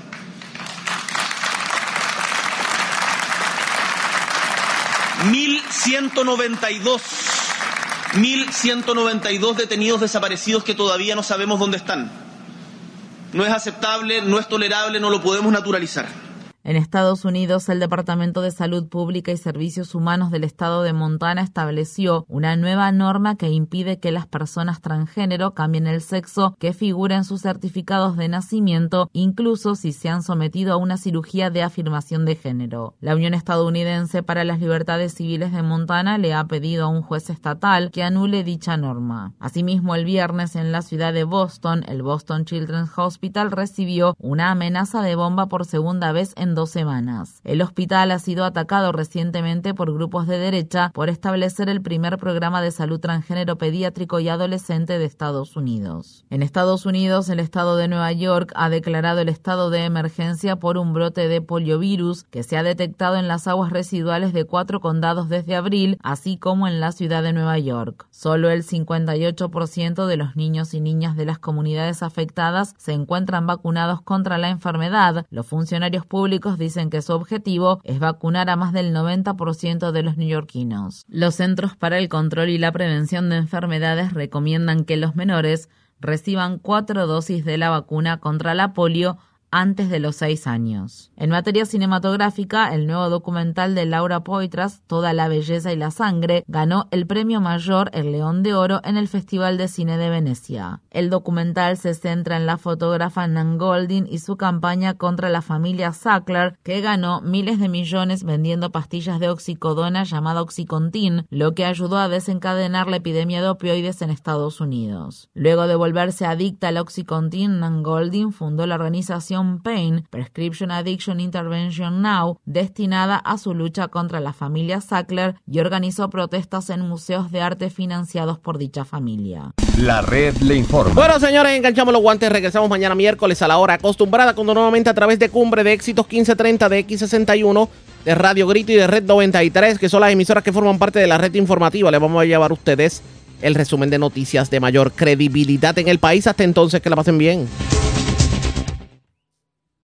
Speaker 28: Mil ciento noventa y dos, mil ciento noventa y dos detenidos desaparecidos que todavía no sabemos dónde están. No es aceptable, no es tolerable, no lo podemos naturalizar.
Speaker 25: En Estados Unidos, el Departamento de Salud Pública y Servicios Humanos del Estado de Montana estableció una nueva norma que impide que las personas transgénero cambien el sexo que figura en sus certificados de nacimiento, incluso si se han sometido a una cirugía de afirmación de género. La Unión Estadounidense para las Libertades Civiles de Montana le ha pedido a un juez estatal que anule dicha norma. Asimismo, el viernes en la ciudad de Boston, el Boston Children's Hospital recibió una amenaza de bomba por segunda vez en dos semanas. El hospital ha sido atacado recientemente por grupos de derecha por establecer el primer programa de salud transgénero pediátrico y adolescente de Estados Unidos. En Estados Unidos, el estado de Nueva York ha declarado el estado de emergencia por un brote de poliovirus que se ha detectado en las aguas residuales de cuatro condados desde abril, así como en la ciudad de Nueva York. Solo el 58% de los niños y niñas de las comunidades afectadas se encuentran vacunados contra la enfermedad. Los funcionarios públicos dicen que su objetivo es vacunar a más del 90% de los neoyorquinos. Los Centros para el Control y la Prevención de Enfermedades recomiendan que los menores reciban cuatro dosis de la vacuna contra la polio antes de los seis años. En materia cinematográfica, el nuevo documental de Laura Poitras, Toda la belleza y la sangre, ganó el premio mayor El León de Oro en el Festival de Cine de Venecia. El documental se centra en la fotógrafa Nan Goldin y su campaña contra la familia Sackler, que ganó miles de millones vendiendo pastillas de oxicodona llamada Oxycontin, lo que ayudó a desencadenar la epidemia de opioides en Estados Unidos. Luego de volverse adicta al Oxycontin, Nan Goldin fundó la organización Pain, Prescription Addiction Intervention Now, destinada a su lucha contra la familia Sackler y organizó protestas en museos de arte financiados por dicha familia.
Speaker 6: La red le informa.
Speaker 2: Bueno, señores, enganchamos los guantes. Regresamos mañana miércoles a la hora acostumbrada, cuando nuevamente a través de Cumbre de Éxitos 1530 de X61, de Radio Grito y de Red 93, que son las emisoras que forman parte de la red informativa. Les vamos a llevar a ustedes el resumen de noticias de mayor credibilidad en el país. Hasta entonces, que la pasen bien.